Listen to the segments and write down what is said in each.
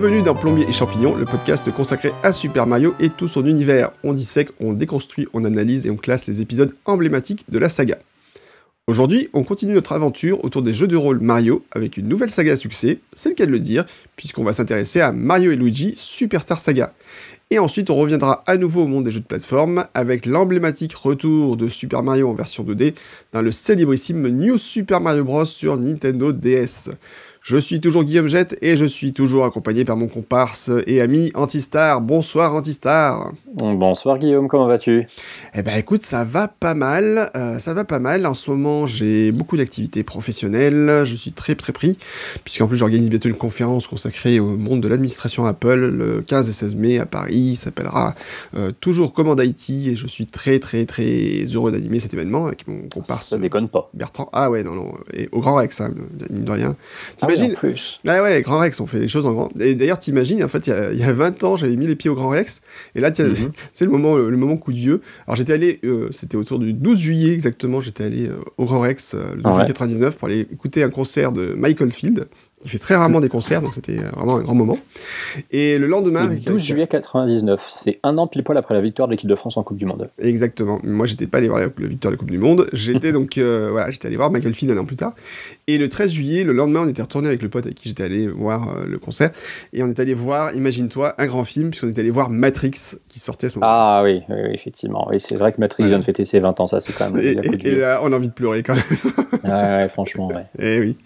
Bienvenue dans Plombier et Champignons, le podcast consacré à Super Mario et tout son univers. On dissèque, on déconstruit, on analyse et on classe les épisodes emblématiques de la saga. Aujourd'hui, on continue notre aventure autour des jeux de rôle Mario avec une nouvelle saga à succès, c'est le cas de le dire, puisqu'on va s'intéresser à Mario et Luigi Superstar Saga. Et ensuite, on reviendra à nouveau au monde des jeux de plateforme avec l'emblématique retour de Super Mario en version 2D dans le célébrissime New Super Mario Bros. sur Nintendo DS. Je suis toujours Guillaume Jette et je suis toujours accompagné par mon comparse et ami Antistar. Bonsoir Antistar. Bonsoir Guillaume, comment vas-tu? Eh ben écoute, ça va pas mal, euh, ça va pas mal. En ce moment, j'ai beaucoup d'activités professionnelles, je suis très très pris, puisqu'en plus j'organise bientôt une conférence consacrée au monde de l'administration Apple le 15 et 16 mai à Paris. S'appellera euh, Toujours Commande IT et je suis très très très heureux d'animer cet événement avec mon comparse. Ça déconne pas. Bertrand. Ah ouais, non, non, et au Grand Rex, hein, mine de rien. T'imagines plus. Ah ouais, Grand Rex, on fait les choses en grand. Et d'ailleurs, t'imagines, en fait, il y, a 20 ans, j'avais mis les pieds au Grand Rex, et là, mhm. c'est le moment, le moment coup de vieux. Alors j'étais allé, euh, c'était autour du 12 juillet exactement, j'étais allé euh, au Grand Rex euh, le 12 juillet 99 pour aller écouter un concert de Michael Field, il fait très rarement des concerts, donc c'était vraiment un grand moment. Et le lendemain... Le 12 juillet 99, c'est un an pile poil après la victoire de l'équipe de France en Coupe du Monde. Exactement. Moi, j'étais pas allé voir la, victoire de la Coupe du Monde. J'étais donc, euh, voilà, j'étais allé voir Michael Finn un an plus tard. Et le 13 juillet, le lendemain, on était retourné avec le pote avec qui j'étais allé voir euh, le concert. Et on est allé voir, imagine-toi, un grand film, puisqu'on est allé voir Matrix, qui sortait à ce moment Ah oui, oui, effectivement. Oui, c'est vrai que Matrix vient de fêter ses 20 ans, ça c'est quand même... Et, là, on a envie de pleurer quand même. ouais, franchement, ouais. Et eh oui.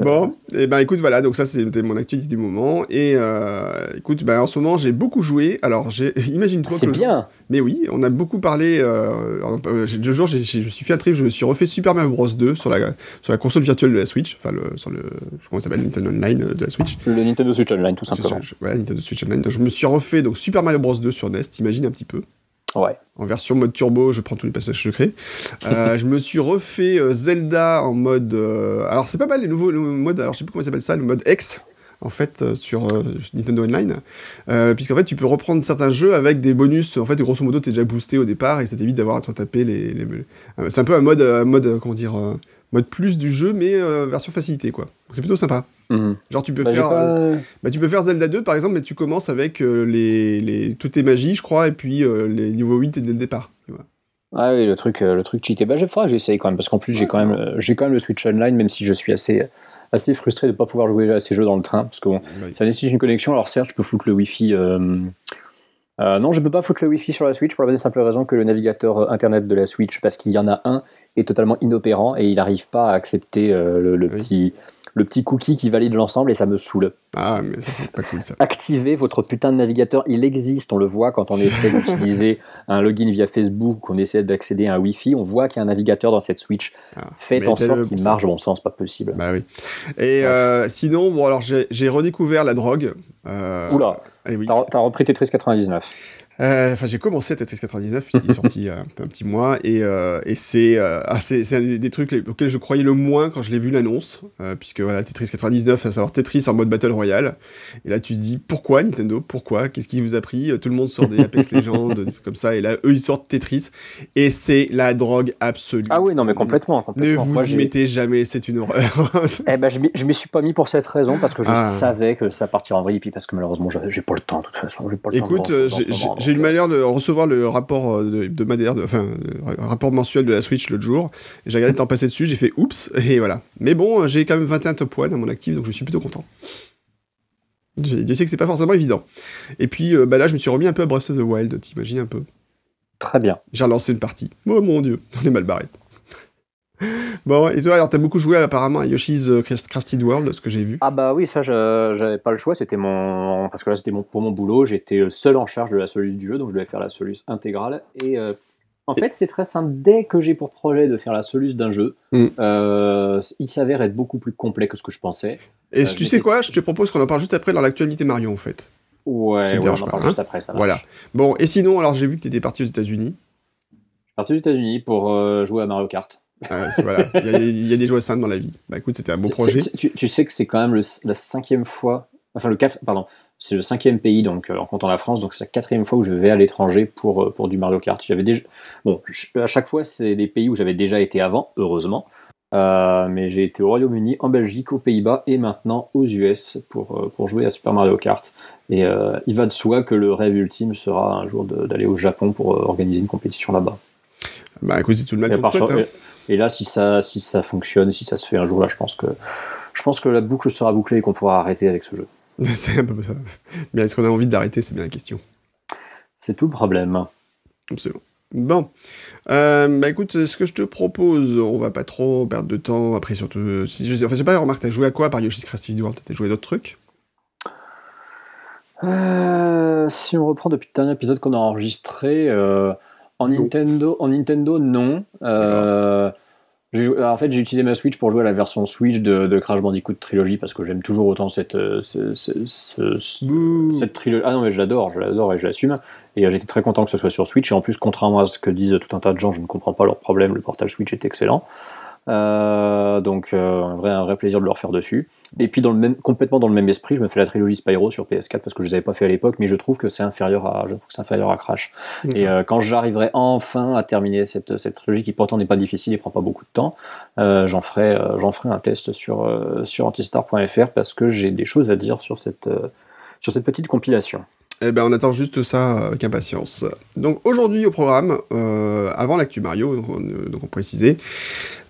Bon, et eh ben écoute, voilà, donc ça c'était mon actualité du moment. Et euh, écoute, bah, en ce moment, j'ai beaucoup joué. Alors, imagine-toi C'est bien. Mais oui, on a beaucoup parlé. Euh, euh jour, je suis fait un trip, je me suis refait Super Mario Bros 2 sur la, sur la console virtuelle de la Switch. Enfin, le, sur le. Comment ça s'appelle Nintendo Online de la Switch. Le Nintendo Switch Online, tout simplement. ouais, Nintendo Switch Online. Donc, je me suis refait donc, Super Mario Bros 2 sur NES, t'imagines un petit peu. Ouais. En version mode turbo, je prends tous les passages secrets. Euh, je me suis refait Zelda en mode. alors, c'est pas mal les nouveaux modes. Alors, je sais plus comment s'appelle ça, le mode X en fait euh, sur euh, Nintendo Online, euh, puisqu'en fait tu peux reprendre certains jeux avec des bonus. En fait, grosso modo, t'es déjà boosté au départ et ça t'évite d'avoir à te taper les. C'est un peu un mode, mode comment dire, mode plus du jeu, mais version facilité quoi. C'est plutôt sympa. Mhm. Genre tu peux bah, faire, bah, tu peux faire Zelda 2 par exemple, mais tu commences avec les, les, toutes tes magies, je crois, et puis les niveaux 8 dès le départ. Ah oui, le truc, le truc cheaté. Bah, j'essaye quand même, parce qu'en plus, j'ai quand, même, j'ai quand même le Switch Online, même si je suis assez, assez frustré de ne pas pouvoir jouer à ces jeux dans le train, parce que bon, ça nécessite une connexion. Alors certes, je peux foutre le Wi-Fi. Euh, euh, non, je ne peux pas foutre le Wi-Fi sur la Switch pour la simple raison que le navigateur euh, internet de la Switch, parce qu'il y en a un, est totalement inopérant et il n'arrive pas à accepter le, petit le petit cookie qui valide l'ensemble et ça me saoule. Ah, mais c'est pas cool ça. Activez votre putain de navigateur, il existe, on le voit quand on essaie d'utiliser un login via Facebook, qu'on essaie d'accéder à un Wi-Fi, on voit qu'il y a un navigateur dans cette Switch. Ah, Faites en sorte qu'il marche, bon sens, pas possible. Bah oui. Et euh, sinon, bon, alors j'ai redécouvert la drogue. Euh, Oula, eh oui. t'as repris Tetris 99. Euh, enfin, j'ai commencé Tetris 99 puisqu'il est sorti un, un, petit mois et, euh, et c'est euh, ah, c'est un des, trucs auxquels je croyais le moins quand je l'ai vu l'annonce puisque voilà Tetris 99, à savoir Tetris en mode Battle Royale. Et là, tu te dis pourquoi Nintendo? Pourquoi? Qu'est-ce qui vous a pris? Tout le monde sort des Apex Legends, comme ça, et là, eux ils sortent Tetris et c'est la drogue absolue. Ah oui, non mais complètement. complètement. Ne vous y mettez jamais, c'est une horreur. eh ben, je m'y suis pas mis pour cette raison parce que je ah. savais que ça partirait en vrille et puis parce que malheureusement j'ai pas le temps de toute façon. Pas le Écoute, j'ai eu le malheur de recevoir le rapport euh, de, enfin, rapport mensuel de la Switch l'autre jour. J'ai regardé le temps passé dessus, j'ai fait oups, et voilà. Mais bon, j'ai quand même 21 top 1 à mon actif, donc je suis plutôt content. Je sais que c'est pas forcément évident. Et puis euh, bah là, je me suis remis un peu à Breath of the Wild, t'imagines un peu. Très bien. J'ai relancé une partie. Oh mon dieu, on est mal barré. Bon, et toi, alors t'as beaucoup joué apparemment à Yoshi's euh, Crafted World, ce que j'ai vu. Ah bah oui, ça, j'avais pas le choix, c'était mon... Parce que là, c'était mon... pour mon boulot, j'étais euh, seul en charge de la solution du jeu, donc je devais faire la solution intégrale. Et euh, en fait, c'est très simple, dès que j'ai pour projet de faire la solution d'un jeu, mm. il s'avère être beaucoup plus complet que ce que je pensais. Et tu sais quoi, je te propose qu'on en parle juste après dans l'actualité Mario, en fait. Ouais, on en parle juste hein. après, ça Voilà. Bon, et sinon, alors j'ai vu que tu étais parti aux États-Unis. Je suis parti aux États-Unis pour jouer à Mario Kart. Voilà. il, y a, des joueurs simples dans la vie. Bah écoute, c'était un beau projet. tu, sais que c'est quand même la cinquième fois, enfin le quatre, pardon, c'est le cinquième pays donc euh, en comptant la France, donc c'est la quatrième fois où je vais à l'étranger pour euh, pour du Mario Kart. J'avais déjà, bon, à chaque fois c'est des pays où j'avais déjà été avant, heureusement. mais j'ai été au Royaume-Uni, en Belgique, aux Pays-Bas et maintenant aux US pour, pour jouer à Super Mario Kart. Et il va de soi que le rêve ultime sera un jour d'aller au Japon pour organiser une compétition là-bas. Bah écoute, c'est tout le mal qu'on souhaite. Hein. Et là, si ça, si ça fonctionne, si ça se fait un jour, là, je pense que, je pense que la boucle sera bouclée et qu'on pourra arrêter avec ce jeu. c'est un peu ça. Mais est-ce qu'on a envie d'arrêter? C'est bien la question. C'est tout le problème. Absolument. Bon, euh, bah écoute, ce que je te propose, on va pas trop perdre de temps. Après, surtout, si je, enfin, sais pas, remarque, t'as joué à quoi par Yoshi's Crafted World? T'as joué à d'autres trucs? Euh, Si on reprend depuis le dernier épisode qu'on a enregistré, euh, en Nintendo, en Nintendo, non. Euh, en fait, j'ai utilisé ma Switch pour jouer à la version Switch de, Crash Bandicoot Trilogy parce que j'aime toujours autant cette, euh, cette trilogie. Ah non, mais je l'adore, je l'adore et je l'assume. Et euh, j'étais très content que ce soit sur Switch. Et en plus, contrairement à ce que disent tout un tas de gens, je ne comprends pas leur problème. Le portage Switch est excellent. Donc, un, vrai, un vrai plaisir de le refaire dessus. Et puis dans le même, complètement dans le même esprit, je me fais la trilogie Spyro sur PS4 parce que je les avais pas fait à l'époque, mais je trouve que c'est inférieur à, je trouve que c'est inférieur à Crash. Et euh, quand j'arriverai enfin à terminer cette, cette trilogie qui pourtant n'est pas difficile et prend pas beaucoup de temps, euh, j'en ferai, euh, j'en ferai un test sur sur antistar.fr parce que j'ai des choses à dire sur cette sur cette petite compilation. Eh ben, on attend juste ça avec impatience. Donc aujourd'hui au programme, euh, avant l'actu Mario, donc on, donc on précisait.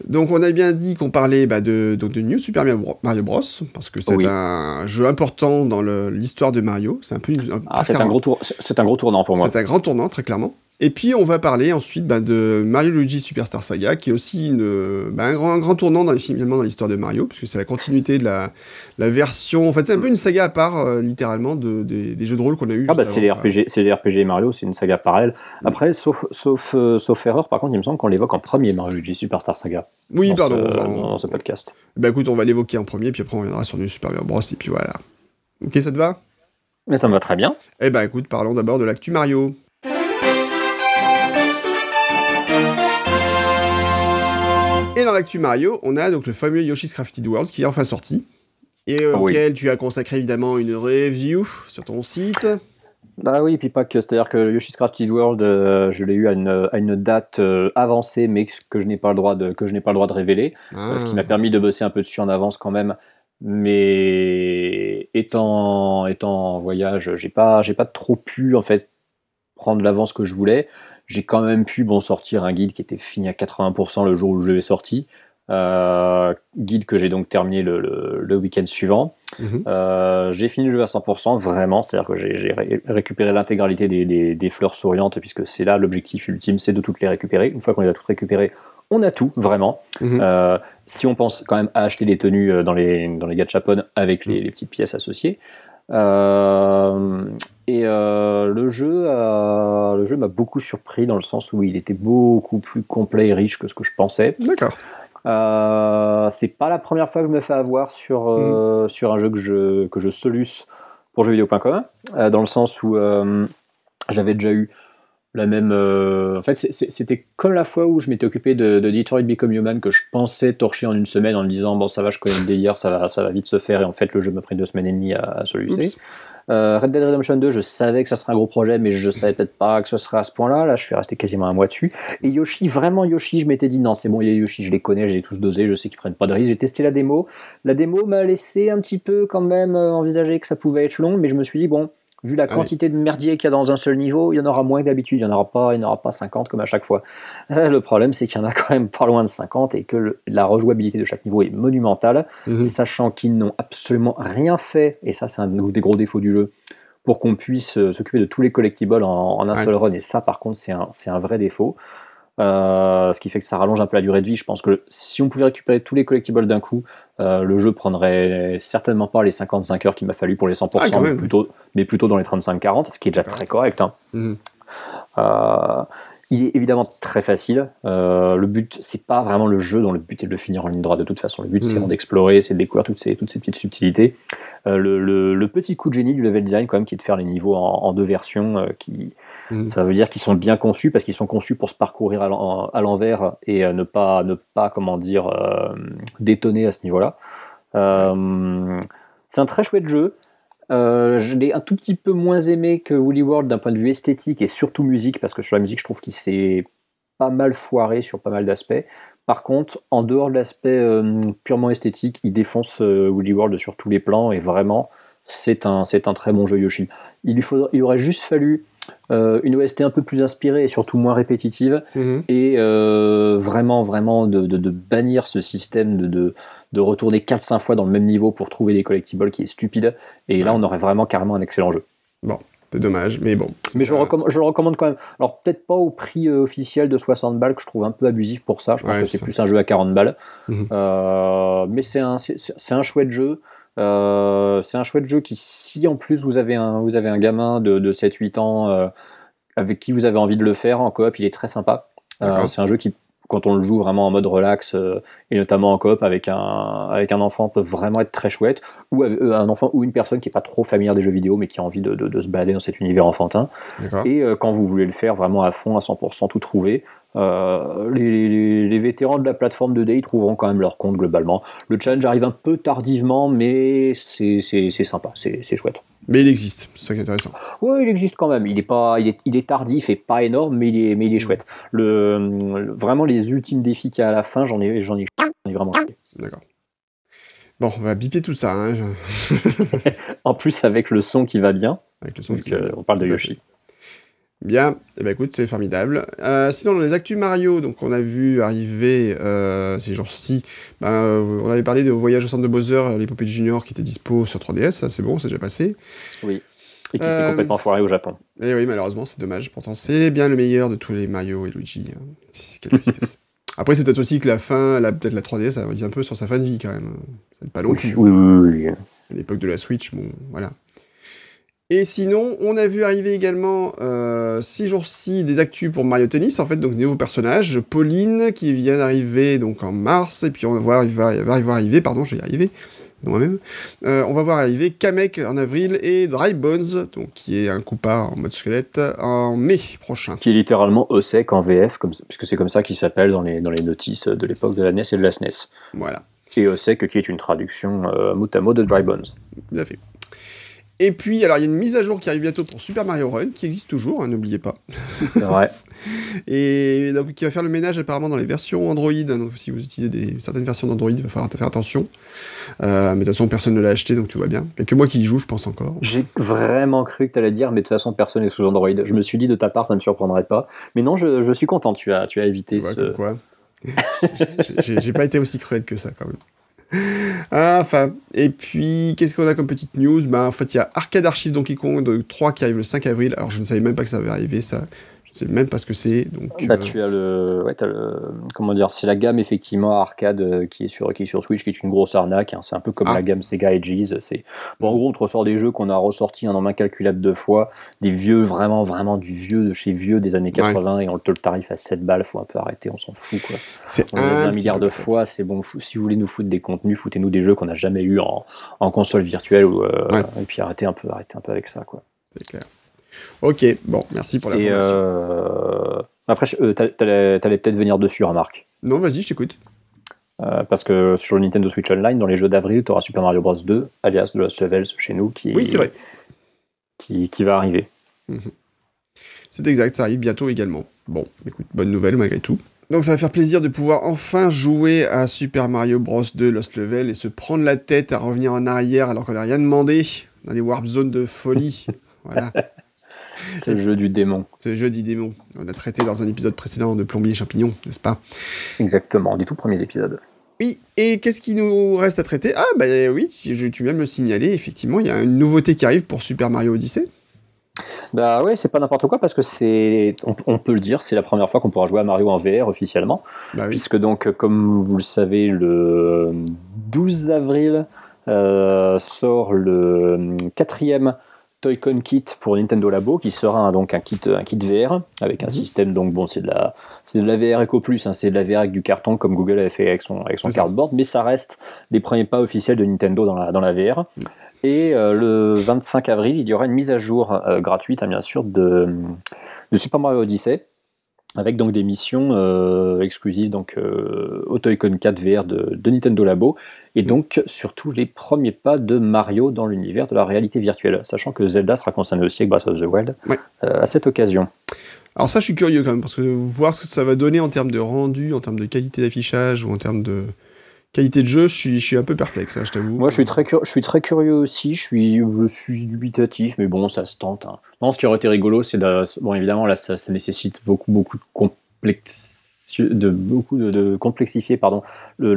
Donc on a bien dit qu'on parlait bah, de, de New Super Mario Bros. Parce que c'est un jeu important dans l'histoire de Mario. C'est un peu ah, c'est un, gros tour, c'est un gros tournant pour moi. C'est un grand tournant, très clairement. Et puis on va parler ensuite bah, de Mario Luigi Superstar Saga, qui est aussi une, bah, un, grand, grand tournant dans, finalement dans l'histoire de Mario, puisque c'est la continuité de la, la, version. En fait, c'est un peu une saga à part, euh, littéralement, de, des, jeux de rôle qu'on a eu. Ah bah c'est les RPG, c'est les RPG Mario, c'est une saga parallèle. Après, sauf sauf euh, sauf erreur, par contre, il me semble qu'on l'évoque en premier Mario Luigi Superstar Saga. Oui, pardon. dans ce podcast. Bah écoute, on va l'évoquer en premier, puis après on viendra sur New Super Mario Bros. Et puis voilà. Ok, ça te va? Mais ça me va très bien. Eh bah écoute, parlons d'abord de l'actu Mario. Dans l'actu Mario, on a donc le fameux Yoshi's Crafted World qui est enfin sorti. Et auquel tu as consacré évidemment une review sur ton site. Ah oui, puis pas que. C'est-à-dire que Yoshi's Crafted World, euh, je l'ai eu à une, date euh, avancée, mais que je n'ai pas le droit de que je n'ai pas le droit de révéler, ce qui m'a ah. permis de bosser un peu dessus en avance quand même. Mais étant étant en voyage, j'ai pas j'ai pas trop pu en fait prendre l'avance que je voulais j'ai quand même pu bon sortir un guide qui était fini à 80% le jour où le jeu est sorti. Euh, guide que j'ai donc terminé le, week-end suivant. Mhm. Euh, j'ai fini le jeu à 100%, vraiment, c'est-à-dire que j'ai récupéré l'intégralité des, fleurs souriantes, puisque c'est là l'objectif ultime, c'est de toutes les récupérer. Une fois qu'on les a toutes récupérées, on a tout, vraiment. Mhm. Euh, si on pense quand même à acheter les tenues dans les, dans les gachapon avec les, les petites pièces associées, et euh, le jeu, le jeu m'a beaucoup surpris dans le sens où il était beaucoup plus complet et riche que ce que je pensais. D'accord. Euh, c'est pas la première fois que je me fais avoir sur, mm. sur un jeu que je, que je soluce pour jeuxvideo.com, dans le sens où j'avais déjà eu la même. en fait, c'était comme la fois où je m'étais occupé de, Detroit Become Human que je pensais torcher en une semaine en me disant bon ça va, je connais le délire, ça va, ça va vite se faire et en fait le jeu me pris deux semaines et demie à, à solucer. Euh, Red Dead Redemption 2, je savais que ça serait un gros projet, mais je savais peut-être pas que ce serait à ce point-là. Là, je suis resté quasiment un mois dessus. Et Yoshi, vraiment Yoshi, je m'étais dit non, c'est bon, il y a Yoshi, je les connais, j'ai tous dosé, je sais qu'ils prennent pas de risque. J'ai testé la démo. La démo m'a laissé un petit peu quand même euh, envisager que ça pouvait être long, mais je me suis dit bon, Vu la ah quantité de merdier qu'il y a dans un seul niveau, il y en aura moins d'habitude, il n'y en aura pas, il n'y aura pas 50 comme à chaque fois. Euh, le problème, c'est qu'il y en a quand même pas loin de 50 et que la rejouabilité de chaque niveau est monumentale, mhm. sachant qu'ils n'ont absolument rien fait, et ça c'est un des gros défauts du jeu, pour qu'on puisse euh, s'occuper de tous les collectibles en, un seul run, et ça par contre c'est un, un, vrai défaut. Euh, ce qui fait que ça rallonge un peu la durée de vie. Je pense que si on pouvait récupérer tous les collectibles d'un coup, euh, le jeu prendrait certainement pas les 55 heures qu'il m'a fallu pour les 100%, ah, mais, plutôt, mais plutôt dans les 35-40, ce qui est déjà très correct. Hein. Mhm. Euh, il est évidemment très facile. le but, c'est pas vraiment le jeu dont le but est de le finir en ligne droite de toute façon. Le but, c'est mhm. d'explorer, c'est de découvrir toutes ces, toutes ces petites subtilités. Le, petit coup de génie du level design, quand même, qui est de faire les niveaux en deux versions, qui, Mm. Ça veut dire qu'ils sont bien conçus parce qu'ils sont conçus pour se parcourir à l'envers et ne pas, ne pas comment dire, euh, détonner à ce niveau-là. Euh, c'est un très chouette jeu. Euh, je l'ai un tout petit peu moins aimé que Woolly World d'un point de vue esthétique et surtout musique parce que sur la musique, je trouve qu'il s'est pas mal foiré sur pas mal d'aspects. Par contre, en dehors de l'aspect euh, purement esthétique, il défonce euh, Woody World sur tous les plans et vraiment, c'est un, c'est un très bon jeu Yoshi. Il, lui il aurait juste fallu euh, une OST un peu plus inspirée et surtout moins répétitive Mhm. et vraiment, vraiment de, de- de bannir ce système de, de, retourner 4-5 fois dans le même niveau pour trouver des collectibles qui est stupide. Et là, on aurait vraiment carrément un excellent jeu. C'est dommage, mais bon. Mais je, le Euh, recommande, je le recommande quand même. Alors, peut-être pas au prix euh, officiel de 60 balles, que je trouve un peu abusif pour ça. Je pense Ouais, que c'est plus un jeu à 40 balles. Mhm. Euh, mais c'est un, c'est un chouette jeu. Euh, c'est un chouette jeu qui, si en plus vous avez un, vous avez un gamin de, de 7-8 ans euh, avec qui vous avez envie de le faire en coop, il est très sympa. Euh, c'est un jeu qui, quand on le joue vraiment en mode relax, euh, et notamment en coop avec un, avec un enfant, peut vraiment être très chouette. Ou euh, un enfant ou une personne qui n'est pas trop familière des jeux vidéo, mais qui a envie de, de- de se balader dans cet univers enfantin. Et euh, quand vous voulez le faire vraiment à fond, à 100%, tout trouver, euh, les, les- les vétérans de la plateforme 2D ils trouveront quand même leur compte globalement. Le challenge arrive un peu tardivement, mais c'est sympa, c'est chouette. Mais il existe, c'est ça qui est intéressant. Ouais, il existe quand même. Il est pas, il est, il est tardif et pas énorme, mais il est, mais il est chouette. Le, le- vraiment les ultimes défis qu'il y a à la fin, j'en ai, j'en ai, ai vraiment. D'accord. Bon, on va biper tout ça, hein, En plus avec le son qui va bien. avec le son qui va euh, bien. on parle de Yoshi. Bien, eh ben écoute, c'est formidable. Euh, sinon, dans les actus Mario, donc on a vu arriver euh, ces jours-ci, ben, euh, on avait parlé de Voyage au centre de Bowser, l'épopée du Junior qui était dispo sur 3DS, ça c'est bon, c'est déjà passé. Oui. Et qui s'est complètement foiré au Japon. Et oui, malheureusement, c'est dommage. Pourtant, c'est bien le meilleur de tous les Mario et Luigi. hein. Quelle tristesse. Après, c'est peut-être aussi que la fin, la, peut-être la 3DS, ça dit un peu sur sa fin de vie quand même. C'est pas long. Oui, oui, oui, oui. À l'époque de la Switch, bon, voilà. Et sinon, on a vu arriver également, euh, six jours-ci, des actus pour Mario Tennis, en fait, donc des nouveaux personnages. Pauline, qui vient d'arriver donc en mars, et puis on va voir, il va, il va il va arriver, pardon, je vais y arriver, moi-même. Euh, on va voir arriver Kamek en avril, et Dry Bones, donc qui est un Koopa en mode squelette, en mai prochain. qui est littéralement OSEC en VF, comme, puisque c'est comme ça qu'il s'appelle dans les, dans les notices de l'époque de la NES et de la SNES. Voilà, Et OSEC qui est une traduction euh, mot à mot de Dry Bones. tout à fait. Et puis, alors, il y a une mise à jour qui arrive bientôt pour Super Mario Run, qui existe toujours, hein, n'oubliez pas. Ouais. Et donc, qui va faire le ménage apparemment dans les versions Android. Donc, si vous utilisez des, certaines versions d'Android, il va falloir faire attention. Euh, mais de toute façon, personne ne l'a acheté, donc tout va bien. Il n'y a que moi qui y joue, je pense encore. J'ai vraiment cru que tu allais dire, mais de toute façon, personne n'est sous Android. Je me suis dit, de ta part, ça ne me surprendrait pas. Mais non, je, je suis content, tu as, tu as évité Ouais, ce. j'ai pas été aussi cruel que ça, quand même. Ah, Enfin, et puis, qu'est-ce qu'on a comme petite news? Bah, En fait, il y a Arcade Archive Donkey Kong de 3 qui arrive le 5 avril. Alors, je ne savais même pas que ça avait arrivé, ça. Sais même pas ce que c'est. Donc, Bah, euh, tu as le, ouais, t'as le, comment dire, c'est la gamme effectivement arcade euh, qui est sur, qui est sur Switch, qui est une grosse arnaque. hein. C'est un peu comme Ah. la gamme Sega Edges. C'est, bon, en gros, on te ressort des jeux qu'on a ressortis un nombre incalculable de fois, des vieux, vraiment, vraiment du vieux de chez vieux des années 80 et on te le tarif à 7 balles. Faut un peu arrêter, on s'en fout quoi. c'est On les a un milliard de fois, c'est bon. Si vous voulez nous foutre des contenus, foutez-nous des jeux qu'on n'a jamais eu en, en console virtuelle ou, euh, Ouais. et puis arrêtez un peu, arrêtez un peu avec ça quoi. C'est clair. Ok, bon, merci pour l'information. euh, après, euh, t'allais- peut-être venir dessus, remarque. Non, vas-y, je t'écoute. Euh, parce que sur le Nintendo Switch Online, dans les jeux d'avril, tu auras Super Mario Bros 2, alias The Lost Levels chez nous, qui, Oui, c'est vrai. qui, qui va arriver. C'est exact, ça arrive bientôt également. Bon, écoute, bonne nouvelle malgré tout. Donc ça va faire plaisir de pouvoir enfin jouer à Super Mario Bros 2 Lost Level et se prendre la tête à revenir en arrière alors qu'on n'a rien demandé dans des warp zones de folie. voilà, C'est le jeu du démon. c'est le jeu des démons. On a traité dans un épisode précédent de plombier et champignons, n'est-ce pas? Exactement, des tout premiers épisodes. Oui, et qu'est-ce qui nous reste à traiter? Ah, bah oui, je- tu viens de me signaler, effectivement, il y a une nouveauté qui arrive pour Super Mario Odyssey. Bah ouais, c'est pas n'importe quoi parce que c'est, on, on peut le dire, c'est la première fois qu'on pourra jouer à Mario en VR officiellement. Bah oui, Puisque donc, comme vous le savez, le 12 avril euh, sort le quatrième Toy-Con Kit pour Nintendo Labo, qui sera un- donc un kit, un kit VR avec un Mhm. système donc bon, c'est de la, c'est de la VR Eco Plus, hein, c'est de la VR avec du carton comme Google avait fait avec son, avec cardboard, mais ça reste les premiers pas officiels de Nintendo dans la, dans la VR. Et euh, le 25 avril, il y aura une mise à jour euh, gratuite, hein, bien sûr, de, de Super Mario Odyssey, avec donc des missions euh, exclusives donc euh, au Toy-Con 4 VR de, de Nintendo Labo, et donc surtout les premiers pas de Mario dans l'univers de la réalité virtuelle, sachant que Zelda sera concerné aussi avec Breath of the Wild Ouais. euh, à cette occasion. Alors ça, je suis curieux quand même, parce que voir ce que ça va donner en termes de rendu, en termes de qualité d'affichage ou en termes de qualité de jeu, je suis, je suis un peu perplexe, hein, je t'avoue. Moi, je suis, très je suis très curieux aussi, je suis, je suis dubitatif, mais bon, ça se tente. Hein. Non, ce qui aurait été rigolo, c'est bon, évidemment, là, ça, ça nécessite beaucoup, beaucoup de complexe de beaucoup de, complexifier pardon, le,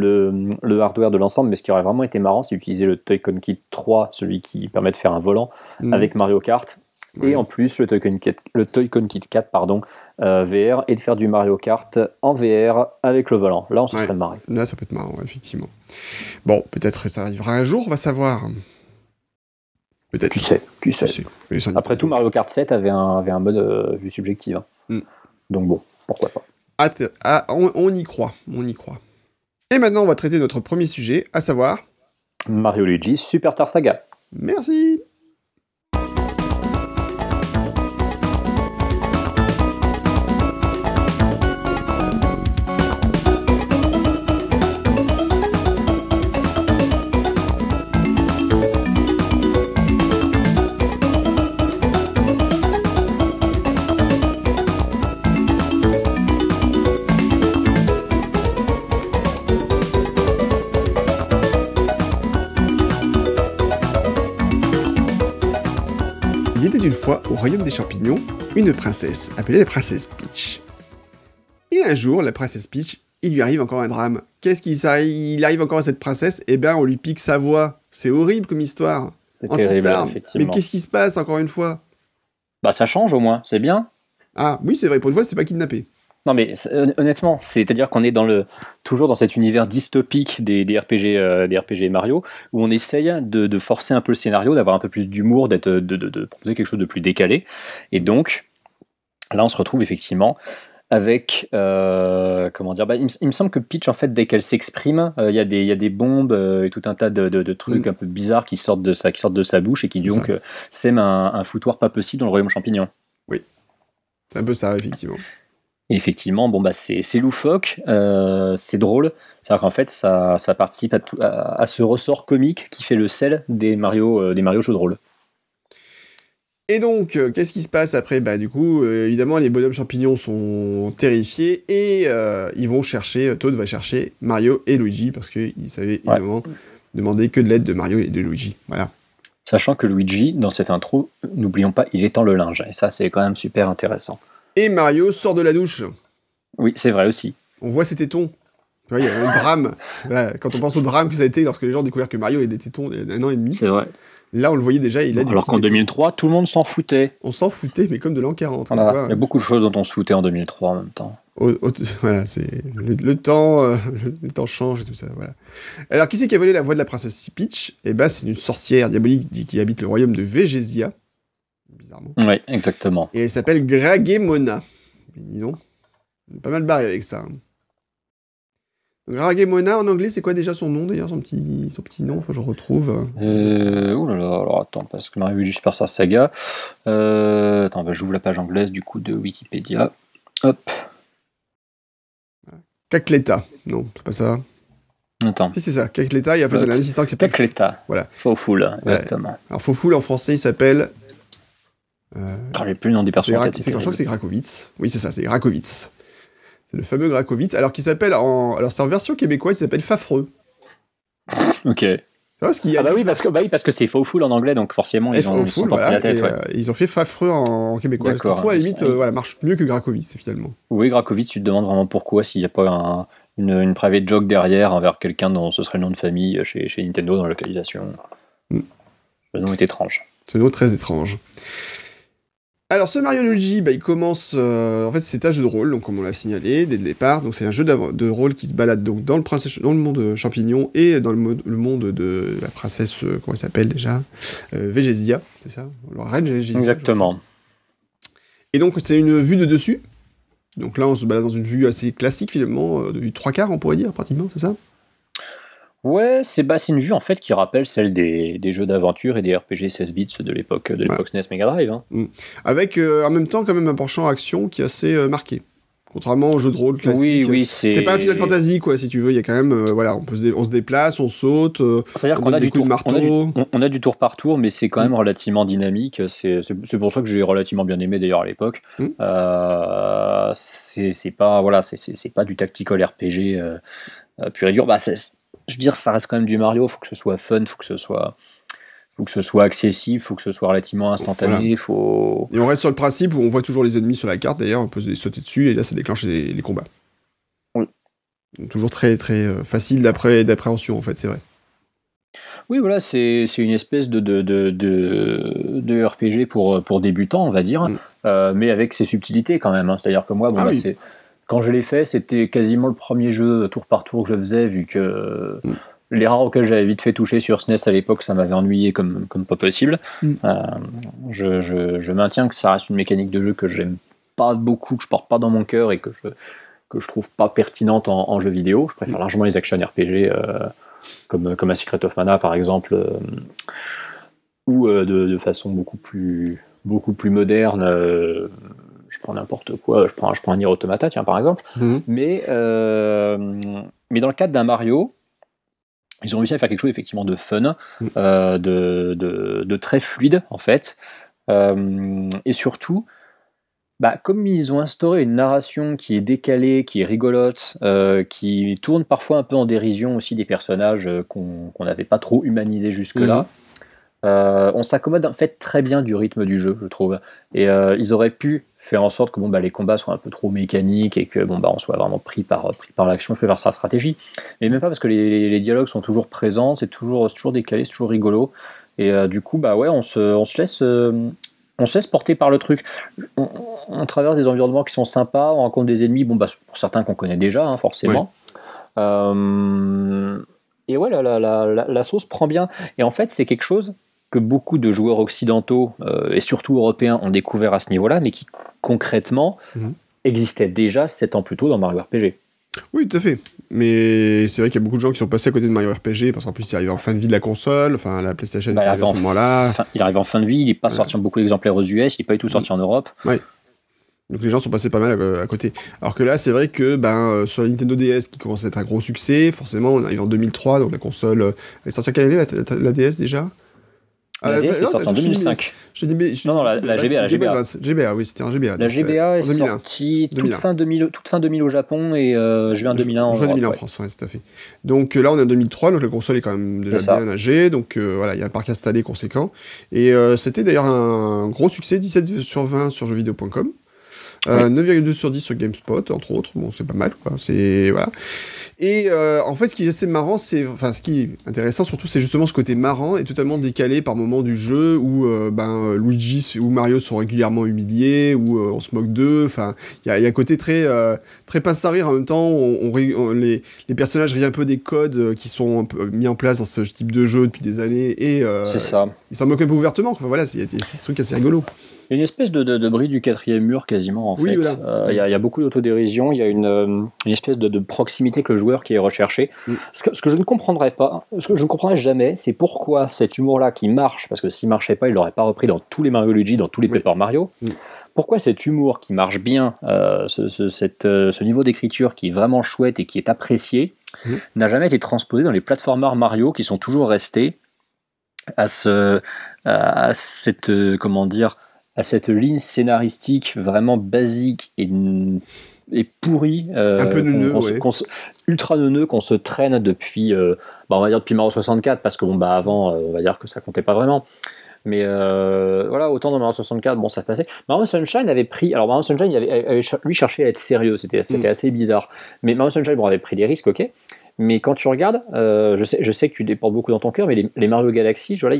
le, hardware de l'ensemble, mais ce qui aurait vraiment été marrant, c'est utiliser le Toy-Con Kit 3, celui qui permet de faire un volant mm. avec Mario Kart, et en plus le Toy-Con Kit, le Kit 4 pardon, euh, VR, et de faire du Mario Kart en VR avec le volant. Là, on se serait marré. Là, ça peut être marrant, effectivement. Bon, peut-être ça arrivera un jour, on va savoir. Peut-être. Qui sait, qui sait. Après tout, Mario Kart 7 avait un, avait un mode euh, vue subjective. Hein. Mm. Donc bon, pourquoi pas. On, y croit, on y croit. Et maintenant, on va traiter notre premier sujet, à savoir... Mario Luigi Super Star Saga. Merci fois au royaume des champignons une princesse appelée la princesse Peach. Et un jour, la princesse Peach, il lui arrive encore un drame. Qu'est-ce qu'il il arrive encore à cette princesse? Eh bien, on lui pique sa voix. C'est horrible comme histoire. Mais qu'est-ce qui se passe encore une fois? Bah ça change au moins, c'est bien. Ah oui, c'est vrai, pour une fois, c'est pas kidnappé. Non, mais honnêtement, c'est-à-dire qu'on est dans le, toujours dans cet univers dystopique des, RPG, euh, des RPG Mario, où on essaye de, forcer un peu le scénario, d'avoir un peu plus d'humour, d'être, de, proposer quelque chose de plus décalé. Et donc, là, on se retrouve effectivement avec euh, comment dire bah, il, me, semble que Peach en fait dès qu'elle s'exprime euh, il y, y, a des bombes et tout un tas de, trucs mm. un peu bizarres qui sortent de sa qui sortent de sa bouche et qui donc sèment un, un, foutoir pas possible dans le royaume champignon oui c'est un peu ça effectivement effectivement, bon bah c'est loufoque, euh, c'est drôle. C'est-à-dire qu'en fait, ça, ça participe à, ce ressort comique qui fait le sel des Mario, euh, des Mario jeux de rôle. Et donc, euh, qu'est-ce qui se passe après? Bah du coup, évidemment, les bonhommes champignons sont terrifiés et ils vont chercher, Toad va chercher Mario et Luigi parce qu'ils savaient évidemment demander que de l'aide de Mario et de Luigi. Voilà. Sachant que Luigi, dans cette intro, n'oublions pas, il étend le linge. Et ça, c'est quand même super intéressant. Et Mario sort de la douche. Oui, c'est vrai aussi. On voit ses tétons. Il y a un drame. quand on pense au drame que ça a été lorsque les gens découvrirent que Mario avait des tétons il y a un an et demi. C'est vrai. Là, on le voyait déjà, il a Alors qu'en 2003, tout le monde s'en foutait. On s'en foutait, mais comme de l'an 40. il y a beaucoup de choses dont on se foutait en 2003 en même temps. voilà, c'est le, temps, euh, le, temps change et tout ça. Voilà. Alors, qui c'est qui a volé la voix de la princesse Peach? Eh ben, c'est une sorcière diabolique qui habite le royaume de Végésia bizarrement. Oui, exactement. Et elle s'appelle Gragemona. Dis donc, on est pas mal barré avec ça. Gragemona en anglais, c'est quoi déjà son nom d'ailleurs, son petit, son petit nom? Enfin, je retrouve. Euh, ouh là là, alors attends, parce que Mario du Super Star Saga. Euh, attends, bah, j'ouvre la page anglaise du coup de Wikipédia. Hop. Cacleta. Non, c'est pas ça. Attends. Si, c'est ça. Cacleta, il y a en fait un assistant qui s'appelle. Cacleta. Voilà. Fawful, exactement. Alors, Fawful en français, il s'appelle euh, je plus le nom des personnages. je crois que c'est Grakowitz. Oui, c'est ça, c'est Grakowitz. C'est le fameux Grakowitz. Alors, qui s'appelle en. Alors, c'est en version québécoise, il s'appelle Fafreux. ok. Ah, ah bah oui parce que bah oui parce que c'est Fawful en anglais donc forcément ils ont, ils la tête, euh, ils ont fait Fafreux en, québécois. D'accord. à la limite euh, voilà, marche mieux que Grakowitz finalement. Oui Grakowitz tu te demandes vraiment pourquoi s'il n'y a pas une, une private joke derrière envers quelqu'un dont ce serait le nom de famille chez, chez Nintendo dans la localisation. Mm. Le nom est étrange. Ce nom est très étrange. Alors ce Mario Luigi, bah, il commence, euh, en fait c'est un jeu de rôle, donc comme on l'a signalé dès le départ, donc c'est un jeu de rôle qui se balade donc dans le, princesse, dans le monde champignon et dans le, monde de la princesse, euh, comment elle s'appelle déjà euh, Végésia, c'est ça? La reine Végésia. Exactement. Et donc c'est une vue de dessus, donc là on se balade dans une vue assez classique finalement, de vue trois quarts on pourrait dire pratiquement, c'est ça? Ouais, c'est bah, une vue en fait qui rappelle celle des, jeux d'aventure et des RPG 16 bits de l'époque de l'époque SNES Mega Drive. Hein. Mm. Avec euh, en même temps quand même un penchant action qui est assez euh, marqué. Contrairement aux jeux de rôle classiques. Oui, oui, c'est pas un Final Fantasy, quoi, si tu veux. Il y a quand même, euh, voilà, on, peut se on se déplace, on saute. C'est-à-dire qu'on a, du tour, on, a du, on a du tour par tour, mais c'est quand même mm. relativement dynamique. C'est pour ça que j'ai relativement bien aimé d'ailleurs à l'époque. Mm. C'est pas, voilà, c'est pas du tactical RPG pur et dur. Bah, je veux dire, ça reste quand même du Mario. Faut que ce soit fun, faut que ce soit faut que ce soit accessible, faut que ce soit relativement instantané, faut... Et on reste sur le principe où on voit toujours les ennemis sur la carte, d'ailleurs, on peut les sauter dessus, et là, ça déclenche les, combats. Oui. toujours très, très euh, facile d'appréhension, en fait, c'est vrai. Oui, voilà, c'est une espèce de, de, de, de, RPG pour, pour débutants, on va dire, mm. euh, mais avec ses subtilités quand même. Hein. C'est-à-dire que moi, bon, ah quand je l'ai fait, c'était quasiment le premier jeu tour par tour que je faisais, vu que... Mm les rares auxquels j'avais vite fait toucher sur SNES à l'époque, ça m'avait ennuyé comme, comme pas possible. Mm. Euh, je, je, maintiens que ça reste une mécanique de jeu que j'aime pas beaucoup, que je porte pas dans mon cœur et que je, que je trouve pas pertinente en, jeu vidéo. Je préfère mm. largement les action RPG euh, comme, comme à Secret of Mana par exemple, euh, ou de, de, façon beaucoup plus, beaucoup plus moderne. Prends n'importe quoi, je prends, je prends un Nier Automata, tiens, par exemple. Mm. Mais, mais dans le cadre d'un Mario, ils ont réussi à faire quelque chose effectivement de fun, mm. euh, de, très fluide en fait. Euh, et surtout, bah, comme ils ont instauré une narration qui est décalée, qui est rigolote, euh, qui tourne parfois un peu en dérision aussi des personnages qu'on n'avait pas trop humanisés jusque-là, mm. on s'accommode en fait très bien du rythme du jeu, je trouve. Et ils auraient pu faire en sorte que bon, bah, les combats soient un peu trop mécaniques et que bon, bah, on soit vraiment pris par, pris par l'action, pris par sa stratégie. Mais même pas parce que les, dialogues sont toujours présents, c'est toujours, toujours décalé, c'est toujours rigolo. Et euh, du coup, bah ouais, on se, on se laisse. Euh, on se laisse porter par le truc. On, traverse des environnements qui sont sympas, on rencontre des ennemis, bon, bah, pour certains qu'on connaît déjà, hein, forcément. Euh, et ouais, la, la, la, la, sauce prend bien. Et en fait, c'est quelque chose que beaucoup de joueurs occidentaux et surtout européens ont découvert à ce niveau-là, mais qui concrètement mhm. existait déjà 7 ans plus tôt dans Mario RPG. Oui, tout à fait. Mais c'est vrai qu'il y a beaucoup de gens qui sont passés à côté de Mario RPG parce qu'en plus il arrive en fin de vie de la console, enfin la PlayStation bah, à ce moment-là. Il arrive en fin de vie, il n'est pas sorti en beaucoup d'exemplaires aux US, il n'est pas du tout sorti en Europe. Oui. Donc les gens sont passés pas mal euh, à, côté. Alors que là, c'est vrai que ben, euh, sur la Nintendo DS qui commence à être un gros succès, forcément on arrive en 2003, donc la console. Euh, elle est sortie à quelle année la DS déjà? La DS est sortie en 2005. non, non, la, GBA, GBA. GBA, oui, c'était un GBA. La GBA est sortie toute fin, 2000, toute fin 2000 au Japon et euh, juin 2001 en Juin 2001 en France, oui, tout à fait. Donc euh, là, on est en 2003, donc la console est quand même déjà bien âgée, donc euh, voilà, il y a un parc installé conséquent. Et c'était d'ailleurs un gros succès, 17 sur 20 sur jeuxvideo.com. 9,2 sur 10 sur GameSpot, entre autres. Bon, c'est pas mal, quoi. C'est voilà. Et euh, en fait, ce qui est assez marrant, c'est, enfin, ce qui est intéressant surtout, c'est justement ce côté marrant et totalement décalé par moments du jeu où euh, ben Luigi ou Mario sont régulièrement humiliés, où euh, on se moque d'eux. Enfin, il y a, y a, un côté très très pince à rire en même temps. On, les, les, personnages rient un peu des codes qui sont mis en place dans ce type de jeu depuis des années et c'est ça. Ils s'en moquent un peu ouvertement. Enfin voilà, c'est des trucs assez une espèce de, de, bris du quatrième mur quasiment en fait. Euh, il y, a beaucoup d'autodérision, il y a une, euh, une espèce de, proximité que le joueur qui est recherché. Mm. Ce, que, je ne comprendrais pas, ce que je ne comprendrais jamais, c'est pourquoi cet humour-là qui marche, parce que s'il marchait pas, il l'aurait pas repris dans tous les Mario Luigi, dans tous les Paper Mario. Mm. Pourquoi cet humour qui marche bien, euh, ce, cette, ce, niveau d'écriture qui est vraiment chouette et qui est apprécié, mm. n'a jamais été transposé dans les plateformers Mario qui sont toujours restés à, ce, à cette, comment dire, à cette ligne scénaristique vraiment basique et, et pourrie. Euh, un peu neuneux, ultra neuneux qu'on se traîne depuis, euh, bah, on va dire depuis Mario 64, parce que bon, bah, avant, euh, on va dire que ça comptait pas vraiment. Mais voilà, autant dans Mario 64, bon, ça passait. Mario Sunshine avait pris. Alors, Mario Sunshine, il avait, lui cherché à être sérieux, c'était mm. assez bizarre. Mais Mario Sunshine, bon, avait pris des risques, ok. Mais quand tu regardes, euh, je, sais, je sais que tu déportes beaucoup dans ton cœur, mais les, Mario Galaxy, voilà,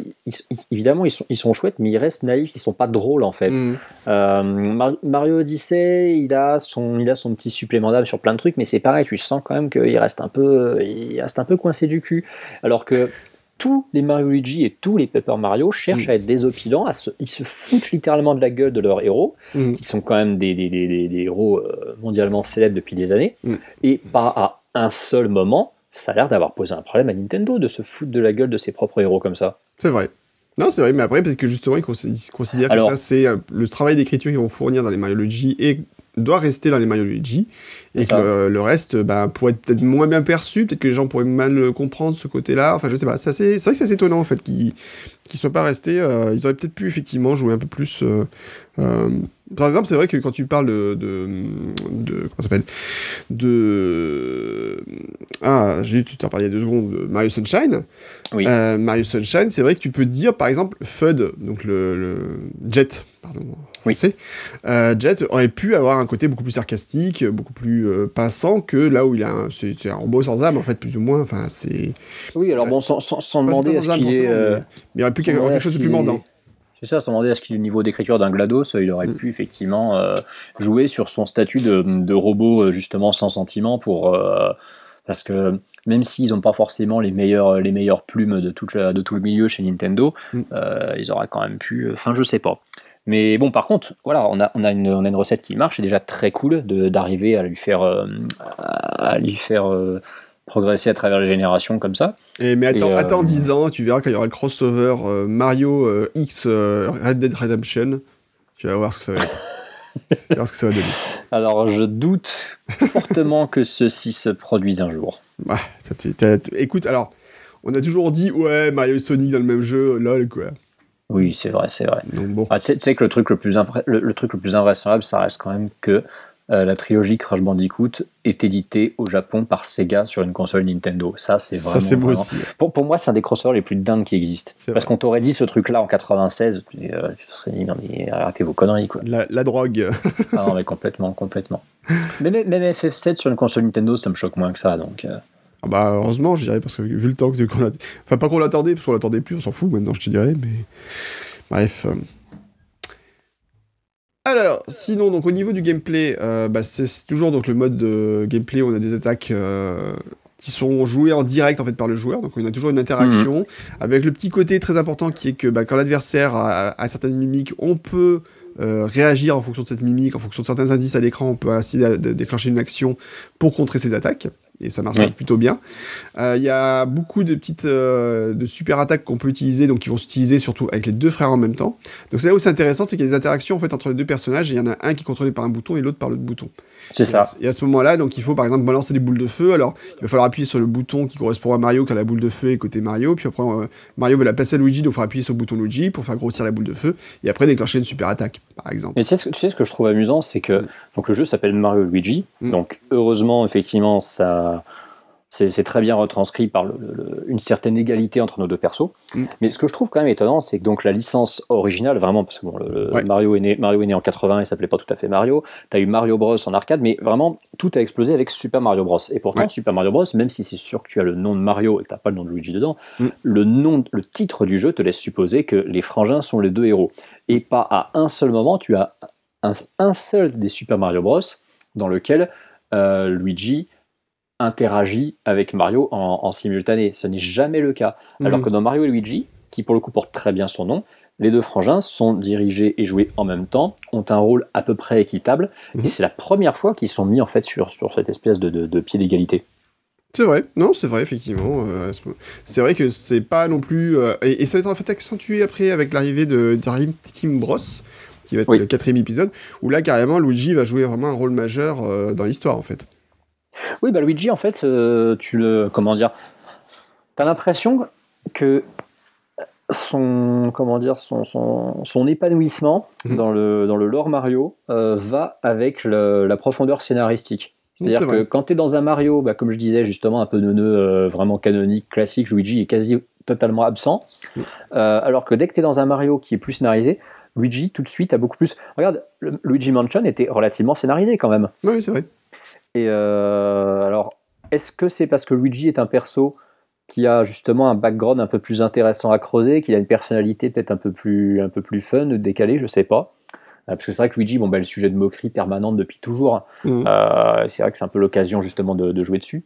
évidemment, ils sont, ils sont chouettes, mais ils restent naïfs, ils sont pas drôles en fait. Mm. Euh, Mario Odyssey, il a, son, il a son petit supplément d'âme sur plein de trucs, mais c'est pareil, tu sens quand même qu'il reste, un peu, il reste un peu coincé du cul. Alors que tous les Mario Luigi et tous les Paper Mario cherchent mm. à être désopilants, à ils se foutent littéralement de la gueule de leurs héros, mm. qui sont quand même des, des, des, des héros euh, mondialement célèbres depuis des années, et pas à un seul moment, ça a l'air d'avoir posé un problème à Nintendo de se foutre de la gueule de ses propres héros comme ça. C'est vrai. Non, c'est vrai, mais après, peut-être que justement, ils considèrent que ça, c'est euh, le travail d'écriture qu'ils vont fournir dans les Mario Luigi et doit rester dans les Mario Luigi, et que le, reste bah, pourrait être peut-être moins bien perçu, peut-être que les gens pourraient mal comprendre ce côté-là, enfin je sais pas, c'est vrai que c'est assez étonnant en fait qu'ils ne soient pas restés, euh, ils auraient peut-être pu effectivement jouer un peu plus... Euh, euh, par exemple, c'est vrai que quand tu parles de... de, de comment s'appelle? De... Ah, j'ai tu t'en parlais il y a deux secondes, de Mario Sunshine. Oui. Mario Sunshine, c'est vrai que tu peux dire par exemple FUD, donc le, le Jet, pardon, oui. Euh, Jet aurait pu avoir un côté beaucoup plus sarcastique, beaucoup plus euh, pinçant que là où il a un, c'est, un robot sans âme en fait plus ou moins. Enfin c'est. Oui alors bon sans, sans, demander à ce qu'il ait, euh, il aurait pu avoir quelque chose de plus mordant. C'est ça, sans demander à ce qu'il ait le niveau d'écriture d'un GLaDOS, il aurait mm. pu effectivement jouer sur son statut de, de robot justement sans sentiment pour parce que même s'ils n'ont pas forcément les meilleures, les meilleures plumes de, toute de tout le milieu chez Nintendo, mm. ils auraient quand même pu. Enfin, je sais pas. Mais bon, par contre, voilà, on a, on a, une, on a une recette qui marche, c'est déjà très cool d'arriver à lui faire, euh, à lui faire euh, progresser à travers les générations comme ça. Et, mais attends, attends 10 ans, tu verras qu'il y aura le crossover euh, Mario X Red Dead Redemption. Tu vas voir ce que ça va être. que ça. Alors, je doute fortement que ceci se produise un jour. Bah, écoute, alors, on a toujours dit, ouais, Mario et Sonic dans le même jeu, lol, quoi. Oui, c'est vrai, c'est vrai. Ah, tu, sais, que le truc le plus, le, truc le plus invraisemblable, ça reste quand même que euh, la trilogie Crash Bandicoot est éditée au Japon par Sega sur une console Nintendo. Ça, c'est vraiment. Ça, c'est Aussi. Pour, pour, moi, c'est un des crossovers les plus dingues qui existent. Parce qu'on t'aurait dit ce truc-là en 96, euh, tu serais dit, non, mais arrêtez vos conneries, quoi. La, drogue. ah non, mais complètement, complètement. Mais même FF7 sur une console Nintendo, ça me choque moins que ça, donc. Euh. Ah bah heureusement, je dirais, parce que vu le temps que qu'on Enfin, pas qu'on l'attendait, parce qu'on l'attendait plus, on s'en fout maintenant, je te dirais, mais. Bref. Alors, sinon, donc au niveau du gameplay, euh, bah, c'est toujours donc le mode de gameplay où on a des attaques euh, qui sont jouées en direct en fait par le joueur, donc on a toujours une interaction mhm. avec le petit côté très important qui est que bah, quand l'adversaire a, a, certaines mimiques, on peut euh, réagir en fonction de cette mimique, en fonction de certains indices à l'écran, on peut ainsi déclencher une action pour contrer ses attaques et ça marche plutôt bien. Euh, il y a beaucoup de petites euh, de super attaques qu'on peut utiliser, donc qui vont s'utiliser surtout avec les deux frères en même temps. Donc c'est là où c'est intéressant, c'est qu'il y a des interactions en fait entre les deux personnages, et il y en a un qui est contrôlé par un bouton et l'autre par l'autre bouton. C'est ça. Et à ce moment-là, donc il faut par exemple balancer des boules de feu. Alors il va falloir appuyer sur le bouton qui correspond à Mario quand la boule de feu est côté Mario. Puis après euh, Mario veut la passer à Luigi, donc il faut appuyer sur le bouton Luigi pour faire grossir la boule de feu et après déclencher une super attaque, par exemple. Et tu sais, ce, tu sais ce que je trouve amusant, c'est que donc le jeu s'appelle Mario Luigi. Mm. Donc heureusement, effectivement, ça c'est très bien retranscrit par une certaine égalité entre nos deux persos. Mm. Mais ce que je trouve quand même étonnant, c'est que donc la licence originale, vraiment, parce que bon, Mario, est né, Mario est né en 80 et s'appelait pas tout à fait Mario. Tu as eu Mario Bros en arcade, mais vraiment, tout a explosé avec Super Mario Bros. Et pourtant, Super Mario Bros, même si c'est sûr que tu as le nom de Mario et que tu pas le nom de Luigi dedans, mm. le, nom, le titre du jeu te laisse supposer que les frangins sont les deux héros. Et pas à un seul moment, tu as un, seul des Super Mario Bros dans lequel euh, Luigi interagit avec Mario en, simultané. Ce n'est jamais le cas. Alors mhm. que dans Mario et Luigi, qui pour le coup porte très bien son nom, les deux frangins sont dirigés et joués en même temps, ont un rôle à peu près équitable, et mhm. c'est la première fois qu'ils sont mis en fait sur, sur cette espèce de, pied d'égalité. C'est vrai, non, c'est vrai, effectivement. Euh, c'est vrai que c'est pas non plus. Euh, et, ça va être en fait accentué après avec l'arrivée de Team Bros, qui va être le quatrième épisode, où là, carrément, Luigi va jouer vraiment un rôle majeur euh, dans l'histoire, en fait. Oui, bah Luigi, en fait, euh, tu le. Comment dire T'as l'impression que son comment dire son, son, épanouissement mhm. dans le dans le lore Mario euh, va avec la profondeur scénaristique. C'est-à-dire que quand tu es dans un Mario, bah, comme je disais justement un peu neuneux, euh, vraiment canonique, classique, Luigi est quasi totalement absent. Alors que dès que tu es dans un Mario qui est plus scénarisé, Luigi tout de suite a beaucoup plus. Regarde, Luigi Mansion était relativement scénarisé quand même. Oui, c'est vrai. Et euh, alors, est-ce que c'est parce que Luigi est un perso qui a justement un background un peu plus intéressant à creuser, qu'il a une personnalité peut-être un peu plus un peu plus fun, décalée, je sais pas. Euh, parce que c'est vrai que Luigi, bon, ben, le sujet de moquerie permanente depuis toujours. Mmh. Euh, c'est vrai que c'est un peu l'occasion justement de, jouer dessus.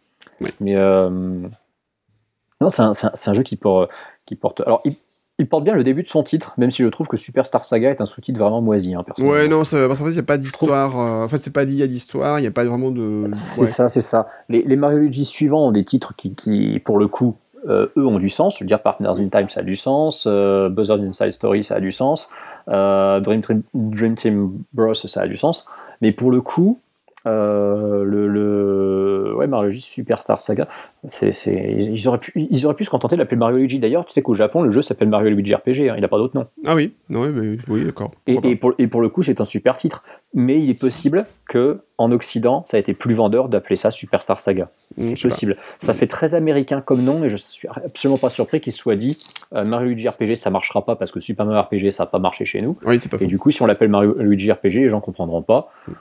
Mais non, c'est un, un, jeu qui porte, qui porte. Alors, il, il porte bien le début de son titre, même si je trouve que Superstar Saga est un sous-titre vraiment moisi. Hein, ouais, non, ça, parce qu'en fait, il n'y a pas d'histoire. Euh, en fait, c'est pas lié à l'histoire, il n'y a pas vraiment de. C'est ça, c'est ça. Les, les, Mario Luigi suivants ont des titres qui, qui pour le coup, euh, eux ont du sens. Je veux dire, Partners in Time, ça a du sens. Euh, Buzzard Inside Story, ça a du sens. Euh, Dream, Dream, Team Bros, ça a du sens. Mais pour le coup, euh, le, le, ouais, Mario Luigi Superstar Saga, c'est, ils, auraient pu, ils auraient pu se contenter de l'appeler Mario Luigi. D'ailleurs, tu sais qu'au Japon, le jeu s'appelle Mario Luigi RPG, hein, il n'a pas d'autre nom. Ah oui, non, oui, d'accord. Et, et, pour, et, pour, le coup, c'est un super titre. Mais il est possible que en Occident, ça a été plus vendeur d'appeler ça Superstar Saga. Hmm, c'est possible. Ça fait très américain comme nom, et je suis absolument pas surpris qu'il soit dit euh, Mario Luigi RPG, ça marchera pas parce que Super Mario RPG, ça n'a pas marché chez nous. Oui, c'est pas et du coup, si on l'appelle Mario Luigi RPG, les gens comprendront pas. Hmm.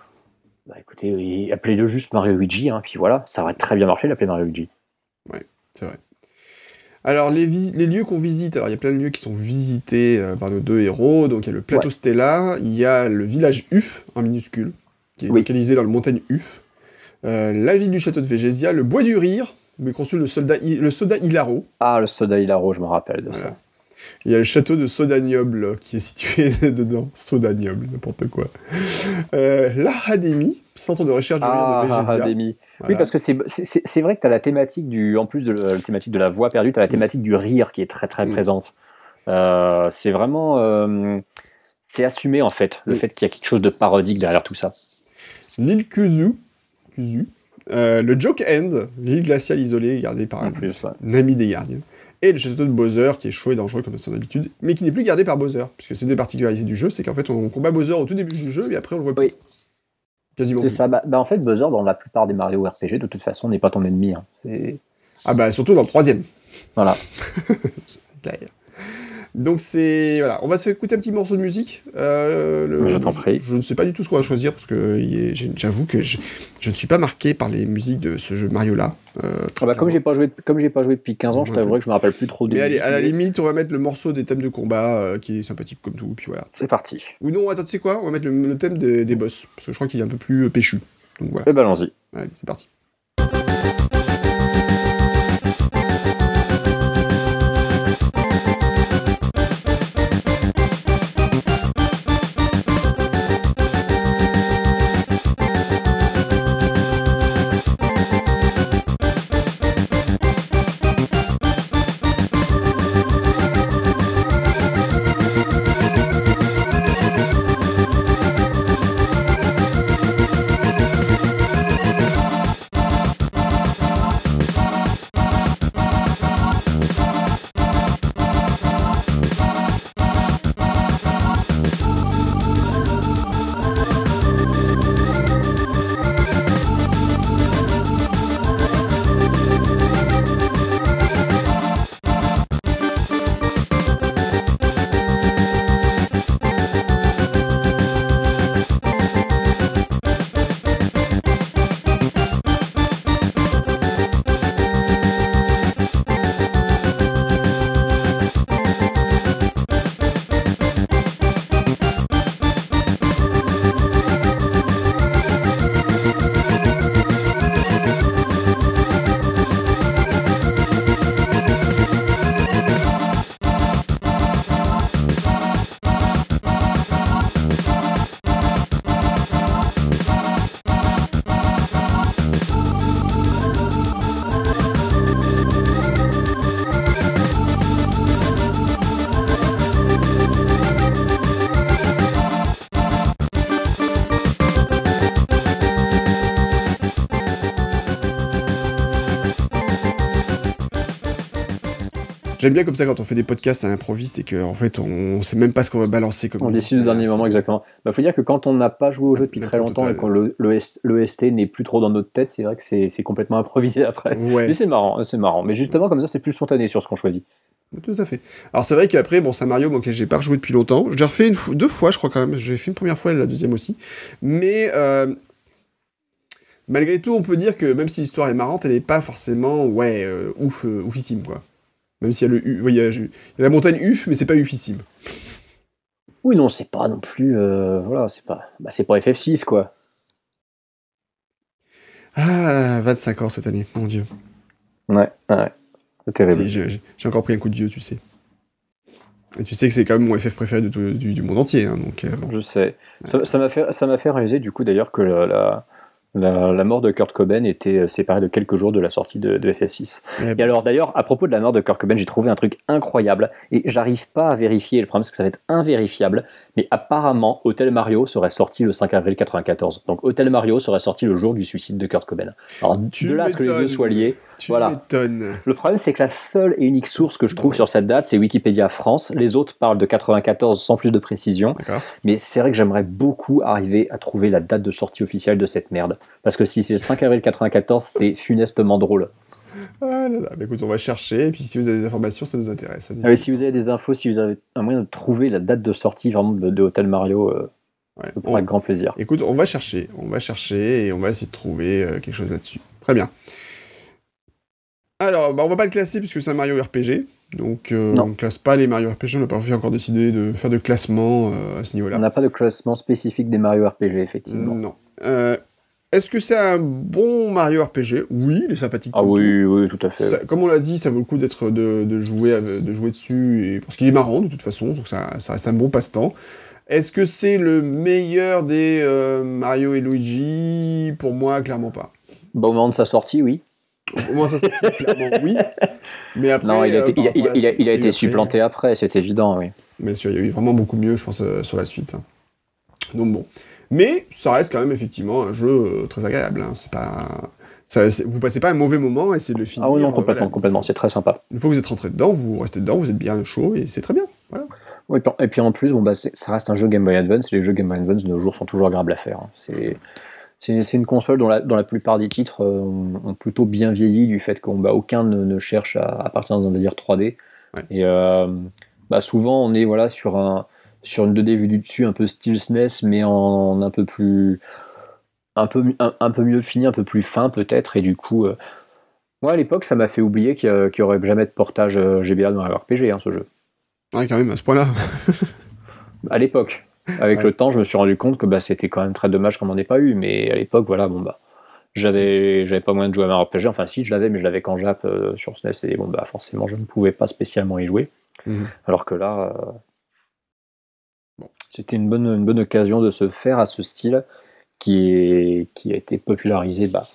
Bah écoutez, appelez-le juste Mario Luigi, hein, puis voilà, ça aurait très bien marché d'appeler Mario Luigi. Ouais, c'est vrai. Alors, les, les lieux qu'on visite, alors il y a plein de lieux qui sont visités euh, par nos deux héros. Donc, il y a le plateau Stella, il y a le village Uf, en minuscule, qui est localisé dans le montagne Uf. Euh, la ville du château de Végésia, le bois du rire, où construit le, soldat, le soda Hilaro. Ah, le soda Hilaro, je me rappelle de ça. Il y a le château de Sodagnoble qui est situé dedans. Sodagnoble, n'importe quoi. Euh, L'Académie, centre de recherche du ah, rire de Végésia. Oui, parce que c'est vrai que tu as la thématique du. En plus de la, thématique de la voix perdue, tu as la thématique du rire qui est très très mm. présente. Euh, c'est vraiment. Euh, c'est assumé en fait, le fait qu'il y a quelque chose de parodique derrière tout ça. L'île Kuzu. Kuzu. Euh, le Joke End, l'île glaciale isolée gardée par un ami des gardiens et le château de Bowser, qui est chaud et dangereux comme à son habitude, mais qui n'est plus gardé par Bowser, puisque c'est une des particularités du jeu, c'est qu'en fait on combat Bowser au tout début du jeu, et après on le voit plus. Quasiment. C'est ça, bah, bah, en fait Bowser dans la plupart des Mario RPG, de toute façon, n'est pas ton ennemi. Hein. Ah bah surtout dans le troisième. Voilà. Donc c'est voilà, on va se écouter un petit morceau de musique. Euh, je t'en prie. Je, ne sais pas du tout ce qu'on va choisir parce que j'avoue que je, ne suis pas marqué par les musiques de ce jeu Mario là. Euh, ah bah, comme j'ai pas joué, comme j'ai pas joué depuis 15 ans, je t'avouerai que je me rappelle plus trop. Des Mais allez, à la limite, on va mettre le morceau des thèmes de combat euh, qui est sympathique comme tout, puis voilà. C'est parti. Ou non, attends, tu sais quoi? On va mettre le, thème des, des, boss parce que je crois qu'il est un peu plus péchu. Donc voilà. Et eh ben allons-y. Allez, c'est parti. J'aime bien comme ça quand on fait des podcasts à l'improviste et qu'en en fait on sait même pas ce qu'on va balancer comme On décide au dernier moment exactement. Il bah, faut dire que quand on n'a pas joué au jeu depuis très longtemps et que le, le, n'est plus trop dans notre tête, c'est vrai que c'est complètement improvisé après. Mais c'est marrant, c'est marrant. Mais justement comme ça c'est plus spontané sur ce qu'on choisit. Tout à fait. Alors c'est vrai qu'après, bon, c'est un Mario auquel j'ai pas rejoué depuis longtemps. J'ai refait une deux fois, je crois quand même. J'ai fait une première fois et la deuxième aussi. Mais euh, malgré tout, on peut dire que même si l'histoire est marrante, elle n'est pas forcément, ouais, euh, ouf, euh, oufissime, quoi. Même s'il y a le voyage, la montagne UF, mais c'est pas ufissime. Oui, non, c'est pas non plus. Euh, voilà, c'est pas. Bah, c'est pas FF6, quoi. Ah, 25 ans cette année, mon dieu. Ouais, ouais. C'est terrible. J'ai encore pris un coup de dieu, tu sais. Et tu sais que c'est quand même mon FF préféré du, monde entier. Hein, donc, euh, Je sais. Ça m'a fait, ça fait réaliser, du coup, d'ailleurs, que la la, mort de Kurt Cobain était euh, séparée de quelques jours de la sortie de, FF6. Eh et, ben. alors d'ailleurs, à propos de la mort de Kurt Cobain, j'ai trouvé un truc incroyable et j'arrive pas à vérifier. Le problème c'est que ça va être invérifiable. Mais apparemment, Hotel Mario serait sorti le 5 avril 94. Donc Hotel Mario serait sorti le jour du suicide de Kurt Cobain. Alors de là à ce que les deux soient liés, tu voilà. Le problème, c'est que la seule et unique source que je trouve sur cette date, c'est Wikipédia France. Les autres parlent de 94 sans plus de précision. Mais c'est vrai que j'aimerais beaucoup arriver à trouver la date de sortie officielle de cette merde. Parce que si c'est le 5 avril 94, c'est funestement drôle. Ah là là, bah, écoute, on va chercher, et puis si vous avez des informations, ça nous intéresse. Ah si vous avez des infos, si vous avez un moyen de trouver la date de sortie vraiment de, Hotel Mario, euh, avec grand plaisir. Écoute, on va chercher, on va chercher, et on va essayer de trouver euh, quelque chose là-dessus. Très bien. Alors, bah, on va pas le classer puisque c'est un Mario RPG. Donc, euh, on ne classe pas les Mario RPG. On n'a pas encore décidé de faire de classement à ce niveau-là. On n'a pas de classement spécifique des Mario RPG, effectivement. Non. Est-ce que c'est un bon Mario RPG Oui, il est sympathique. Ah oui, oui, tout à fait. comme on l'a dit, ça vaut le coup d'être de, jouer de jouer dessus et parce qu'il est marrant de toute façon, donc ça, reste un bon passe-temps. Est-ce que c'est le meilleur des euh, Mario et Luigi? Pour moi, clairement pas. Bah, au moment de sa sortie, oui. Au moment de sa sortie, clairement oui. Mais après, non, il a été, il a, été supplanté après, c'est évident, oui. Bien sûr, il y a eu vraiment beaucoup mieux, je pense, euh, sur la suite. Donc bon. Mais ça reste quand même effectivement un jeu euh, très agréable. Hein. C'est pas. Ça, vous passez pas un mauvais moment, essayez de le finir. Ah oui, non, complètement, complètement, c'est très sympa. Une fois que vous êtes rentré dedans, vous restez dedans, vous êtes bien chaud et c'est très bien. Voilà. Oui, et puis en plus, bon, bah, ça reste un jeu Game Boy Advance. Les jeux Game Boy Advance de nos jours sont toujours agréables à faire. Hein. C'est une console dont la, la plupart des titres euh, ont plutôt bien vieilli du fait qu'aucun bah, aucun ne, cherche à, partir d'un délire 3D. Et euh, bah, souvent, on est voilà, sur un, sur une 2D vue du dessus, un peu style SNES, mais en un peu plus. un peu, un, peu mieux fini, un peu plus fin peut-être, et du coup. Euh, moi à l'époque, ça m'a fait oublier qu'il n'y aurait jamais de portage euh, GBA dans un RPG, hein, ce jeu. Ouais, quand même, à ce point-là. à l'époque. Avec le temps, je me suis rendu compte que bah, c'était quand même très dommage qu'on n'en ait pas eu, mais à l'époque, voilà, bon bah. J'avais, j'avais pas moyen de jouer à un RPG, enfin si je l'avais, mais je l'avais qu'en Jap euh, sur SNES, et bon bah forcément je ne pouvais pas spécialement y jouer. Mhm. Alors que là, c'était une bonne, une bonne occasion de se faire à ce style qui, est, qui a été popularisé bah,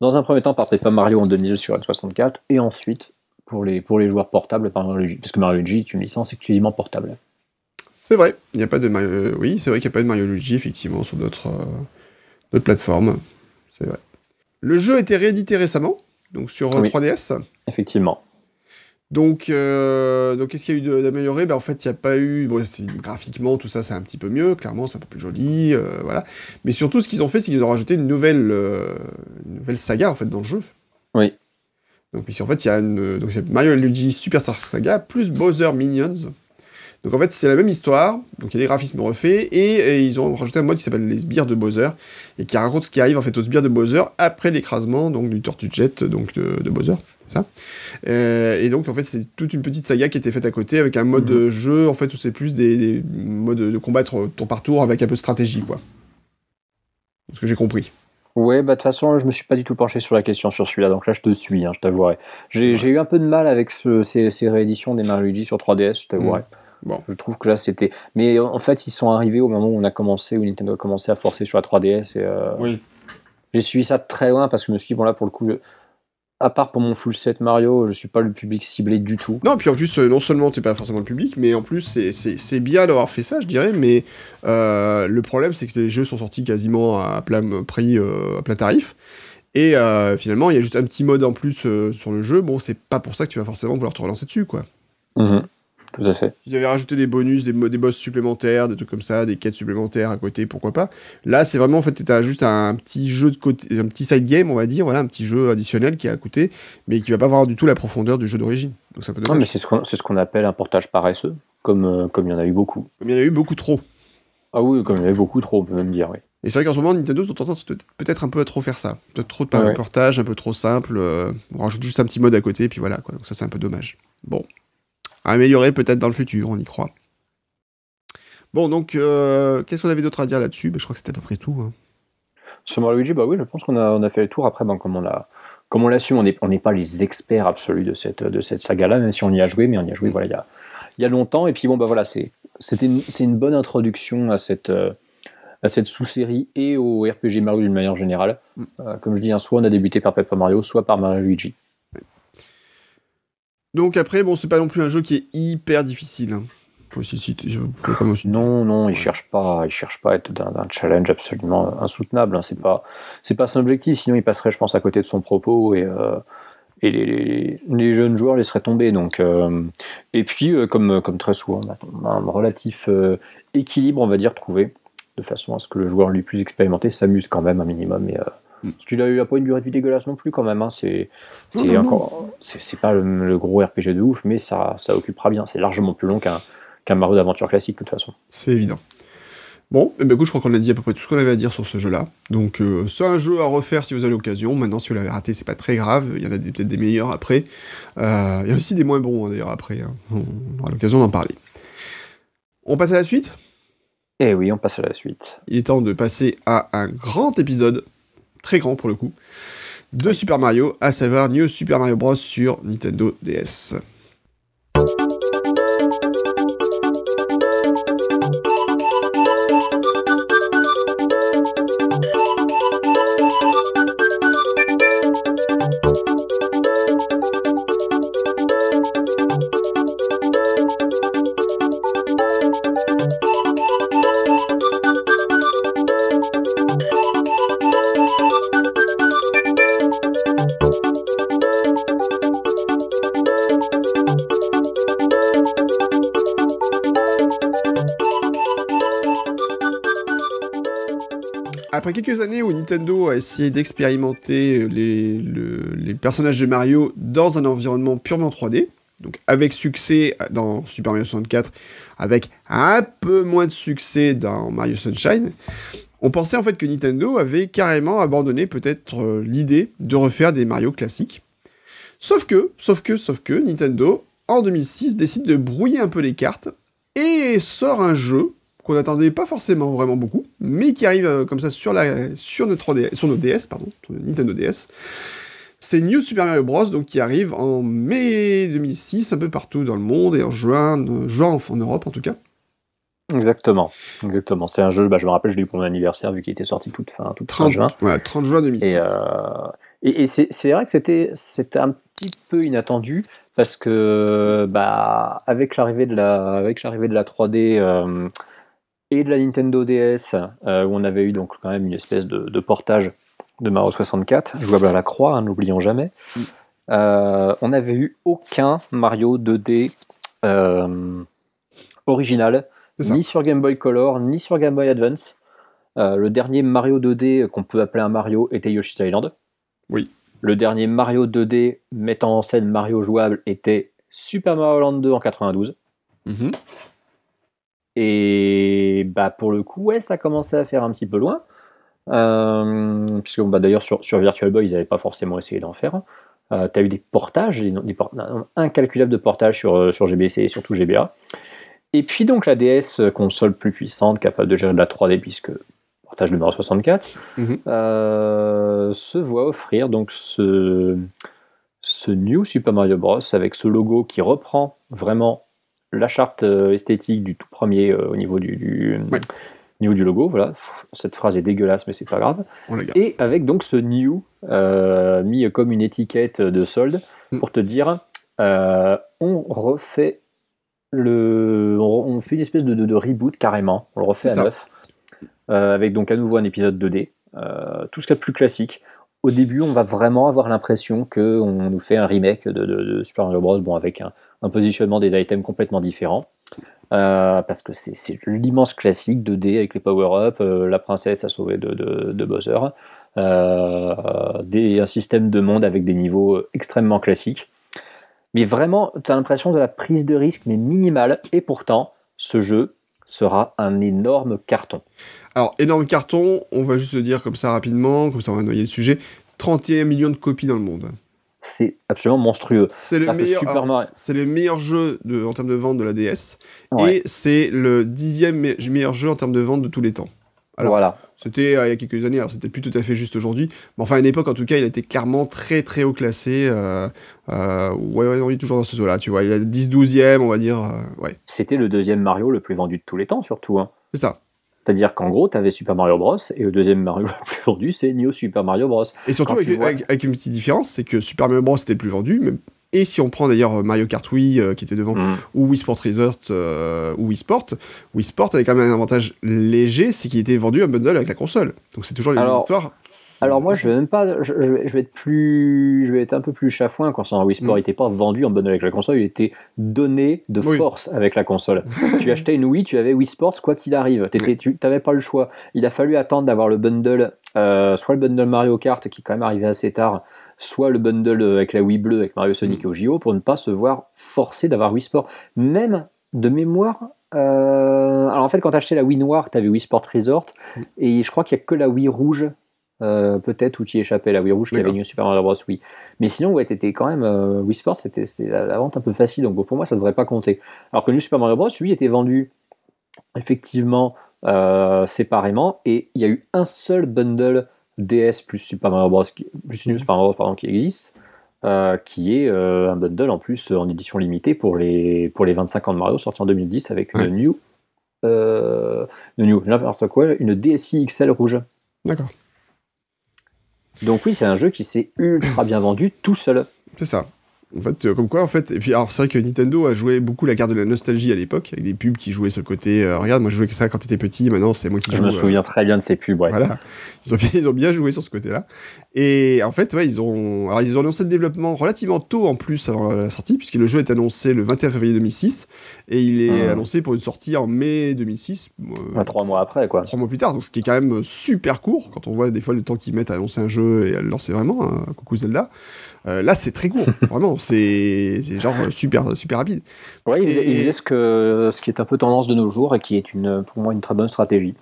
dans un premier temps par Paper Mario en 2000 sur N64 et ensuite pour les, pour les joueurs portables par Mario Luigi, parce que Mario Luigi est une licence exclusivement portable. C'est vrai, il n'y a pas de Mario... Euh, oui, c'est vrai qu'il n'y a pas de Mario Luigi effectivement sur d'autres euh, plateformes. C'est vrai. Le jeu a été réédité récemment, donc sur 3DS. Effectivement. Donc, euh, donc qu'est-ce qu'il y a eu d'amélioré ben, En fait, il n'y a pas eu. Bon, graphiquement, tout ça, c'est un petit peu mieux, clairement, c'est un peu plus joli, euh, voilà. Mais surtout, ce qu'ils ont fait, c'est qu'ils ont rajouté une nouvelle, euh, une nouvelle saga, en fait, dans le jeu. Oui. Donc, ici, en fait, il y a une. Donc, Mario Luigi Super Star Saga plus Bowser Minions. Donc, en fait, c'est la même histoire. Donc, il y a des graphismes refaits. Et, ils ont rajouté un mode qui s'appelle les sbires de Bowser. Et qui raconte ce qui arrive, en fait, aux sbires de Bowser après l'écrasement donc, du Tortue Jet donc, de, de Bowser ça. Euh, et donc en fait c'est toute une petite saga qui était faite à côté avec un mode de mhm. jeu en fait où c'est plus des, modes de combattre tour par tour avec un peu de stratégie quoi. Ce que j'ai compris. Ouais, bah de toute façon, je me suis pas du tout penché sur la question sur celui-là, donc là je te suis, hein, je t'avouerai. J'ai eu un peu de mal avec ces, rééditions des Mario Luigi sur 3DS, je t'avouerai. Mhm. Bon. Je trouve que là c'était. Mais en fait, ils sont arrivés au moment où on a commencé, où Nintendo a commencé à forcer sur la 3DS. Et, euh, Oui. J'ai suivi ça très loin parce que je me suis dit, bon là pour le coup, à part pour mon full set Mario, je suis pas le public ciblé du tout. Non, puis en plus, euh, non seulement t'es pas forcément le public, mais en plus, c'est bien d'avoir fait ça, je dirais, mais euh, le problème, c'est que les jeux sont sortis quasiment à plein prix, euh, à plein tarif. Et finalement, il y a juste un petit mode en plus sur le jeu. Bon, c'est pas pour ça que tu vas forcément vouloir te relancer dessus, quoi. Mhm. Tout à fait. Ils avaient rajouté des bonus, des, des boss supplémentaires, des trucs comme ça, des quêtes supplémentaires à côté, pourquoi pas. Là, c'est vraiment, en fait, t'as juste un petit jeu de côté, un petit side game, on va dire, voilà, un petit jeu additionnel qui est à côté, mais qui va pas avoir du tout la profondeur du jeu d'origine. Donc ça peut Non, mais c'est ce qu'on appelle un portage paresseux, comme, euh, comme il y en a eu beaucoup. Comme il y en a eu beaucoup trop. Ah oui, comme il y en a eu beaucoup trop, on peut même dire, oui. Et c'est vrai qu'en ce moment, Nintendo sont en peut-être un peu à trop faire ça. Peut-être trop de portage, un peu trop simple. Euh, on rajoute juste un petit mode à côté, et puis voilà, quoi. Donc ça, c'est un peu dommage. Bon à améliorer peut-être dans le futur, on y croit. Bon, donc, euh, qu'est-ce qu'on avait d'autre à dire là-dessus? Ben, Je crois que c'était à peu près tout. Hein. Sur Mario Luigi, bah oui, je pense qu'on a, on a fait le tour. Après, ben, comme on l'a comme on l'a su, on n'est on pas les experts absolus de cette, de cette saga-là, même si on y a joué, mais on y a joué voilà, il, y a, il y a longtemps. Et puis bon, bah voilà, c'est une, une bonne introduction à cette, euh, à cette sous-série et au RPG Mario d'une manière générale. Mm. Euh, comme je dis, hein, soit on a débuté par Paper Mario, soit par Mario Luigi. Donc après, bon, c'est pas non plus un jeu qui est hyper difficile. Hein. Non, non, il cherche pas, il cherche pas à être d'un challenge absolument insoutenable. Hein. C'est pas, c'est pas son objectif. Sinon, il passerait, je pense, à côté de son propos et, euh, et les, jeunes joueurs laisseraient tomber. Donc, euh, et puis, euh, comme, comme très souvent, on a un relatif équilibre, on va dire, trouvé, de façon à ce que le joueur lui plus expérimenté s'amuse quand même un minimum. Et, mm. tu il a pas une durée de vie dégueulasse non plus quand même. Hein. C'est, encore, c'est, pas le, gros RPG de ouf, mais ça, ça occupera bien. C'est largement plus long qu'un qu'un Mario d'aventure classique, de toute façon. C'est évident. Bon, et eh ben écoute, je crois qu'on a dit à peu près tout ce qu'on avait à dire sur ce jeu-là. Donc, euh, c'est un jeu à refaire si vous avez l'occasion. Maintenant, si vous l'avez raté, c'est pas très grave. Il y en a peut-être des meilleurs après. Euh, il y a aussi des moins bons, hein, d'ailleurs, après. Hein. On aura l'occasion d'en parler. On passe à la suite? Eh oui, on passe à la suite. Il est temps de passer à un grand épisode, très grand pour le coup, de Super Mario, à savoir New Super Mario Bros. sur Nintendo DS. Quelques années où Nintendo a essayé d'expérimenter les, personnages de Mario dans un environnement purement 3D, donc avec succès dans Super Mario 64, avec un peu moins de succès dans Mario Sunshine, on pensait en fait que Nintendo avait carrément abandonné peut-être euh, l'idée de refaire des Mario classiques. Sauf que, sauf que, sauf que, Nintendo, en 2006, décide de brouiller un peu les cartes et sort un jeu qu'on n'attendait pas forcément vraiment beaucoup, mais qui arrive euh, comme ça sur, la, sur, notre DS, sur nos DS, pardon, sur Nintendo DS. C'est New Super Mario Bros. donc qui arrive en mai 2006 un peu partout dans le monde et en juin, juin en, Europe en tout cas. Exactement, exactement. C'est un jeu, bah, je me rappelle, je l'ai eu pour mon anniversaire vu qu'il était sorti toute fin, toute 30, juin. Voilà, 30 juin 2006. Euh, et, et, c'est vrai que c'était un petit peu inattendu parce que bah, avec l'arrivée de la avec l'arrivée de la 3D et de la Nintendo DS, euh, où on avait eu donc quand même une espèce de, portage de Mario 64, jouable à la croix, hein, n'oublions jamais. Euh, on n'avait eu aucun Mario 2D euh, original, ni sur Game Boy Color, ni sur Game Boy Advance. le dernier Mario 2D qu'on peut appeler un Mario était Yoshi's Island. Oui. Le dernier Mario 2D mettant en scène Mario jouable était Super Mario Land 2 en 92. Et bah pour le coup, ouais, ça commençait à faire un petit peu loin. Euh, puisque bah, d'ailleurs sur, sur Virtual Boy, ils n'avaient pas forcément essayé d'en faire. Euh, tu as eu des portages, des, des incalculables de portages sur, euh, sur GBC et surtout GBA. Et puis donc la DS, euh, console plus puissante, capable de gérer de la 3D, puisque portage numéro 64, mhm. se voit offrir donc ce, ce New Super Mario Bros. avec ce logo qui reprend vraiment la charte euh, esthétique du tout premier euh, au niveau du, niveau du logo. Voilà, cette phrase est dégueulasse, mais c'est pas grave. Et avec donc ce new euh, mis comme une étiquette de solde mm. pour te dire, on refait le, on, fait une espèce de, reboot carrément. On le refait à neuf, avec donc à nouveau un épisode 2D. tout ce qu'il y a de plus classique au début, on va vraiment avoir l'impression qu'on nous fait un remake de, de, Super Mario Bros. Bon, avec un, positionnement des items complètement différent. Euh, parce que c'est l'immense classique 2D avec les power-up, euh, la princesse a sauvé de, de, Bowser, euh, un système de monde avec des niveaux extrêmement classiques. Mais vraiment, tu as l'impression de la prise de risque, mais minimale, et pourtant, ce jeu sera un énorme carton. Alors, énorme carton, on va juste le dire comme ça rapidement, comme ça on va noyer le sujet, 31 millions de copies dans le monde c'est absolument monstrueux. C'est le, meilleur, c'est le meilleur jeu de, en termes de vente de la DS, et c'est le dixième meilleur jeu en termes de vente de tous les temps. Alors, voilà. C'était euh, il y a quelques années, alors c'était plus tout à fait juste aujourd'hui, mais enfin à une époque en tout cas, il a été clairement très très haut classé. Euh, euh, ouais, ouais, on est toujours dans ce zoo-là, tu vois. Il a 10-12e, on va dire. ouais. C'était le deuxième Mario le plus vendu de tous les temps, surtout. Hein. C'est ça. C'est-à-dire qu'en gros, tu avais Super Mario Bros. et le deuxième Mario le plus vendu, c'est New Super Mario Bros. Et surtout, avec, une petite différence, c'est que Super Mario Bros. était le plus vendu, mais Et si on prend d'ailleurs Mario Kart Wii qui était devant, Mm. ou Wii Sport Resort ou Wii Sport, Wii Sport avait quand même un avantage léger, c'est qu'il était vendu en bundle avec la console. Donc c'est toujours la même Alors, histoire. Alors moi, je vais même pas, je, je vais, être plus, je vais être un peu plus chafouin concernant Wii Sport. Mm. Il n'était pas vendu en bundle avec la console, il était donné de Oui. force avec la console. tu achetais une Wii, tu avais Wii Sports quoi qu'il arrive. T'étais- Tu n'avais pas le choix. Il a fallu attendre d'avoir le bundle, euh, soit le bundle Mario Kart qui est quand même arrivé assez tard, soit le bundle avec la Wii bleue avec Mario Sonic Mm. au JO pour ne pas se voir forcé d'avoir Wii Sport. Même de mémoire. euh, alors en fait, quand tu achetais la Wii noire, tu avais Wii Sport Resort, Mm. et je crois qu'il n'y a que la Wii rouge euh, peut-être où tu y échappais, la Wii rouge qui avait. New Super Mario Bros. Wii. Mais sinon, ouais, t'étais quand même. euh, Wii Sports, c'était la, la vente un peu facile, donc bon, pour moi, ça devrait pas compter. Alors que New Super Mario Bros. lui était vendu effectivement euh, séparément, et il y a eu un seul bundle DS plus Super Mario Bros. qui- plus New Super Mario Bros. pardon, qui existe. euh, qui est euh, un bundle en plus euh, en édition limitée pour les, pour les 25 ans de Mario sorti en 2010 avec Ouais. une New, euh, une New, n'importe quoi, une DSi XL rouge. D'accord. Donc oui, c'est un jeu qui s'est ultra bien vendu tout seul. C'est ça. En fait, euh, comme quoi, en fait, et puis alors c'est vrai que Nintendo a joué beaucoup la carte de la nostalgie à l'époque, avec des pubs qui jouaient ce côté. euh, regarde, moi je jouais ça quand t'étais petit, maintenant c'est moi qui Je joue. me euh, souviens très bien de ces pubs, ouais. Voilà, ils ont, bien, ils ont bien joué sur ce côté-là. Et en fait, ouais, ils ont, alors ils ont annoncé le développement relativement tôt en plus avant la sortie, puisque le jeu est annoncé le 21 février 2006 et il est Mhm. annoncé pour une sortie en mai 2006. euh, Enfin, trois mois après, quoi. Trois mois plus tard, donc ce qui est quand même super court quand on voit des fois le temps qu'ils mettent à annoncer un jeu et à le lancer vraiment. hein, coucou Zelda. Euh, là, c'est très court, vraiment. C'est c'est genre euh, super super rapide. Ouais, il faisait, il Et- faisait ce, que, ce qui est un peu tendance de nos jours et qui est une, pour moi une très bonne stratégie.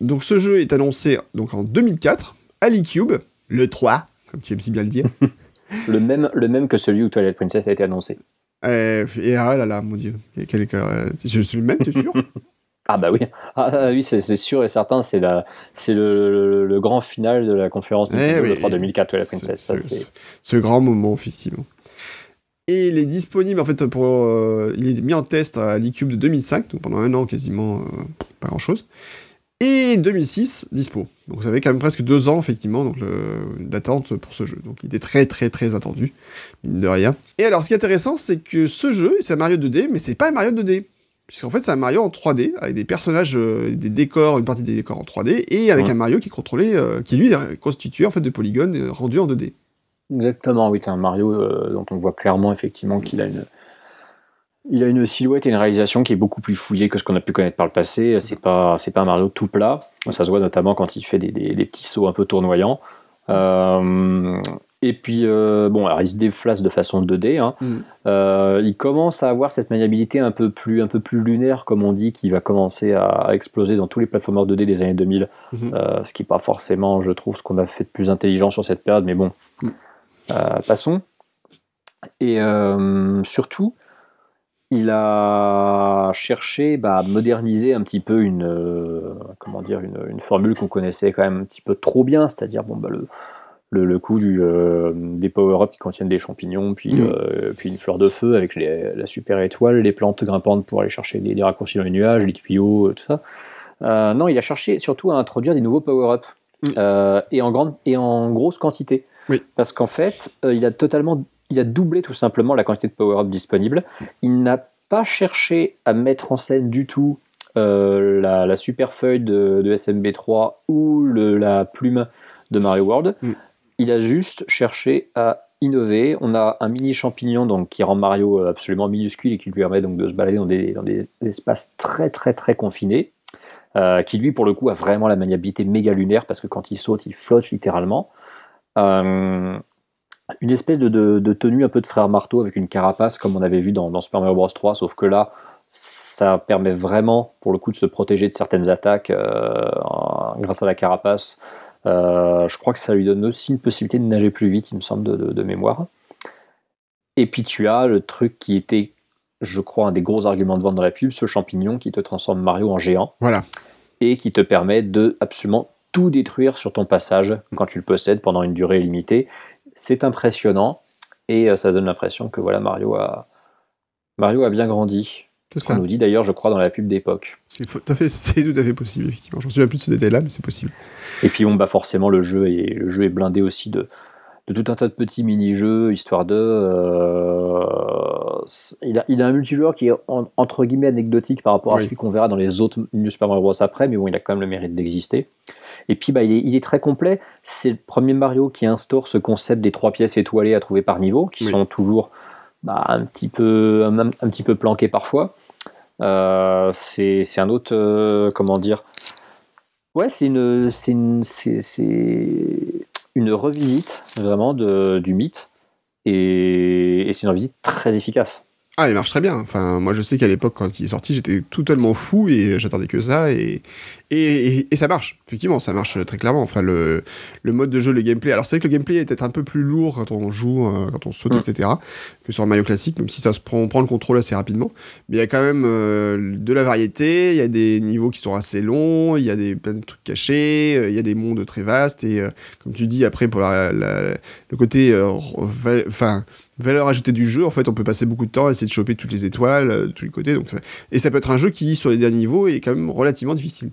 Donc ce jeu est annoncé donc en 2004 à l'eCube, le 3, comme tu aimes si bien le dire. Le même, le même que celui où Twilight Princess a été annoncé. Euh, et ah là là, mon dieu. Quel- euh, le même, t'es sûr? Ah bah oui, ah, oui c'est sûr et certain, c'est la- c'est le, le- le grand final de la conférence Eh oui. de 3 2004 Twilight Ce- Princess. Ça, ce, ce grand moment, effectivement. Et il est disponible, en fait, pour. euh, il est mis en test à l'eCube de 2005, donc pendant un an quasiment, euh, pas grand chose. Et 2006, dispo. Donc ça avait quand même presque deux ans, effectivement, donc d'attente pour ce jeu. Donc il est très très très attendu, mine de rien. Et alors ce qui est intéressant, c'est que ce jeu, c'est un Mario 2D, mais c'est pas un Mario 2D. Puisqu'en fait, c'est un Mario en 3D, avec des personnages, euh, des décors, une partie des décors en 3D, et avec Ouais. un Mario qui est contrôlé, euh, qui lui est constitué en fait de polygones euh, rendus en 2D. Exactement, oui, c'est un Mario dont on voit clairement effectivement qu'il a une, il a une silhouette et une réalisation qui est beaucoup plus fouillée que ce qu'on a pu connaître par le passé. C'est pas, c'est pas un Mario tout plat. Ça se voit notamment quand il fait des, des- des petits sauts un peu tournoyants. Euh, et puis, euh, bon, alors il se déplace de façon 2D. hein. Mm. Euh, il commence à avoir cette maniabilité un peu plus, un peu plus lunaire, comme on dit, qui va commencer à, exploser dans tous les plateformeurs 2D des années 2000. Mhm. Euh, ce qui n'est pas forcément, je trouve, ce qu'on a fait de plus intelligent sur cette période, mais bon, Mm. Passons. Et surtout, il a cherché bah, à moderniser un petit peu une, comment dire, une, une formule qu'on connaissait quand même un petit peu trop bien, c'est-à-dire bon, bah, le, le, le coup du, euh, des power-ups qui contiennent des champignons, puis, Mm. euh, puis une fleur de feu avec les- la super étoile, les plantes grimpantes pour aller chercher des, des raccourcis dans les nuages, les tuyaux, euh, tout ça. Euh, non, il a cherché surtout à introduire des nouveaux power-ups. Mm. Et, en grande, et en grosse quantité. Oui. Parce qu'en fait, il a totalement il a doublé tout simplement la quantité de power-up disponible. Il n'a pas cherché à mettre en scène du tout la, la super feuille de, de SMB3 ou le- la plume de Mario World. Mm. Il a juste cherché à innover. On a un mini champignon qui rend Mario euh, absolument minuscule et qui lui permet donc de se balader dans des, espaces très très très confinés. euh, qui lui pour le coup a vraiment la maniabilité méga lunaire parce que quand il saute il flotte littéralement. Euh, une espèce de, tenue un peu de frère marteau avec une carapace comme on avait vu dans, Super Mario Bros 3 sauf que là ça permet vraiment pour le coup de se protéger de certaines attaques grâce à la carapace Euh, je crois que ça lui donne aussi une possibilité de nager plus vite il me semble de, de- de mémoire et puis tu as le truc qui était je crois un des gros arguments de vente dans la pub ce champignon qui te transforme Mario en géant Voilà. et qui te permet de absolument tout détruire sur ton passage quand tu le possèdes pendant une durée limitée. C'est impressionnant et euh, ça donne l'impression que voilà Mario a Mario a bien grandi. C'est Ce qu'on nous dit d'ailleurs, je crois, dans la pub d'époque. C'est tout, à fait- c'est tout à fait possible, effectivement. J'en souviens plus de ce détail-là, mais c'est possible. Et puis bon, bah forcément, le jeu est, le jeu est blindé aussi de, de tout un tas de petits mini-jeux, histoire de. euh, il a, il a un multijoueur qui est entre guillemets anecdotique par rapport à celui qu'on verra dans les autres New Super Mario Bros après, mais bon, il a quand même le mérite d'exister. Et puis, bah, il, est, très complet. C'est le premier Mario qui instaure ce concept des trois pièces étoilées à trouver par niveau, qui sont toujours bah, un, petit peu, un, petit peu planquées parfois. Euh, c'est un autre, euh, comment dire, ouais, c'est une, une, revisite vraiment de, du mythe et, c'est une revisite très efficace. Ah, il marche très bien. Enfin, moi, je sais qu'à l'époque, quand il est sorti, j'étais totalement fou et j'attendais que ça. Et, et, ça marche, effectivement, ça marche très clairement. Enfin, le, le mode de jeu, le gameplay. Alors, c'est vrai que le gameplay est peut-être un peu plus lourd quand on joue, euh, quand on saute, mm. etc., que sur Mario classique, même si ça se prend, on prend le contrôle assez rapidement. Mais il y a quand même euh, de la variété. Il y a des niveaux qui sont assez longs. Il y a des, plein de trucs cachés. Euh, il y a des mondes très vastes. Et comme tu dis, après, pour la, le côté. Enfin valeur ajoutée du jeu, en fait, on peut passer beaucoup de temps à essayer de choper toutes les étoiles, de tous les côtés. Donc Et ça peut être un jeu qui, sur les derniers niveaux, est quand même relativement difficile.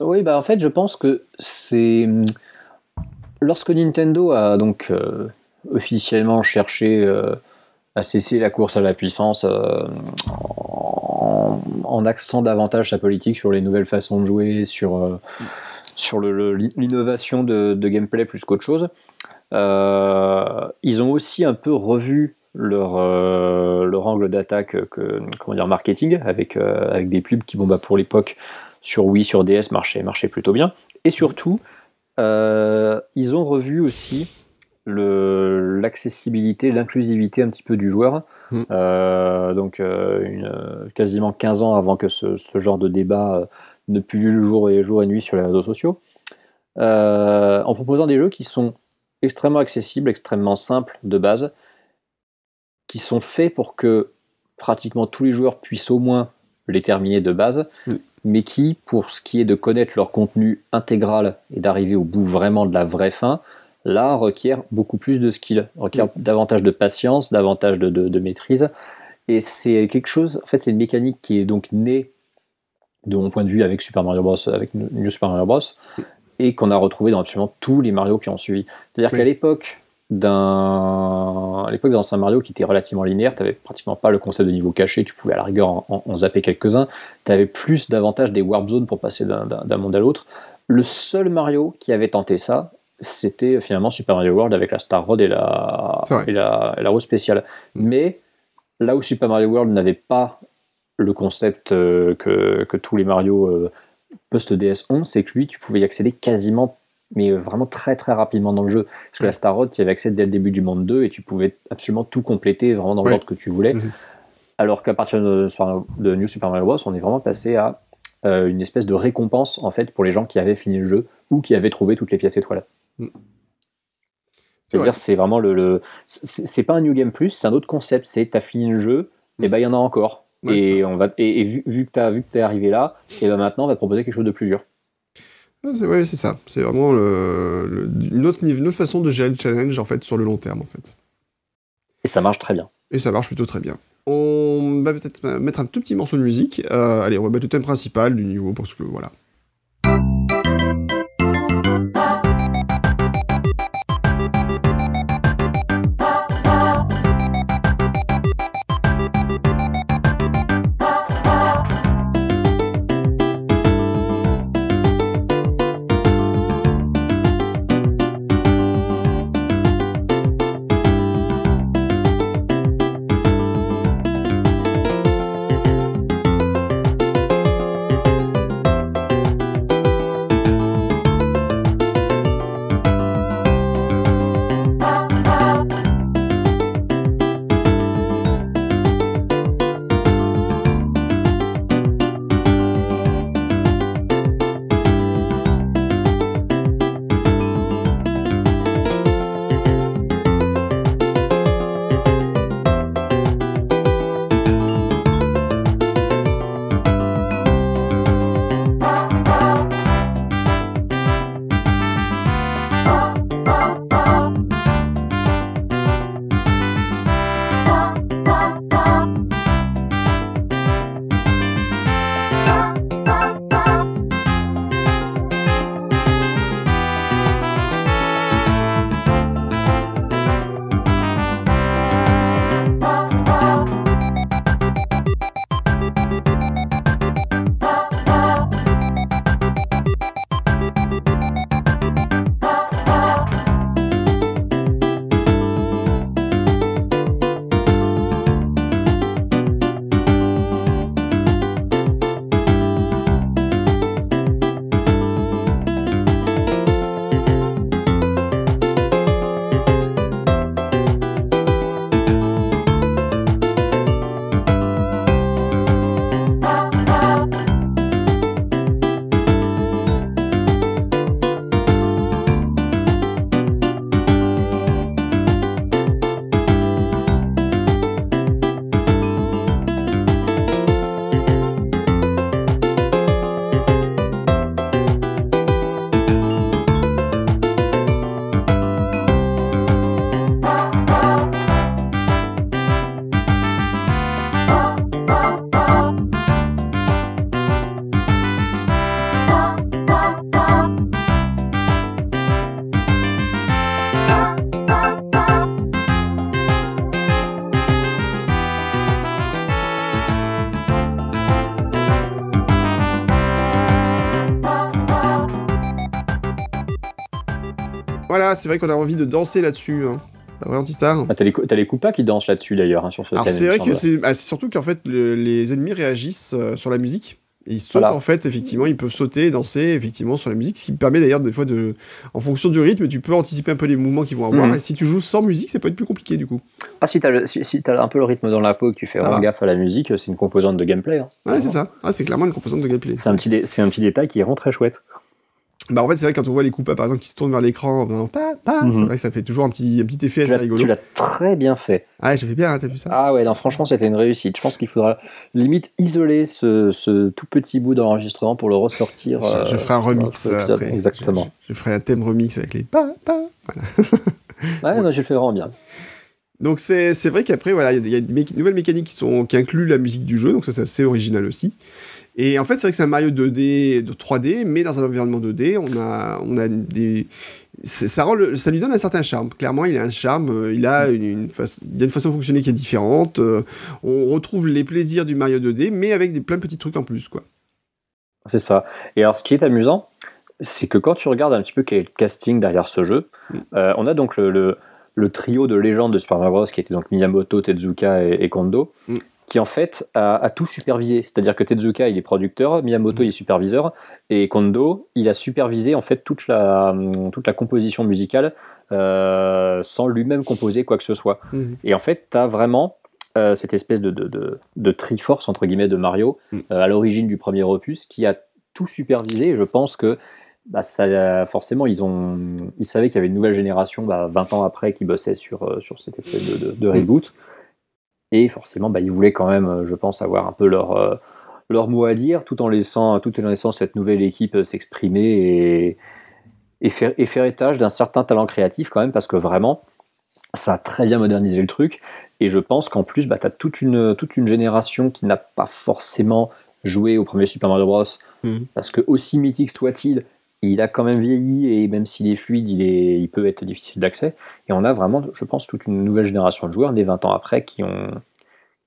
Oui, bah en fait, je pense que c'est. Lorsque Nintendo a donc euh, officiellement cherché euh, à cesser la course à la puissance euh, en, en, axant davantage sa politique sur les nouvelles façons de jouer, sur, sur l'innovation de, gameplay plus qu'autre chose, ils ont aussi un peu revu leur, leur angle d'attaque comment dire marketing avec, avec des pubs qui bon bah pour l'époque sur Wii sur DS marchaient plutôt bien et surtout ils ont revu aussi l'accessibilité, l'inclusivité un petit peu du joueur. Mm. donc une, quasiment 15 ans avant que ce, ce genre de débat ne pullule le jour et jour et nuit sur les réseaux sociaux, en proposant des jeux qui sont extrêmement accessibles, extrêmement simples de base, qui sont faits pour que pratiquement tous les joueurs puissent au moins les terminer de base, mais qui, pour ce qui est de connaître leur contenu intégral et d'arriver au bout vraiment de la vraie fin, là requiert beaucoup plus de skill, requiert davantage de patience, davantage de, maîtrise. Et c'est quelque chose, en fait, c'est une mécanique qui est donc née, de mon point de vue, avec Super Mario Bros, avec New Super Mario Bros, et qu'on a retrouvé dans absolument tous les Mario qui ont suivi. C'est-à-dire qu'à l'époque d'un à l'époque d'un Mario qui était relativement linéaire, tu n'avais pratiquement pas le concept de niveau caché, tu pouvais à la rigueur en, zapper quelques-uns, tu avais plus davantage des warp zones pour passer d'un monde à l'autre. Le seul Mario qui avait tenté ça, c'était finalement Super Mario World avec la Star Road et la, et la, la, roue spéciale. Mais là où Super Mario World n'avait pas le concept euh, que, que, tous les Mario euh, post-DS11, c'est que lui, tu pouvais y accéder quasiment, mais euh, vraiment très très rapidement dans le jeu. Parce que la Star Road, tu avais accès dès le début du monde 2 et tu pouvais absolument tout compléter vraiment dans l'ordre que tu voulais. Mhm. Alors qu'à partir de, de, New Super Mario Bros, on est vraiment passé à euh, une espèce de récompense en fait pour les gens qui avaient fini le jeu ou qui avaient trouvé toutes les pièces étoiles. Mhm. C'est-à-dire, c'est vraiment le. le c'est pas un New Game Plus, c'est un autre concept. C'est t'as fini le jeu, et ben il y en a encore et, on va, et, vu, vu, que tu es arrivé là, et ben maintenant on va te proposer quelque chose de plus dur. Oui, c'est ça. C'est vraiment le, une, autre, une, autre, façon de gérer le challenge en fait sur le long terme en fait. Et ça marche très bien. Et ça marche plutôt très bien. On va peut-être mettre un tout petit morceau de musique. Euh, allez, on va mettre le thème principal du niveau parce que voilà. Voilà, c'est vrai qu'on a envie de danser là-dessus. Hein. Antistar. Ah, t'as les, les Koopas qui dansent là-dessus d'ailleurs hein, sur ce Alors c'est vrai que bah, c'est surtout qu'en fait les ennemis réagissent euh, sur la musique. Et ils sautent en fait, effectivement, ils peuvent sauter et danser effectivement sur la musique, ce qui permet d'ailleurs des fois de, en fonction du rythme, tu peux anticiper un peu les mouvements qu'ils vont avoir. Mhm. Et si tu joues sans musique, ça peut être plus compliqué du coup. Ah si t'as si, si as un peu le rythme dans la peau et que tu fais vraiment gaffe à la musique, c'est une composante de gameplay. Hein. Ouais, c'est ça. Ah, c'est clairement une composante de gameplay. C'est un petit, c'est un petit détail qui rend très chouette. Bah en fait c'est vrai quand on voit les coupas par exemple qui se tournent vers l'écran en faisant pas pas, c'est mhm. vrai que ça fait toujours un petit, un petit effet assez rigolo. Tu l'as très bien fait. Ah j'ai fait bien, hein, t'as vu ça? Ah ouais non franchement c'était une réussite. Je pense qu'il faudra limite isoler ce, ce, tout petit bout d'enregistrement pour le ressortir. Je, je ferai un euh, remix après. Exactement. Je, ferai un thème remix avec les pas pas. Voilà. ouais non je le fais vraiment bien. Donc c'est vrai qu'après voilà il y a, des nouvelles mécaniques qui sont qui incluent la musique du jeu donc ça c'est assez original aussi. Et en fait, c'est vrai que c'est un Mario 2D, de 3D, mais dans un environnement 2D, on a, on a des. Ça, rend ça lui donne un certain charme. Clairement, il a un charme, euh, il a une, il a une façon de fonctionner qui est différente. Euh, on retrouve les plaisirs du Mario 2D, mais avec des, plein de petits trucs en plus, quoi. C'est ça. Et alors, ce qui est amusant, c'est que quand tu regardes un petit peu quel est le casting derrière ce jeu, mm. euh, on a donc le, le, trio de légendes de Super Mario Bros. qui était donc Miyamoto, Tezuka et, Kondo. Mm qui en fait a, tout supervisé. C'est-à-dire que Tezuka il est producteur, Miyamoto il est superviseur, et Kondo il a supervisé en fait toute la, toute la composition musicale euh, sans lui-même composer quoi que ce soit. Mhm. Et en fait, tu as vraiment euh, cette espèce de, de, de, triforce entre guillemets de Mario euh, à l'origine du premier opus qui a tout supervisé. Et je pense que bah, ça, forcément, ils, ont, ils savaient qu'il y avait une nouvelle génération bah, 20 ans après qui bossait sur, sur cette espèce de, de reboot. Et forcément, bah, ils voulaient quand même, euh, je pense, avoir un peu leur, euh, leur mot à dire, tout en laissant, tout en laissant cette nouvelle équipe euh, s'exprimer et, et, faire, et faire étage d'un certain talent créatif quand même, parce que vraiment, ça a très bien modernisé le truc. Et je pense qu'en plus, bah, tu as toute une, toute une génération qui n'a pas forcément joué au premier Super Mario Bros. Mmh. Parce que aussi mythique soit-il, il a quand même vieilli et même s'il est fluide, il, est, il peut être difficile d'accès. Et on a vraiment, je pense, toute une nouvelle génération de joueurs, nés 20 ans après, qui, ont,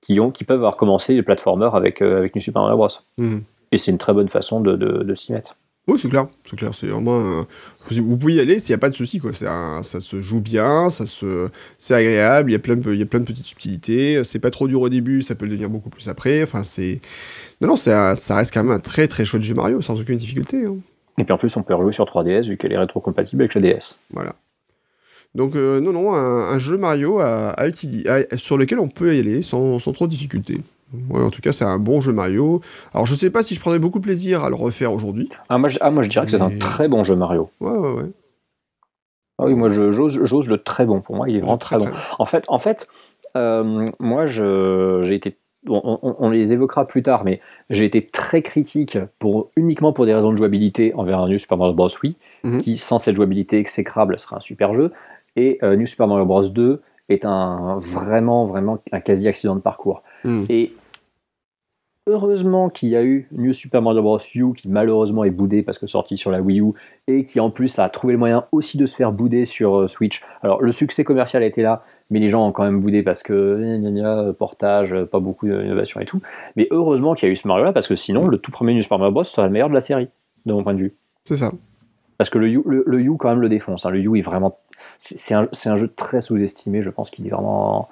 qui, ont, qui peuvent avoir commencé les platformers avec, euh, avec New Super Mario Bros. Mhm. Et c'est une très bonne façon de, de, s'y mettre. Oui, c'est clair, c'est clair, c'est vraiment. vous pouvez y aller, s'il n'y a pas de souci, quoi. Un, ça se joue bien, ça se, c'est agréable, il y a plein de, il y a plein de petites subtilités. C'est pas trop dur au début, ça peut le devenir beaucoup plus après. Enfin, c'est, non, non, ça reste quand même un très très chouette jeu Mario, sans aucune difficulté. Hein. Et puis en plus, on peut rejouer sur 3DS vu qu'elle est rétrocompatible avec la DS. Voilà. Donc, euh, non, non, un, jeu Mario à, sur lequel on peut y aller sans, trop de difficulté. en tout cas, c'est un bon jeu Mario. Alors, je sais pas si je prendrais beaucoup plaisir à le refaire aujourd'hui. Ah, moi, je, ah, moi, je dirais que c'est un très bon jeu Mario. Ouais, ouais, ouais. Ah oui, moi, j'ose le très bon. Pour moi, il est vraiment très, bon. En fait, en fait euh, moi, j'ai été on, les évoquera plus tard, mais j'ai été très critique pour, uniquement pour des raisons de jouabilité envers un New Super Mario Bros. Wii, mhm. qui sans cette jouabilité exécrable serait un super jeu. Et euh, New Super Mario Bros. 2 est un vraiment, vraiment un quasi-accident de parcours. Mhm. Et heureusement qu'il y a eu New Super Mario Bros. U qui malheureusement est boudé parce que sorti sur la Wii U et qui en plus a trouvé le moyen aussi de se faire bouder sur euh, Switch. Alors le succès commercial a été là, mais les gens ont quand même boudé parce que portage, pas beaucoup d'innovation et tout. Mais heureusement qu'il y a eu ce Mario là parce que sinon le tout premier New Super Mario Bros serait le meilleur de la série, de mon point de vue. C'est ça. Parce que le U, le, quand même le défonce. Hein. Le U est vraiment. C'est un, un, jeu très sous-estimé. Je pense qu'il est vraiment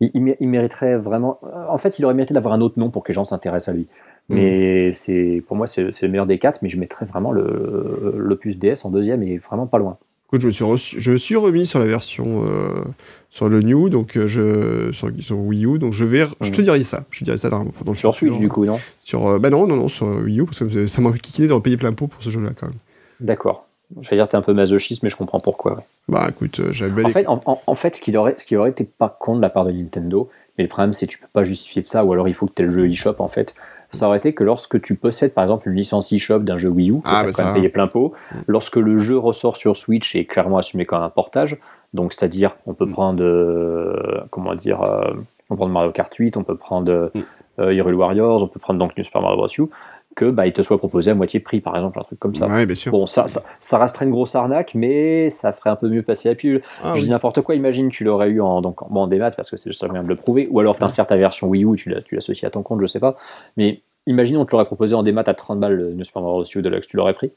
il, mériterait vraiment. En fait, il aurait mérité d'avoir un autre nom pour que les gens s'intéressent à lui. Mm. Mais c'est pour moi, c'est le meilleur des quatre, mais je mettrais vraiment l'opus DS en deuxième et vraiment pas loin. Écoute, je me suis, je suis remis sur la version euh, sur le New, donc euh, je sur, sur, Wii U, donc je vais, je te mm. dirai ça, je te dirai ça dans, dans le Sur Switch du coup, non? Sur, euh, bah non, non, non, sur Wii U parce que ça m'a kikiné de repayer plein pot pour ce jeu-là quand même. D'accord. Je vais dire, t'es un peu masochiste, mais je comprends pourquoi. Bah écoute, euh, j'avais en, fait, en, fait, ce qui aurait, ce qui aurait été pas con de la part de Nintendo, mais le problème c'est que tu peux pas justifier de ça, ou alors il faut que tu aies le jeu eShop en fait. Ça aurait été que lorsque tu possèdes par exemple une licence eShop d'un jeu Wii U, que ah, tu as bah payé plein pot, mm. lorsque le jeu ressort sur Switch et est clairement assumé comme un portage, donc c'est-à-dire on peut mm. prendre, euh, comment dire, euh, on peut prendre Mario Kart 8, on peut prendre mm. Hyrule Warriors, on peut prendre donc New Super Mario Bros. U, que bah, il te soit proposé à moitié prix, par exemple, un truc comme ça. Bon, ça, ça, resterait une grosse arnaque, mais ça ferait un peu mieux passer la pilule. Ah je dis n'importe quoi, imagine, tu l'aurais eu en, donc, en démat, parce que c'est le seul moyen de le prouver, ou alors tu insères ta version Wii U, tu l'associes à ton compte, je sais pas. Mais imaginons on te l'aurait proposé en démat à 30 balles le Super Mario Bros. Deluxe, tu l'aurais pris?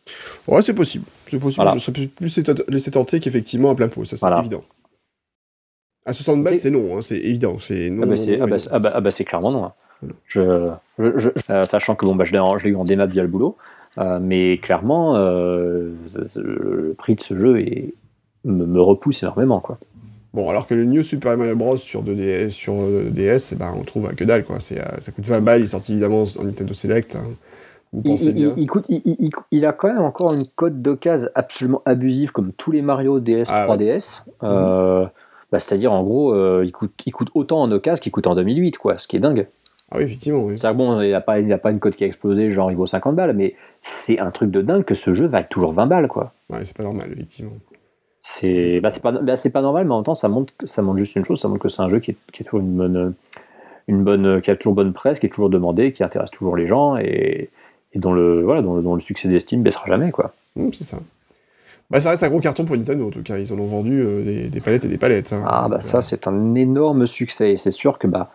Ouais, c'est possible. C'est possible. Je serais plus laissé tenter qu'effectivement à plein pot, ça c'est évident. À 60 balles, c'est non, hein, c'est évident. C'est non, ah, bah, c'est, ah, bah, ah, bah, ah bah, clairement non. Hein. Je, je, euh, sachant que bon, bah, je, l'ai, eu en démat via le boulot, euh, mais clairement, euh, le prix de ce jeu est, me, repousse énormément. Quoi. Bon, alors que le New Super Mario Bros. sur, DS, sur DS, eh ben, on trouve que dalle. Quoi. Ça coûte 20 balles, il est sorti évidemment en Nintendo Select. Hein. Vous pensez il, bien. Il, coûte, il, a quand même encore une cote d'occasion absolument abusive, comme tous les Mario DS, 3DS. Ah bah, c'est-à-dire, en gros, il, coûte, il coûte autant en occasion qu'il coûte en 2008, quoi, ce qui est dingue. Ah oui, effectivement. Oui. C'est-à-dire, bon, il n'y a, pas, a pas une cote qui a explosé, genre il vaut 50 balles, mais c'est un truc de dingue que ce jeu va être toujours 20 balles, quoi. Ouais, c'est pas normal, effectivement. C'est bah, pas, bah, pas normal, mais en même temps, ça montre, ça montre juste une chose, ça montre que c'est un jeu qui est, qui est, toujours une bonne, une bonne, qui a toujours bonne presse, qui est toujours demandé, qui intéresse toujours les gens et, et dont, le, voilà, dont, dont le succès d'estime baissera jamais, quoi. Mmh, c'est ça. Bah, ça reste un gros carton pour Nintendo, en tout cas. Ils en ont vendu euh, des, palettes et des palettes. Hein. Ah, bah ça, c'est un énorme succès. Et c'est sûr que, bah,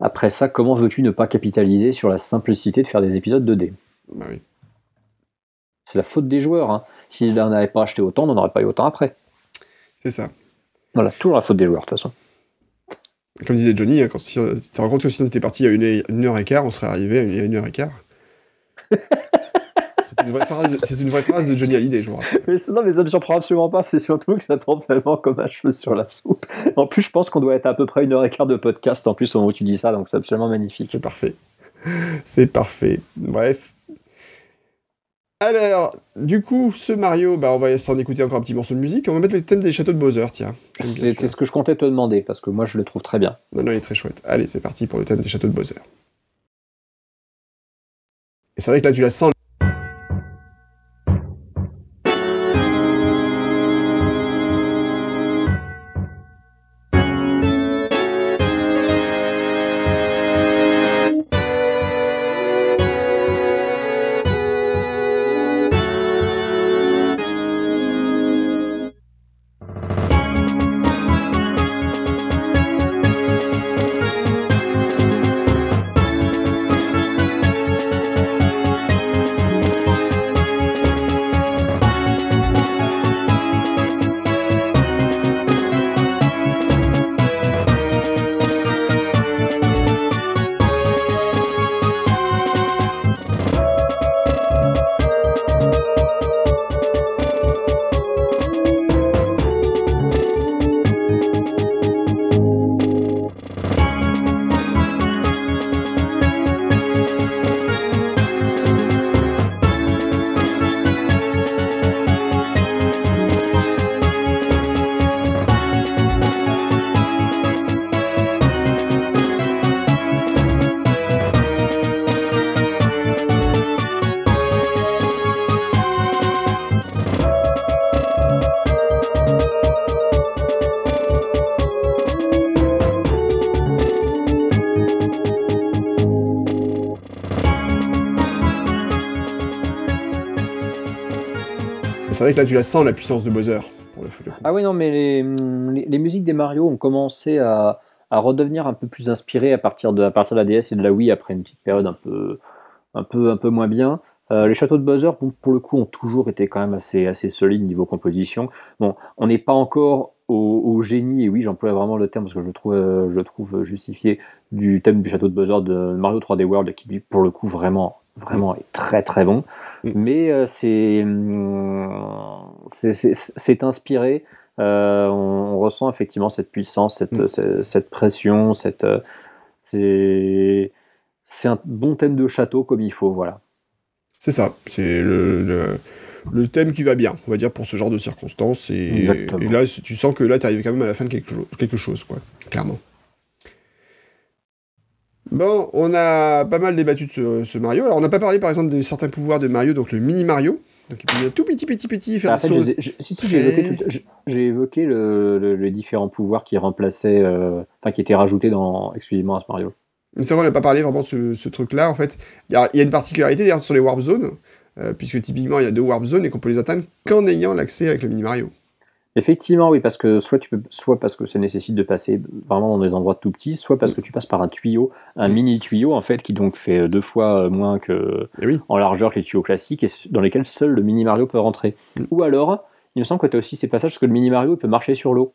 après ça, comment veux-tu ne pas capitaliser sur la simplicité de faire des épisodes 2D Bah oui. C'est la faute des joueurs. Hein. Si on n'avait pas acheté autant, on n'en aurait pas eu autant après. C'est ça. Voilà, toujours la faute des joueurs, de toute façon. Comme disait Johnny, quand tu te rends compte que si on était parti à une, heure et quart, on serait arrivé à une heure et quart. C'est une, vraie phrase de Johnny Hallyday, je vois. Mais non, mais ça ne surprend absolument pas. C'est surtout que ça tombe vraiment comme un cheveu sur la soupe. En plus, je pense qu'on doit être à peu près une heure et quart de podcast en plus au moment où tu dis ça, donc c'est absolument magnifique. C'est parfait. C'est parfait. Bref. Alors, du coup, ce Mario, bah, on va s'en écouter encore un petit morceau de musique. On va mettre le thème des châteaux de Bowser, tiens. C'était ce que je comptais te demander, parce que moi, je le trouve très bien. Non, non, il est très chouette. Allez, c'est parti pour le thème des châteaux de Bowser. Et c'est vrai que là, tu la sens. C'est vrai que là, tu la sens, la puissance de Bowser. ah oui, non, mais les, musiques des Mario ont commencé à, redevenir un peu plus inspirées à partir, de, de la DS et de la Wii après une petite période un peu, un peu, un peu moins bien. Euh, les châteaux de Bowser, pour le coup, ont toujours été quand même assez, solides niveau composition. Bon, on n'est pas encore au, génie, et oui, j'emploie vraiment le terme parce que je trouve, euh, justifié, du thème du château de Bowser de Mario 3D World, qui, pour le coup, vraiment vraiment est très très bon. Mm. Mais euh, mm, c'est c'est inspiré. Euh, on, ressent effectivement cette puissance, cette, mm. cette, pression, cette euh, c'est c'est un bon thème de château comme il faut, voilà. C'est ça, c'est le, le, thème qui va bien, on va dire, pour ce genre de circonstances. Et, et là, tu sens que là, tu arrives quand même à la fin de quelque, chose, quelque chose, quoi, clairement. Bon, on a pas mal débattu de ce, Mario. Alors, on n'a pas parlé, par exemple, de certains pouvoirs de Mario, donc le mini Mario. Donc, il peut tout petit, petit, petit, faire des choses. si, si, j'ai évoqué, le, les différents pouvoirs qui remplaçaient, euh, enfin, qui étaient rajoutés dans, exclusivement à ce Mario. Mais c'est vrai, on n'a pas parlé vraiment de ce, truc-là, en fait. Il y, a, une particularité, d'ailleurs, sur les Warp Zones, euh, puisque typiquement, il y a deux Warp Zones et qu'on peut les atteindre qu'en ayant l'accès avec le mini Mario. Effectivement, oui, parce que soit tu peux, soit parce que ça nécessite de passer vraiment dans des endroits tout petits, soit parce que tu passes par un tuyau, un mini tuyau en fait, qui donc fait deux fois moins que Eh en largeur que les tuyaux classiques et dans lesquels seul le mini Mario peut rentrer. Mm. Ou alors, il me semble que tu as aussi ces passages parce que le mini Mario il peut marcher sur l'eau.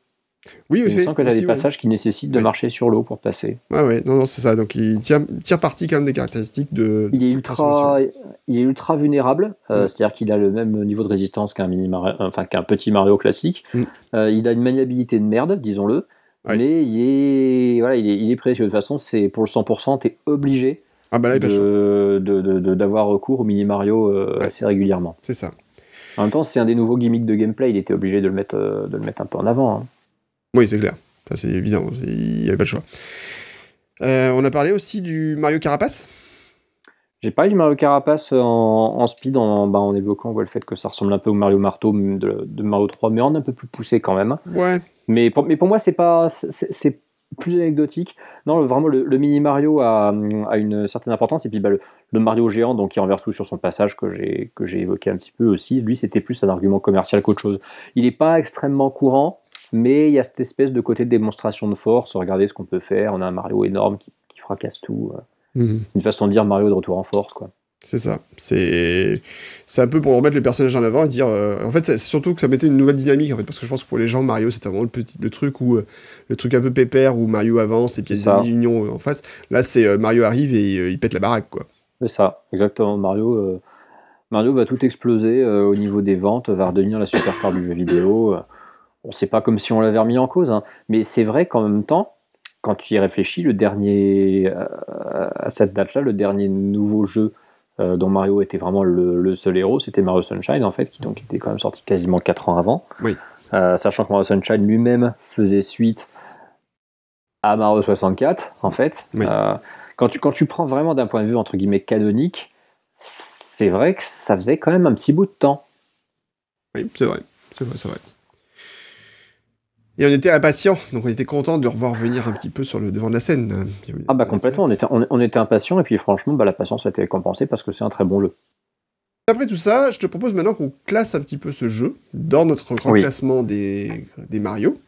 Oui, Il me semble que tu as aussi, des passages qui nécessitent de marcher sur l'eau pour passer. Ouais, ouais, non, non, c'est ça. Donc, il tire, tire parti quand même des caractéristiques de. Il de est ultra, il est ultra vulnérable, euh, Mm. c'est-à-dire qu'il a le même niveau de résistance qu'un Mario- enfin qu'un petit Mario classique. Mm. Euh, il a une maniabilité de merde, disons-le, Ouais. mais il est, voilà, il est, il est précieux. De toute façon, c'est pour le 100%, tu es obligé Ah, bah d'avoir recours au mini Mario euh, Ouais. assez régulièrement. C'est ça. En même temps, c'est un des nouveaux gimmicks de gameplay, il était obligé de le mettre, euh, de le mettre un peu en avant. hein. Oui, c'est clair. Ça, c'est évident. Il n'y avait pas le choix. Euh, on a parlé aussi du Mario Carapace. J'ai parlé du Mario Carapace en, en speed en, bah, en évoquant ouais, le fait que ça ressemble un peu au Mario Marteau de, de Mario 3, mais en un peu plus poussé quand même. Ouais. Mais pour, mais pour moi, c'est pas, c'est plus anecdotique. Non, vraiment, le, le mini Mario a, a une certaine importance. Et puis, bah, le, le Mario géant, donc qui renverse tout sur son passage que j'ai que j'ai évoqué un petit peu aussi. Lui, c'était plus un argument commercial qu'autre chose. Il n'est pas extrêmement courant, mais il y a cette espèce de côté de démonstration de force. Regardez ce qu'on peut faire. On a un Mario énorme qui, qui fracasse tout. Une façon de dire Mario de retour en force, quoi. C'est ça. C'est c'est un peu pour remettre les personnages en avant et dire. euh, En fait, c'est surtout que ça mettait une nouvelle dynamique en fait, parce que je pense que pour les gens, Mario, c'était vraiment le petit le truc où euh, le truc un peu pépère où Mario avance et puis il y a des mignons euh, en face. Là, c'est euh, Mario arrive et euh, il pète la baraque quoi. C'est ça, exactement. Mario, euh, Mario va tout exploser euh, au niveau des ventes, va redevenir la superstar du jeu vidéo. Bon, c'est pas comme si on l'avait remis en cause, hein, mais c'est vrai qu'en même temps, quand tu y réfléchis, le dernier, euh, à cette date-là, le dernier nouveau jeu euh, dont Mario était vraiment le, le seul héros, c'était Mario Sunshine, en fait, qui donc était quand même sorti quasiment 4 ans avant. Oui. Euh, sachant que Mario Sunshine lui-même faisait suite à Mario 64, en fait. Oui. Quand, tu, quand tu prends vraiment d'un point de vue, entre guillemets, canonique, c'est vrai que ça faisait quand même un petit bout de temps. Oui, c'est vrai. C'est vrai, c'est vrai. Et on était impatients, donc on était content de le revoir venir un petit peu sur le devant de la scène. Ah bah complètement, on était, on, on était impatients et puis franchement, bah, la patience a été récompensée parce que c'est un très bon jeu. Après tout ça, je te propose maintenant qu'on classe un petit peu ce jeu dans notre grand Oui. classement des, des Mario.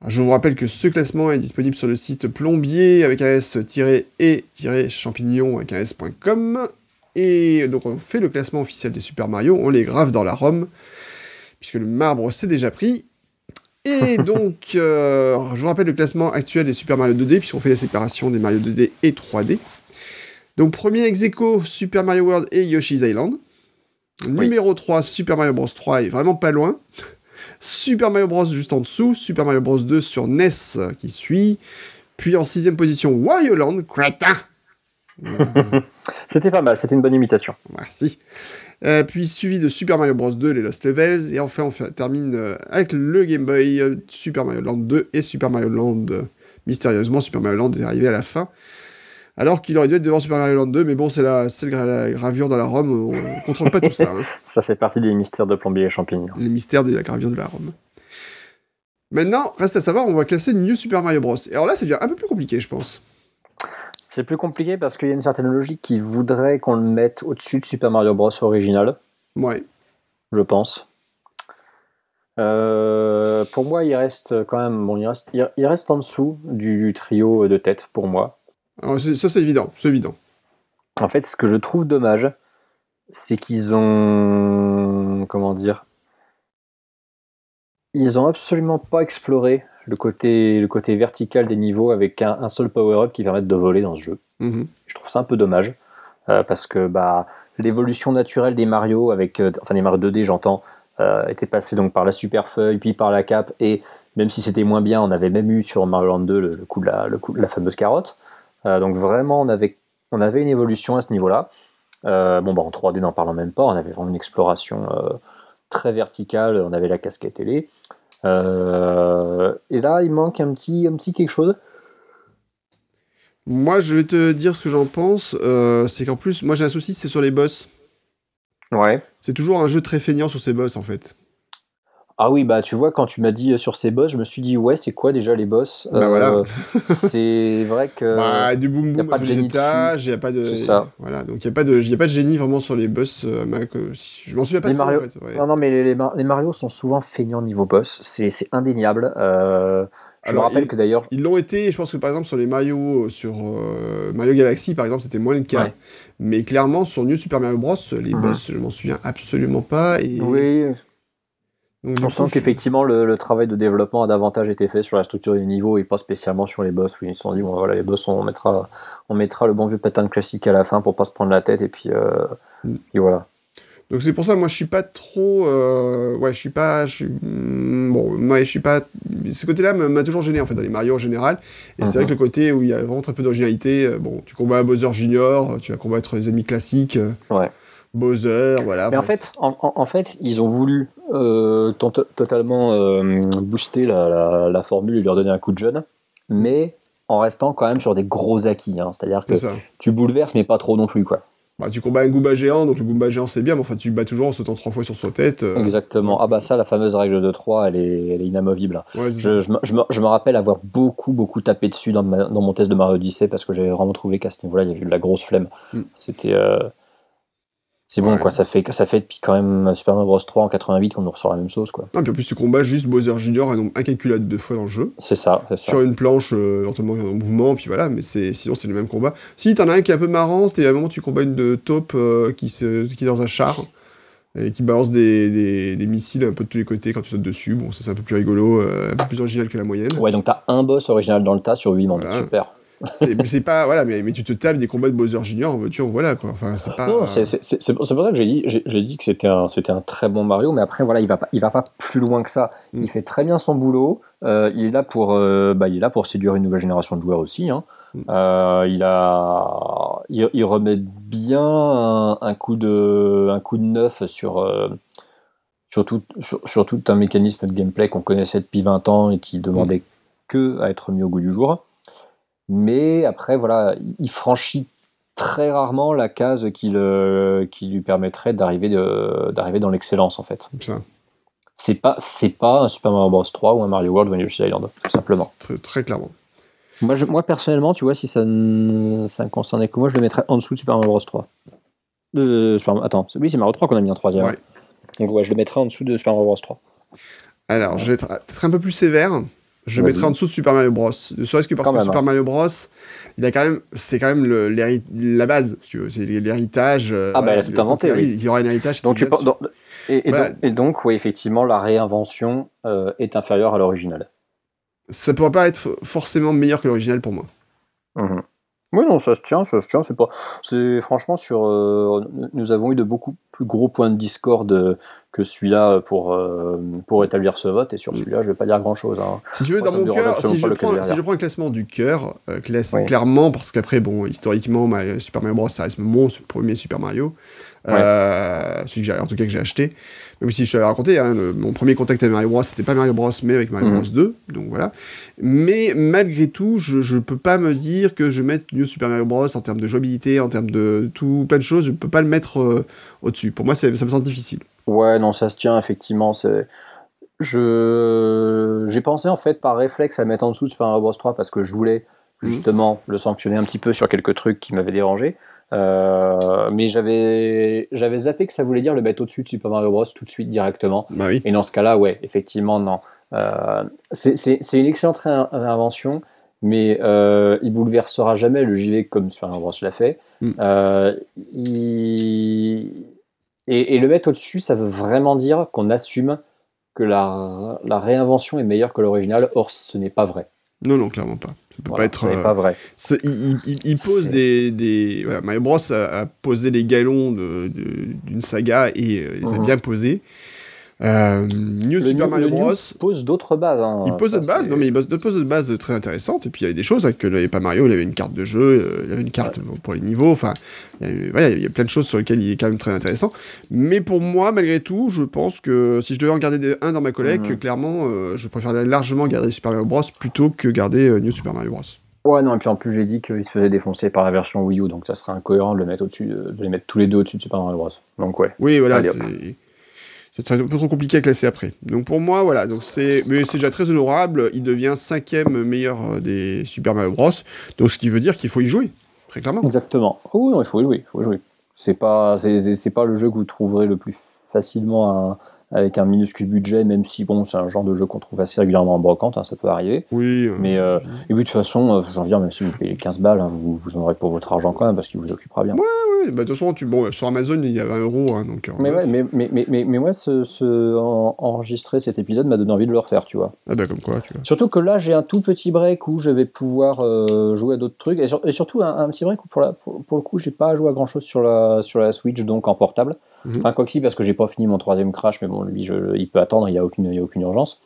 Alors, Je vous rappelle que ce classement est disponible sur le site plombier avec un s-et-champignon avec un s.com. Et donc on fait le classement officiel des Super Mario, on les grave dans la ROM, puisque le marbre s'est déjà pris. Et donc, euh, je vous rappelle le classement actuel des Super Mario 2D, puisqu'on fait la séparation des Mario 2D et 3D. Donc, premier ex aequo, Super Mario World et Yoshi's Island. Numéro 3, Super Mario Bros 3 est vraiment pas loin. Super Mario Bros juste en dessous. Super Mario Bros 2 sur NES euh, qui suit. Puis en sixième position, Wario Land, crétin C'était pas mal, c'était une bonne imitation. Merci. Euh, puis suivi de Super Mario Bros 2, les Lost Levels. Et enfin, on fait- termine euh, avec le Game Boy, euh, Super Mario Land 2 et Super Mario Land. mystérieusement, Super Mario Land est arrivé à la fin. Alors qu'il aurait dû être devant Super Mario Land 2, mais bon, c'est la, gra- la gravure dans la ROM, on ne contrôle pas tout ça. hein. Ça fait partie des mystères de plombier et champignons. les mystères de la gravure de la ROM. Maintenant, reste à savoir, on va classer New Super Mario Bros. Et alors là, ça devient un peu plus compliqué, je pense. C'est plus compliqué parce qu'il y a une certaine logique qui voudrait qu'on le mette au-dessus de Super Mario Bros original, Ouais. je pense. Euh, pour moi, il reste quand même, bon, il reste, il, reste en dessous du trio de tête pour moi. Alors, ça, c'est évident, c'est évident. En fait, ce que je trouve dommage, c'est qu'ils ont. Comment dire Ils ont absolument pas exploré le côté, le côté vertical des niveaux avec un, un seul power-up qui permette de voler dans ce jeu. Mhm. Je trouve ça un peu dommage euh, parce que bah, l'évolution naturelle des Mario, avec, euh, enfin des Mario 2D, j'entends, euh, était passée donc par la super feuille, puis par la cape, et même si c'était moins bien, on avait même eu sur Mario Land 2 le, le coup de la, le coup de la fameuse carotte. Donc vraiment, on avait, on avait une évolution à ce niveau-là. Bon, bah, en 3D, n'en parlons même pas, on avait vraiment une exploration très verticale, on avait la casquette télé. Euh, et là, il manque un petit, un petit quelque chose. Moi, je vais te dire ce que j'en pense. euh, c'est qu'en plus, moi, j'ai un souci, c'est sur les boss. Ouais. C'est toujours un jeu très feignant sur ces boss, en fait. Ah oui, bah tu vois, quand tu m'as dit sur ces boss, je me suis dit, ouais, c'est quoi déjà les boss? Bah, voilà. C'est vrai que. Bah, du boom boom, pas de génie étages, il n'y a pas de. ça. Voilà, donc il n'y a, pas de... y a pas de génie vraiment sur les boss. Je m'en souviens pas les trop Mario... en fait. Non, non, mais les, les, Mario sont souvent feignants niveau boss, c'est indéniable. Euh... Je me rappelle que d'ailleurs. Ils l'ont été, je pense que par exemple sur les Mario, sur Mario Galaxy par exemple, c'était moins le cas. Mais clairement, sur New Super Mario Bros, les Mhm. boss, je m'en souviens absolument pas. Et... Oui, Donc, on sent qu'effectivement le, le travail de développement a davantage été fait sur la structure des niveaux et pas spécialement sur les boss. Oui, ils se sont dit, bon voilà, les boss, on mettra, on mettra le bon vieux pattern classique à la fin pour pas se prendre la tête et puis, euh, Mm. et voilà. Donc c'est pour ça, moi je suis pas trop, euh, ouais, je suis pas, je suis, hmm, bon, moi je suis pas, ce côté-là m'a toujours gêné en fait dans les Mario en général. Et c'est Mhm. vrai que le côté où il y a vraiment très peu d'originalité, euh, bon, tu combats Bowser Junior, tu vas combattre les ennemis classiques, Ouais. Bowser, voilà. Mais en fait, en, fait, ils ont voulu euh, to- totalement euh, booster la, la- la formule et lui redonner un coup de jeune, mais en restant quand même sur des gros acquis. hein. C'est-à-dire que tu bouleverses, mais pas trop non plus, quoi. Bah, tu combats un Goomba géant, donc le Goomba géant c'est bien, mais enfin tu le bats toujours en sautant trois fois sur sa tête. euh, Exactement. Ah bah ça, la fameuse règle de 3, elle est, elle est inamovible. ouais, ça. Je, je me- je me, je me rappelle avoir beaucoup, beaucoup tapé dessus dans, ma- dans mon test de Mario Odyssey parce que j'avais vraiment trouvé qu'à ce niveau-là, il y avait eu de la grosse flemme. Mm. C'était. euh, C'est bon, Ouais. quoi. Ça fait, ça fait depuis quand même Super Mario Bros 3 en 88 qu'on nous ressort la même sauce, quoi. Ah, puis en plus tu combats juste Bowser Junior un nombre incalculable de fois dans le jeu. C'est ça, c'est ça. sur une planche euh, lentement en mouvement, puis voilà, mais c'est sinon c'est le même combat. Si t'en as un qui est un peu marrant, c'était à un moment tu combats une de taupe euh, qui, se, qui est dans un char et qui balance des, des, des missiles un peu de tous les côtés quand tu sautes dessus. Bon, ça c'est un peu plus rigolo, euh, un peu plus original que la moyenne. Ouais, donc t'as un boss original dans le tas sur 8 mondes. Voilà. Super. C'est pas voilà, mais, mais tu te tapes des combats de Bowser Junior en voiture, voilà quoi. Enfin, c'est pas. C'est- pour ça que j'ai dit, j'ai dit que c'était un, c'était un très bon Mario, mais après, voilà, il va pas, il va pas plus loin que ça. Mm. Il fait très bien son boulot. euh, il, est là pour, euh, bah, il est là pour séduire une nouvelle génération de joueurs aussi. hein. Mm. Euh, il, a, il, il remet bien un, un coup de, un coup de neuf sur, euh, sur, tout, sur, sur tout un mécanisme de gameplay qu'on connaissait depuis 20 ans et qui demandait que à être mis au goût du jour. Mais après, voilà, il- franchit très rarement la case qui, le, qui lui permettrait d'arriver de- d'arriver dans l'excellence, en fait. ça. C'est pas, c'est pas un Super Mario Bros 3 ou un Mario World ou un Yoshi Island, tout simplement. Très, très clairement. Moi, je- moi personnellement, tu vois, si ça ne, ça concernait que moi, je le mettrais en dessous de Super Mario Bros 3. De, Super- attends, c'est- oui, c'est Mario 3 qu'on a mis en troisième. Ouais. Donc ouais, je le mettrais en dessous de Super Mario Bros 3. Alors, je vais être peut-être un peu plus sévère. Je mettrai en dessous de Super Mario Bros. Ne serait-ce que parce Quand que même, Super hein. Mario Bros, il a quand même, c'est quand même le- la base. si tu veux. C'est l'héritage. euh, Ah, bah, voilà, a tout inventé, oui. Il y aura un héritage. Donc, tu vient penses- donc- et, et Voilà. donc, et donc, ouais, effectivement, la réinvention euh, est inférieure à l'original. ça pourrait pas être forcément meilleur que l'original pour moi. Mhm. Oui, non, ça se tient, ça se tient. C'est pas. C'est franchement sur. euh, nous avons eu de beaucoup plus gros points de discorde que celui-là pour euh, pour établir ce vote. Et sur Mm. celui-là, je vais pas dire grand-chose. Hein. Si tu veux, Moi, dans ça me mon dérange cœur, absolument si pas je, prends, si je prends un classement du cœur, euh, classe- Oui. clairement, parce qu'après, bon, historiquement, ma- Super Mario Bros, ça reste mon premier Super Mario. Euh, celui que en tout cas que j'ai acheté. Même si je t'avais raconté, hein, le- mon premier contact avec Mario Bros, c'était pas Mario Bros, mais avec Mario Mhm. Bros 2. Donc voilà. Mais malgré tout, je, je peux pas me dire que je mette New Super Mario Bros en termes de jouabilité, en termes de tout, plein de choses, je peux pas le mettre euh, au-dessus. Pour moi, ça me semble difficile. Ouais, non, ça se tient effectivement. C'est. Je j'ai pensé en fait par réflexe à mettre en dessous de Super Mario Bros 3 parce que je voulais Mhm. justement le sanctionner un petit peu sur quelques trucs qui m'avaient dérangé. Euh, mais j'avais j'avais zappé que ça voulait dire le mettre au-dessus de Super Mario Bros tout de suite directement. Bah oui. Et dans ce cas-là, ouais, effectivement, non. Euh, c'est une excellente ré- réinvention, mais euh, il bouleversera jamais le JV comme Super Mario Bros l'a fait. Mm. Euh, il- et, et le mettre au-dessus, ça veut vraiment dire qu'on assume que la, la réinvention est meilleure que l'original. Or, ce n'est pas vrai. Non, non, clairement pas. Ça peut Voilà, pas être. ce n'est euh, pas vrai. C'est- il, il- il pose C'est- des, des voilà, Mario Bros a, a posé les galons de- de- d'une saga et euh, les a Mhm. bien posés. Euh, New Le Super New- Mario Bros. pose d'autres bases. hein. Il pose Ça, de base, c'est- non mais il pose de pose de base très intéressantes et puis il y avait des choses hein, que n'avait pas Mario, il avait une carte de jeu, euh, il avait une carte pour les niveaux, enfin il y, voilà, il y a plein de choses sur lesquelles il est quand même très intéressant. Mais pour moi, malgré tout, je pense que si je devais en garder un dans ma collègue, que clairement, euh, je préférerais largement garder Super Mario Bros plutôt que garder euh, New Super Mario Bros. Ouais, non, et puis en plus, j'ai dit qu'il se faisait défoncer par la version Wii U, donc ça serait incohérent de, le mettre au-dessus, de de les mettre tous les deux au-dessus de Super Mario Bros. Donc, ouais. Oui, voilà, Allez, c'est. Un peu trop compliqué à classer après. Donc pour moi, voilà. Donc c'est, mais c'est déjà très honorable. Il devient cinquième meilleur euh, des Super Mario Bros. Donc ce qui veut dire qu'il faut y jouer, très clairement. Exactement. oui, il faut y jouer. Il faut y jouer. C'est pas, c'est, c'est pas le jeu que vous trouverez le plus facilement à, avec un minuscule budget, même si bon, c'est un genre de jeu qu'on trouve assez régulièrement en brocante, hein, ça peut arriver. Oui. Euh, mais euh, et oui, de toute façon, euh, j'en viens, même si vous payez 15 balles, hein, vous, vous en aurez pour votre argent quand même, parce qu'il vous occupera bien. Ouais, ouais, bah, de toute façon, tu, bon, sur Amazon, il y a 20 euros. Hein, donc, mais, ouais, mais, mais, mais, mais, mais, ouais, ce, ce enregistrer cet épisode m'a donné envie de le refaire, tu vois. Ah bah comme quoi, tu vois. Surtout que là, j'ai un tout petit break où je vais pouvoir jouer à d'autres trucs, et, surtout un, petit break où pour, la, pour, pour le coup, j'ai pas joué à grand chose sur la, sur la Switch, donc en portable. Mhm. Enfin, quoi que si, parce que j'ai pas fini mon troisième crash, mais bon, lui, je, il peut attendre, il n'y a, aucune, a aucune urgence.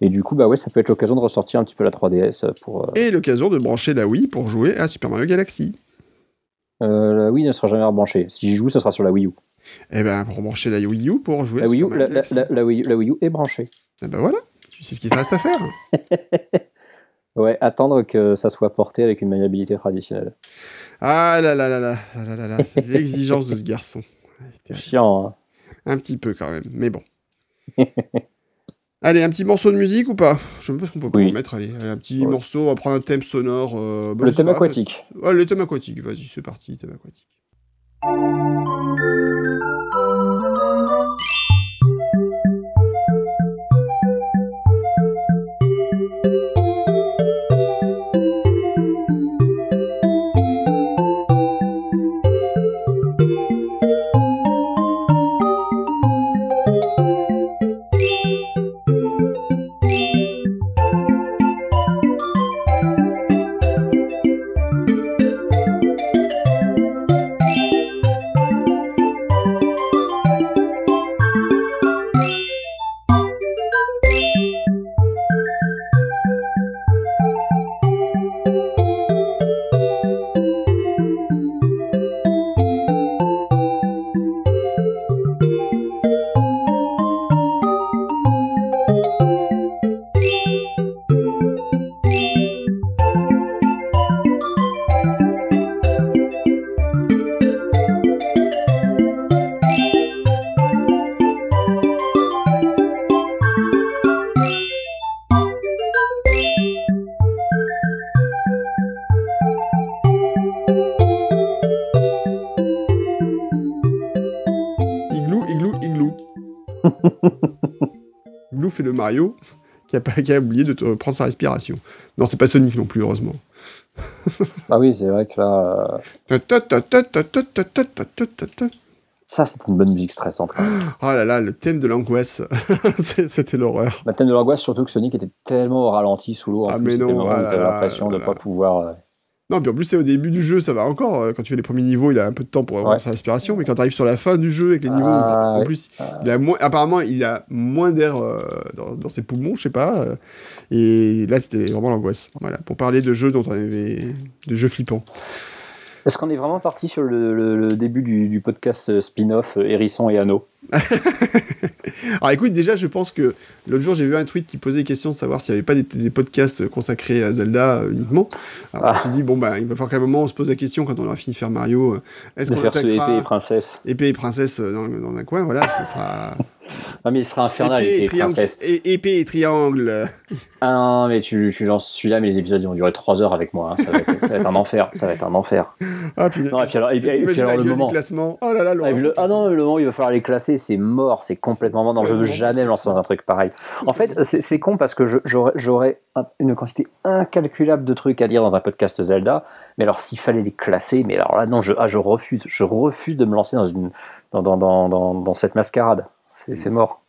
Et du coup, bah ouais, ça peut être l'occasion de ressortir un petit peu la 3DS pour. Euh, Et l'occasion de brancher la Wii pour jouer à Super Mario Galaxy. Euh, la Wii ne sera jamais rebranchée. Si j'y joue, ce sera sur la Wii U. Eh ben, pour brancher la Wii U pour jouer la Wii U, la, la, Wii, la, Wii U est branchée. Eh ben voilà, tu sais ce qu'il reste à faire. ouais, attendre que ça soit porté avec une maniabilité traditionnelle. Ah là là là là là là là, c'est l'exigence de ce garçon. Chiant, hein. Un petit peu quand même, mais bon. Allez, un petit morceau de musique ou pas? Je sais même pas ce qu'on peut oui. mettre. Allez, un petit morceau, on va prendre un thème sonore. Euh, bah, le thème aquatique. Ouais, le thème aquatique, vas-y, c'est parti, thème aquatique. Mario qui a, qui a oublié de te prendre sa respiration. Non, c'est pas Sonic non plus, heureusement. ah oui, c'est vrai que là. Ça, c'est une bonne musique stressante. Oh là là, le thème de l'angoisse. C'était l'horreur. Le thème de l'angoisse, surtout que Sonic était tellement au ralenti sous l'eau. Ah, mais non, ah l'impression de ne pas pouvoir. Non, puis en plus, c'est au début du jeu, ça va encore. Euh, quand tu fais les premiers niveaux, il a un peu de temps pour avoir sa respiration. Mais quand tu arrives sur la fin du jeu avec les niveaux, ah, en plus, il a moins, apparemment, il a moins d'air euh, dans, ses poumons, je sais pas. Euh, et là, c'était vraiment l'angoisse. Voilà, pour parler de jeux dont on avait. de jeux flippants. Est-ce qu'on est vraiment parti sur le, début du, podcast euh, spin-off euh, Hérisson et Anneau Alors écoute, déjà, je pense que l'autre jour, j'ai vu un tweet qui posait question de savoir s'il n'y avait pas des, podcasts consacrés à Zelda euh, uniquement. Alors je me suis dit, bon, bah, il va falloir qu'à un moment, on se pose la question quand on aura fini de faire Mario. Est-ce qu'on faire ce épée et princesse Épée et princesse dans, dans un coin, voilà, ça sera. Ah, mais il sera infernal, épée, et triangle, épée et triangle. Ah non, mais tu, tu lances celui-là, mais les épisodes vont durer 3 heures avec moi. Hein. Ça, va être, ça, va être, un enfer. Ça va être un enfer. Ah, puis, non, et puis alors, et, puis, alors le moment. Classement. Oh là là, ah, le, ah non, le moment où il va falloir les classer, c'est mort. C'est complètement mort. Non, je veux jamais me lancer dans un truc pareil. En fait, c'est con parce que j'aurais une quantité incalculable de trucs à dire dans un podcast Zelda. Mais alors, s'il fallait les classer, mais alors là, non, je, ah, je refuse. Je refuse de me lancer dans, une, dans, dans, dans, dans cette mascarade. C'est mort.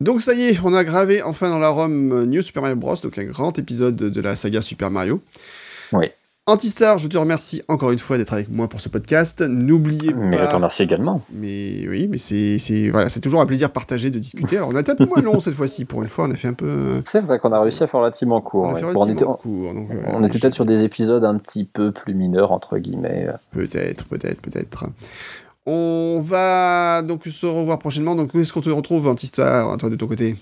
Donc ça y est, on a gravé enfin dans la ROM New Super Mario Bros, donc un grand épisode de la saga Super Mario. Oui. Antistar, je te remercie encore une fois d'être avec moi pour ce podcast. N'oubliez pas. Mais je te remercie également. Mais oui, mais c'est voilà, c'est toujours un plaisir partagé de discuter. Alors on a été un peu moins long cette fois-ci. Pour une fois, on a fait un peu. C'est vrai qu'on a réussi à faire relativement court. On, était, court, donc, on était peut-être sur des épisodes un petit peu plus mineurs entre guillemets. Peut-être, peut-être, peut-être. On va donc se revoir prochainement. Donc, où est-ce qu'on te retrouve, Antistar, toi, de ton côté?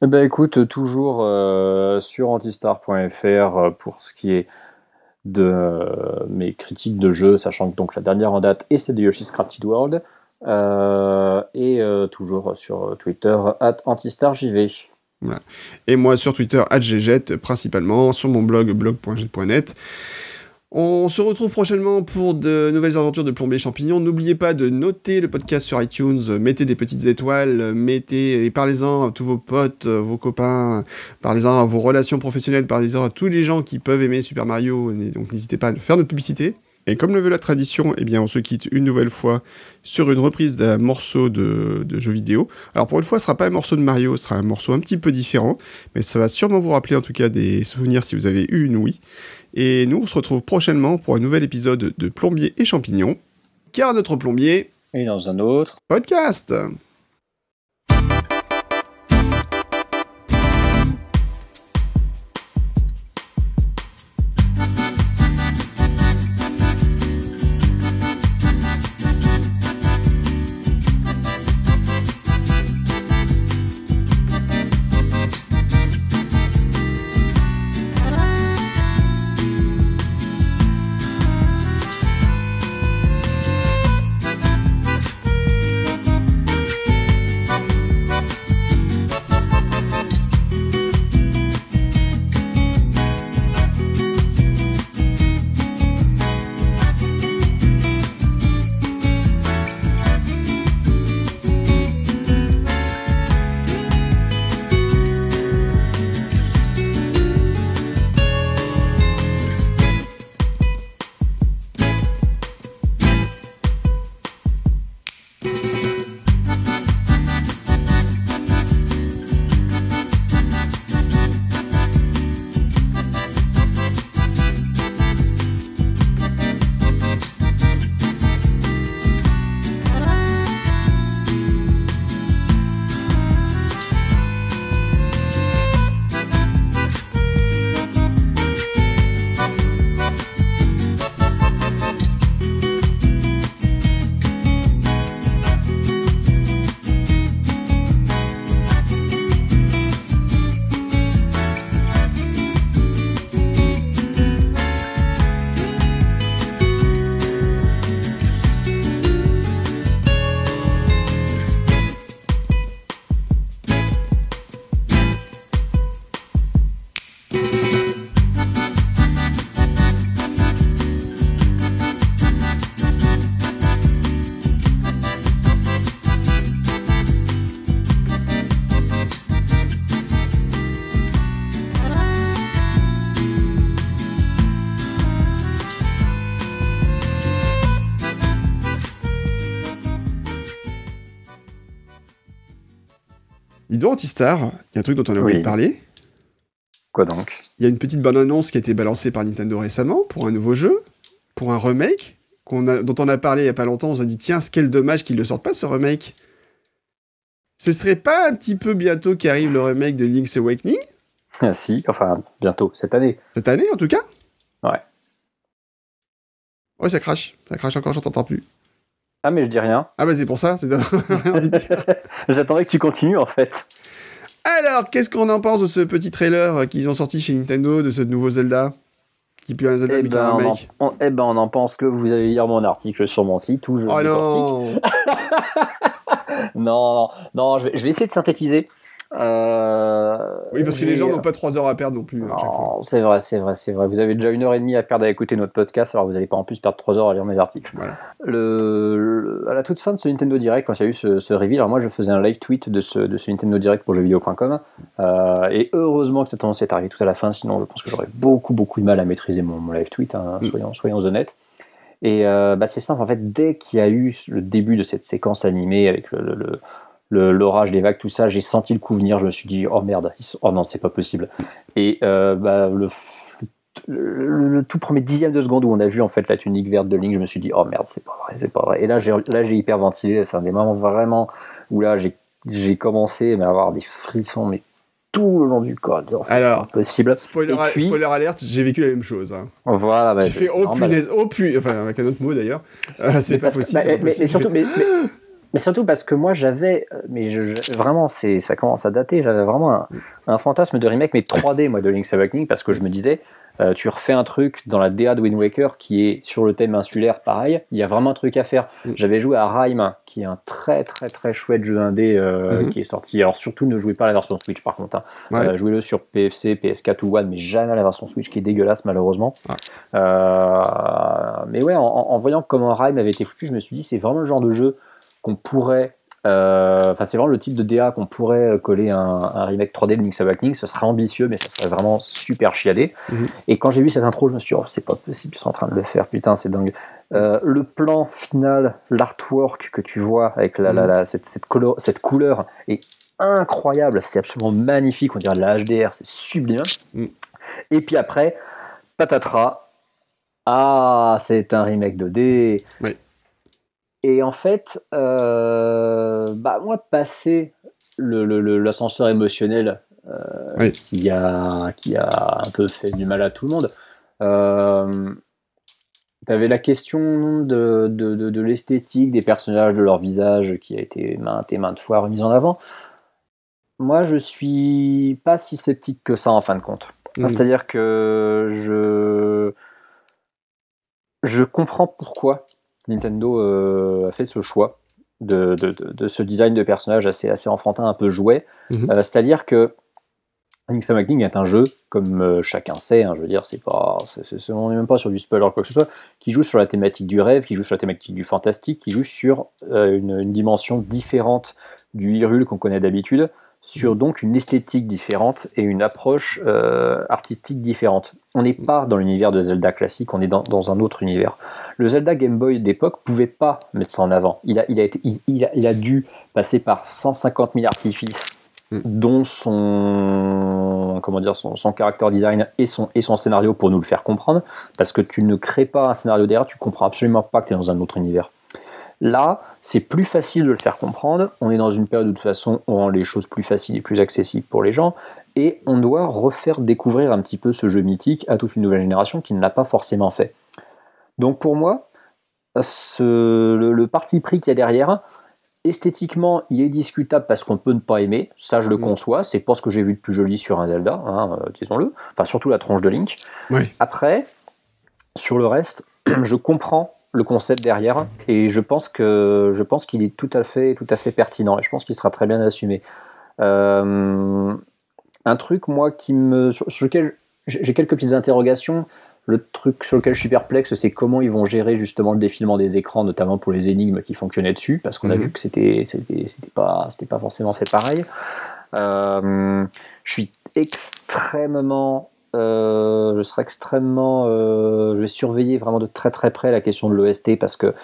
Eh ben, écoute, toujours euh, sur antistar.fr euh, pour ce qui est de euh, mes critiques de jeu, sachant que donc la dernière en date est celle de Yoshi's Crafted World. et toujours sur Twitter, at antistarjv. Voilà. Et moi sur Twitter, @gjet principalement, sur mon blog blog.jet.net. On se retrouve prochainement pour de nouvelles aventures de plombier champignon. N'oubliez pas de noter le podcast sur iTunes, mettez des petites étoiles, mettez et parlez-en à tous vos potes, vos copains, parlez-en à vos relations professionnelles, parlez-en à tous les gens qui peuvent aimer Super Mario. Donc n'hésitez pas à faire notre publicité. Et comme le veut la tradition, eh bien, on se quitte une nouvelle fois sur une reprise d'un morceau de, de, jeu vidéo. Alors pour une fois, ce sera pas un morceau de Mario, ce sera un morceau un petit peu différent, mais ça va sûrement vous rappeler en tout cas des souvenirs si vous avez eu une Wii. Et nous, on se retrouve prochainement pour un nouvel épisode de Plombier et Champignons, car notre plombier est dans un autre podcast. Antistar, il y a un truc dont on a oublié de parler. Quoi donc? Il y a une petite bonne annonce qui a été balancée par Nintendo récemment pour un nouveau jeu, pour un remake, dont on a parlé il y a pas longtemps. On s'est dit, tiens, quel dommage qu'il ne sorte pas ce remake. Ce serait pas un petit peu bientôt qu'arrive le remake de Link's Awakening? Ah si, enfin, bientôt, cette année. Cette année en tout cas? Ouais. Ouais, ça crache. Ça crache encore, j'en t'entends plus. Ah, mais je dis rien. Ah, bah c'est pour ça, c'est J'attendais que tu continues en fait. Alors, qu'est-ce qu'on en pense de ce petit trailer qu'ils ont sorti chez Nintendo de ce nouveau Zelda? Qui pue un Zelda eh ben, on en, eh ben, on en pense que vous allez lire mon article sur mon site où je Oh non Non, non, je vais essayer de synthétiser. Euh, oui, parce que les gens n'ont pas trois heures à perdre non plus. C'est vrai, c'est vrai, c'est vrai. Vous avez déjà une heure et demie à perdre à écouter notre podcast, alors vous n'allez pas en plus perdre trois heures à lire mes articles. Le, à la toute fin de ce Nintendo Direct, quand il y a eu ce, ce reveal, alors moi je faisais un live tweet de ce, de ce Nintendo Direct pour jeuxvideo.com, euh, et heureusement que cette annonce est arrivée tout à la fin, sinon je pense que j'aurais beaucoup beaucoup de mal à maîtriser mon, live tweet, hein, mm. soyons, soyons honnêtes. Et euh, bah, c'est simple, en fait, dès qu'il y a eu le début de cette séquence animée avec le l'orage, les vagues, tout ça, j'ai senti le coup venir. Je me suis dit, oh merde, oh non, c'est pas possible. Et euh, bah, le, le, tout premier dixième de seconde où on a vu en fait la tunique verte de Link, je me suis dit, oh merde, c'est pas vrai, c'est pas vrai. Et là, j'ai là j'ai hyper ventilé. C'est un des moments vraiment où là j'ai j'ai commencé à avoir des frissons, mais tout le long du code. Alors, possible. Spoiler, spoiler alerte, j'ai vécu la même chose. Hein. Voilà. Bah, j'ai fait oh punaise, oh punaise, enfin avec un autre mot d'ailleurs. Euh, c'est pas possible. mais, surtout, mais, Mais surtout parce que moi j'avais, mais vraiment c'est, ça commence à dater, j'avais vraiment un, un, fantasme de remake mais 3D moi de Link's Awakening parce que je me disais euh, tu refais un truc dans la DA de Wind Waker qui est sur le thème insulaire, pareil, il y a vraiment un truc à faire. Mm. J'avais joué à Rime, qui est un très très très chouette jeu indé euh, mm-hmm. qui est sorti. Alors surtout ne jouez pas la version Switch par contre. Hein. Euh, jouez-le sur PFC, PS4 ou One, mais jamais la version Switch qui est dégueulasse malheureusement. Ah. mais ouais, en, en, voyant comment Rime avait été foutu, je me suis dit c'est vraiment le genre de jeu qu'on pourrait euh, enfin, c'est vraiment le type de DA qu'on pourrait coller un, un, remake 3D de Link's Awakening. Ce serait ambitieux, mais ça serait vraiment super chiadé. Mhm. Et quand j'ai vu cette intro, je me suis dit, oh, c'est pas possible, ils sont en train de le faire, putain, c'est dingue. Euh, le plan final, l'artwork que tu vois avec la, la, mhm. cette, cette, couleur, cette couleur est incroyable, c'est absolument magnifique, on dirait de la HDR, c'est sublime. Mhm. Et puis après, patatras, ah, c'est un remake 2D. Oui. Et en fait, euh, bah moi, passer l'ascenseur le, émotionnel euh, qui, a, qui a un peu fait du mal à tout le monde, euh, tu avais la question de, de, de, l'esthétique des personnages, de leur visage qui a été maintes et maintes fois remise en avant. Moi, je suis pas si sceptique que ça en fin de compte. Mmh. C'est-à-dire que je, je comprends pourquoi Nintendo euh, a fait ce choix de, ce design de personnage assez, assez enfantin, un peu jouet. Mhm. Euh, c'est-à-dire que Link's Awakening est un jeu, comme euh, chacun sait, hein, je veux dire, c'est pas, on n'est même pas sur du spoiler ou quoi que ce soit, qui joue sur la thématique du rêve, qui joue sur la thématique du fantastique, qui joue sur une, une, dimension différente du Hyrule qu'on connaît d'habitude, sur donc une esthétique différente et une approche euh, artistique différente. On n'est pas dans l'univers de Zelda classique, on est dans, un autre univers. Le Zelda Game Boy d'époque pouvait pas mettre ça en avant. Il a, il a, été, il, a, il a dû passer par 150 000 artifices, mm. dont son, comment dire, son, son character design et son, et son scénario pour nous le faire comprendre, parce que tu ne crées pas un scénario derrière, tu comprends absolument pas que tu es dans un autre univers. Là, c'est plus facile de le faire comprendre. On est dans une période où de toute façon on rend les choses plus faciles et plus accessibles pour les gens. Et on doit refaire découvrir un petit peu ce jeu mythique à toute une nouvelle génération qui ne l'a pas forcément fait. Donc pour moi, le, parti pris qu'il y a derrière, esthétiquement, il est discutable parce qu'on peut ne pas aimer. Ça, je le mm. conçois. C'est pas ce que j'ai vu de plus joli sur un Zelda, hein, euh, disons-le. Enfin, surtout la tronche de Link. Après, sur le reste, je comprends le concept derrière et je pense que je pense qu'il est tout à fait tout à fait pertinent et je pense qu'il sera très bien assumé. Euh, un truc moi qui me sur, lequel j'ai quelques petites interrogations. Le truc sur lequel je suis perplexe, c'est comment ils vont gérer justement le défilement des écrans, notamment pour les énigmes qui fonctionnaient dessus, parce qu'on a mhm. vu que c'était c'était pas c'était pas forcément fait pareil. Euh, je suis extrêmement euh, je serai extrêmement. Euh, je vais surveiller vraiment de très très près la question de l'OST parce que,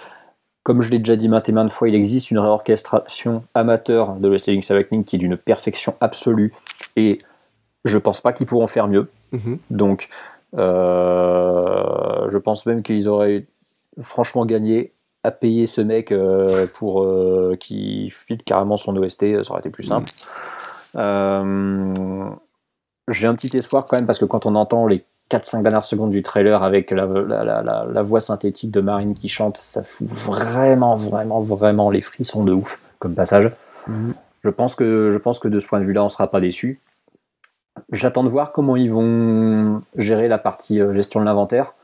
comme je l'ai déjà dit maintes et maintes fois, il existe une réorchestration amateur de l'OST Link's Awakening qui est d'une perfection absolue et je pense pas qu'ils pourront faire mieux. Mhm. Donc, euh, je pense même qu'ils auraient franchement gagné à payer ce mec pour qui file carrément son OST, ça aurait été plus simple. J'ai un petit espoir quand même parce que quand on entend les 4-5 dernières secondes du trailer avec la, la, voix synthétique de Marine qui chante, ça fout vraiment, vraiment, vraiment les frissons de ouf comme passage. Mhm. Je, pense que, je pense que de ce point de vue-là, on ne sera pas déçu. J'attends de voir comment ils vont gérer la partie euh, gestion de l'inventaire.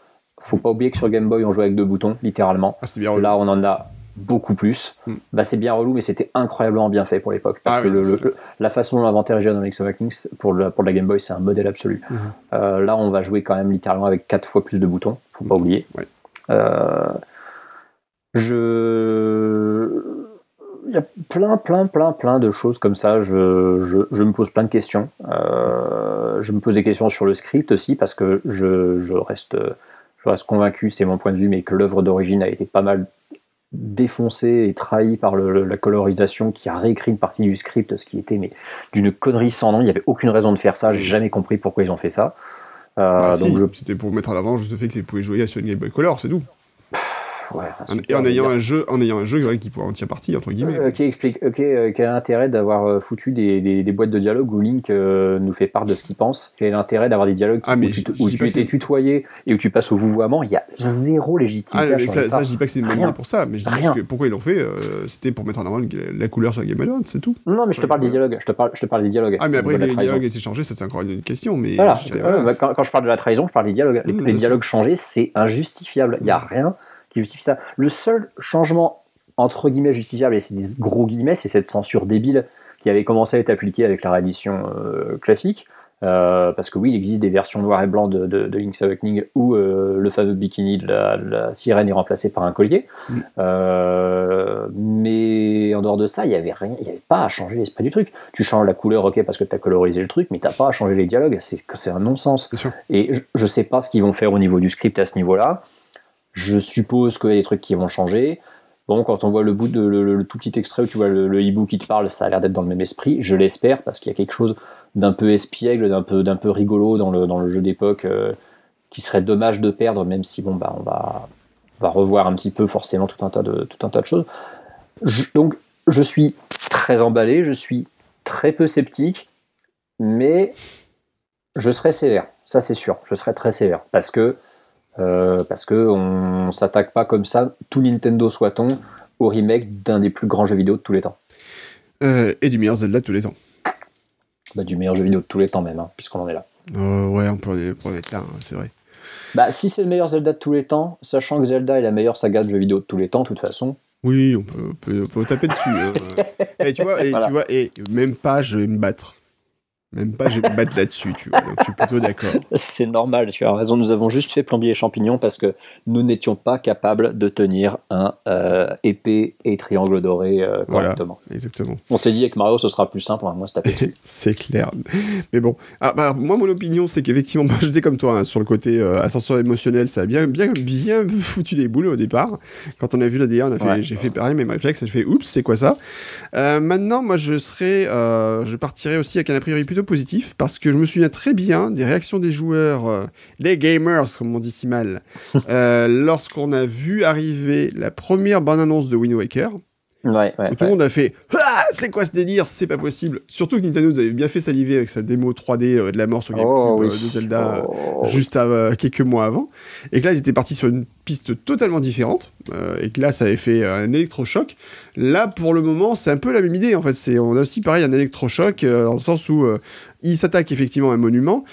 Faut pas oublier que sur Game Boy, on joue avec deux boutons, littéralement. Ah, Là, on en a beaucoup plus. Hmm. Bah, c'est bien relou, mais c'était incroyablement bien fait pour l'époque. Parce ah que la façon dont l'inventaire est dans of Kings, pour, le, pour la Game Boy, c'est un modèle absolu. Hmm. Euh, là, on va jouer quand même littéralement avec 4 fois plus de boutons, faut pas oublier. Euh, je. Il y a plein, plein, plein, plein de choses comme ça. Je, je, je me pose plein de questions. Euh, je me pose des questions sur le script aussi, parce que je, je reste, je reste convaincu, c'est mon point de vue, mais que l'œuvre d'origine a été pas mal défoncé et trahi par la colorisation qui a réécrit une partie du script, ce qui était mais d'une connerie sans nom. Il n'y avait aucune raison de faire ça. J'ai jamais compris pourquoi ils ont fait ça. Euh, bah, C'était pour mettre à l'avant juste le fait qu'ils pouvaient jouer sur une Game Boy Color, c'est tout. Et en ayant, un jeu, en ayant un jeu qui pourrait en tirer partie, entre guillemets. ok, explique. Ok, quel est l'intérêt d'avoir foutu des, des, boîtes de dialogue où Link nous fait part de ce qu'il pense? Quel est l'intérêt d'avoir des dialogues ah, où, tu, où tu étais tutoyé et où tu passes au vouvoiement? Il y a zéro légitimité. Ah, ça, ça, je dis pas que c'est une bonne pour ça, mais je dis que pourquoi ils l'ont fait, c'était pour mettre en avant la couleur sur Game Advance, c'est tout. Non, mais je te parle des dialogues. Je te parle, je te parle des dialogues. Ah, mais après, les dialogues étaient changés, ça c'est encore une question. Mais bah, quand, je parle de la trahison, je parle des dialogues. les, mmh, dialogues changés, c'est injustifiable. Il n'y a mmh. rien qui justifie ça. Le seul changement, entre guillemets, justifiable, et c'est des gros guillemets, c'est cette censure débile qui avait commencé à être appliquée avec la réédition euh, classique. Euh, parce que oui, il existe des versions noir et blanc de, de, Link's Awakening où euh, le fameux bikini de la, sirène est remplacé par un collier. Mm. Euh, mais en dehors de ça, il n'y avait rien, il n'y avait pas à changer l'esprit du truc. Tu changes la couleur, ok, parce que tu as colorisé le truc, mais tu n'as pas à changer les dialogues. C'est c'est un non-sens. Et je ne sais pas ce qu'ils vont faire au niveau du script à ce niveau-là. Je suppose qu'il y a des trucs qui vont changer. Bon, quand on voit le bout de le, tout petit extrait où tu vois le, hibou qui te parle, ça a l'air d'être dans le même esprit. Je l'espère parce qu'il y a quelque chose d'un peu espiègle, d'un peu, d'un rigolo dans le, jeu d'époque, euh, qui serait dommage de perdre, même si bon, bah, on, va, revoir un petit peu forcément tout un tas de choses. donc, je suis très emballé, je suis très peu sceptique, mais je serai sévère, ça c'est sûr, je serai très sévère, parce que euh, parce que on s'attaque pas comme ça, tout Nintendo soit-on, au remake d'un des plus grands jeux vidéo de tous les temps. Euh, et du meilleur Zelda de tous les temps. Bah, du meilleur jeu vidéo de tous les temps même, hein, puisqu'on en est là. Euh, ouais, on peut en être là, hein, c'est vrai. Bah, si c'est le meilleur Zelda de tous les temps, sachant que Zelda est la meilleure saga de jeux vidéo de tous les temps, de toute façon. Oui, on peut, peut, taper dessus. Hein. et tu vois, et, tu vois, et même pas, je vais me battre. Même pas, je vais me battre là-dessus, tu vois. Donc, je suis plutôt d'accord. C'est normal, tu as raison. Nous avons juste fait plombier les champignons parce que nous n'étions pas capables de tenir un euh, épée et triangle doré euh, correctement. Voilà, exactement. On s'est dit avec Mario, ce sera plus simple, hein, moi, se taper dessus. c'est clair. Mais bon, ah, bah, moi, mon opinion, c'est qu'effectivement, j'étais comme toi hein, sur le côté euh, ascenseur émotionnel. Ça a bien, bien, bien foutu des boules au départ. Quand on a vu la DA, j'ai fait pareil, mais réflexe, j'ai fait oups, c'est quoi ça? Maintenant, moi, je serais, je partirais aussi avec un a priori plutôt positif parce que je me souviens très bien des réactions des joueurs, euh, les gamers, comme on dit si mal, euh, lorsqu'on a vu arriver la première bande-annonce de Wind Waker. Ouais, tout le monde a fait ah, c'est quoi ce délire? C'est pas possible. Surtout que Nintendo nous avait bien fait saliver avec sa démo 3D euh, de la mort sur GameCube oh, de Zelda oh. juste quelques mois avant. Et que là, ils étaient partis sur une piste totalement différente. et que là, ça avait fait un électrochoc. Là, pour le moment, c'est un peu la même idée. En fait, c'est on a aussi pareil un électrochoc dans le sens où il s'attaque effectivement à un monument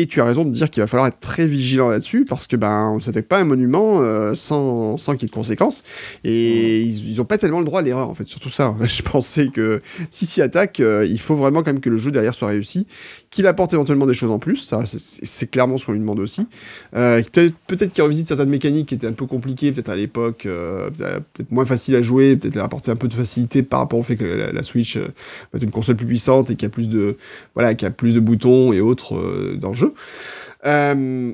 et tu as raison de dire qu'il va falloir être très vigilant là-dessus parce que ben on s'attaque pas à un monument euh, sans, sans qu'il y ait de conséquences. Et ils, ils, ont pas tellement le droit à l'erreur en fait, surtout ça. Je pensais que si s'y attaque, euh, il faut vraiment quand même que le jeu derrière soit réussi, qu'il apporte éventuellement des choses en plus. Ça, c'est clairement ce qu'on lui demande aussi. Euh, peut-être peut qu'il revisite certaines mécaniques qui étaient un peu compliquées, peut-être à l'époque, peut-être moins facile à jouer, peut-être apporter un peu de facilité par rapport au fait que la, Switch est une console plus puissante et qui a plus de voilà, qui a plus de boutons et autres dans le jeu. Euh,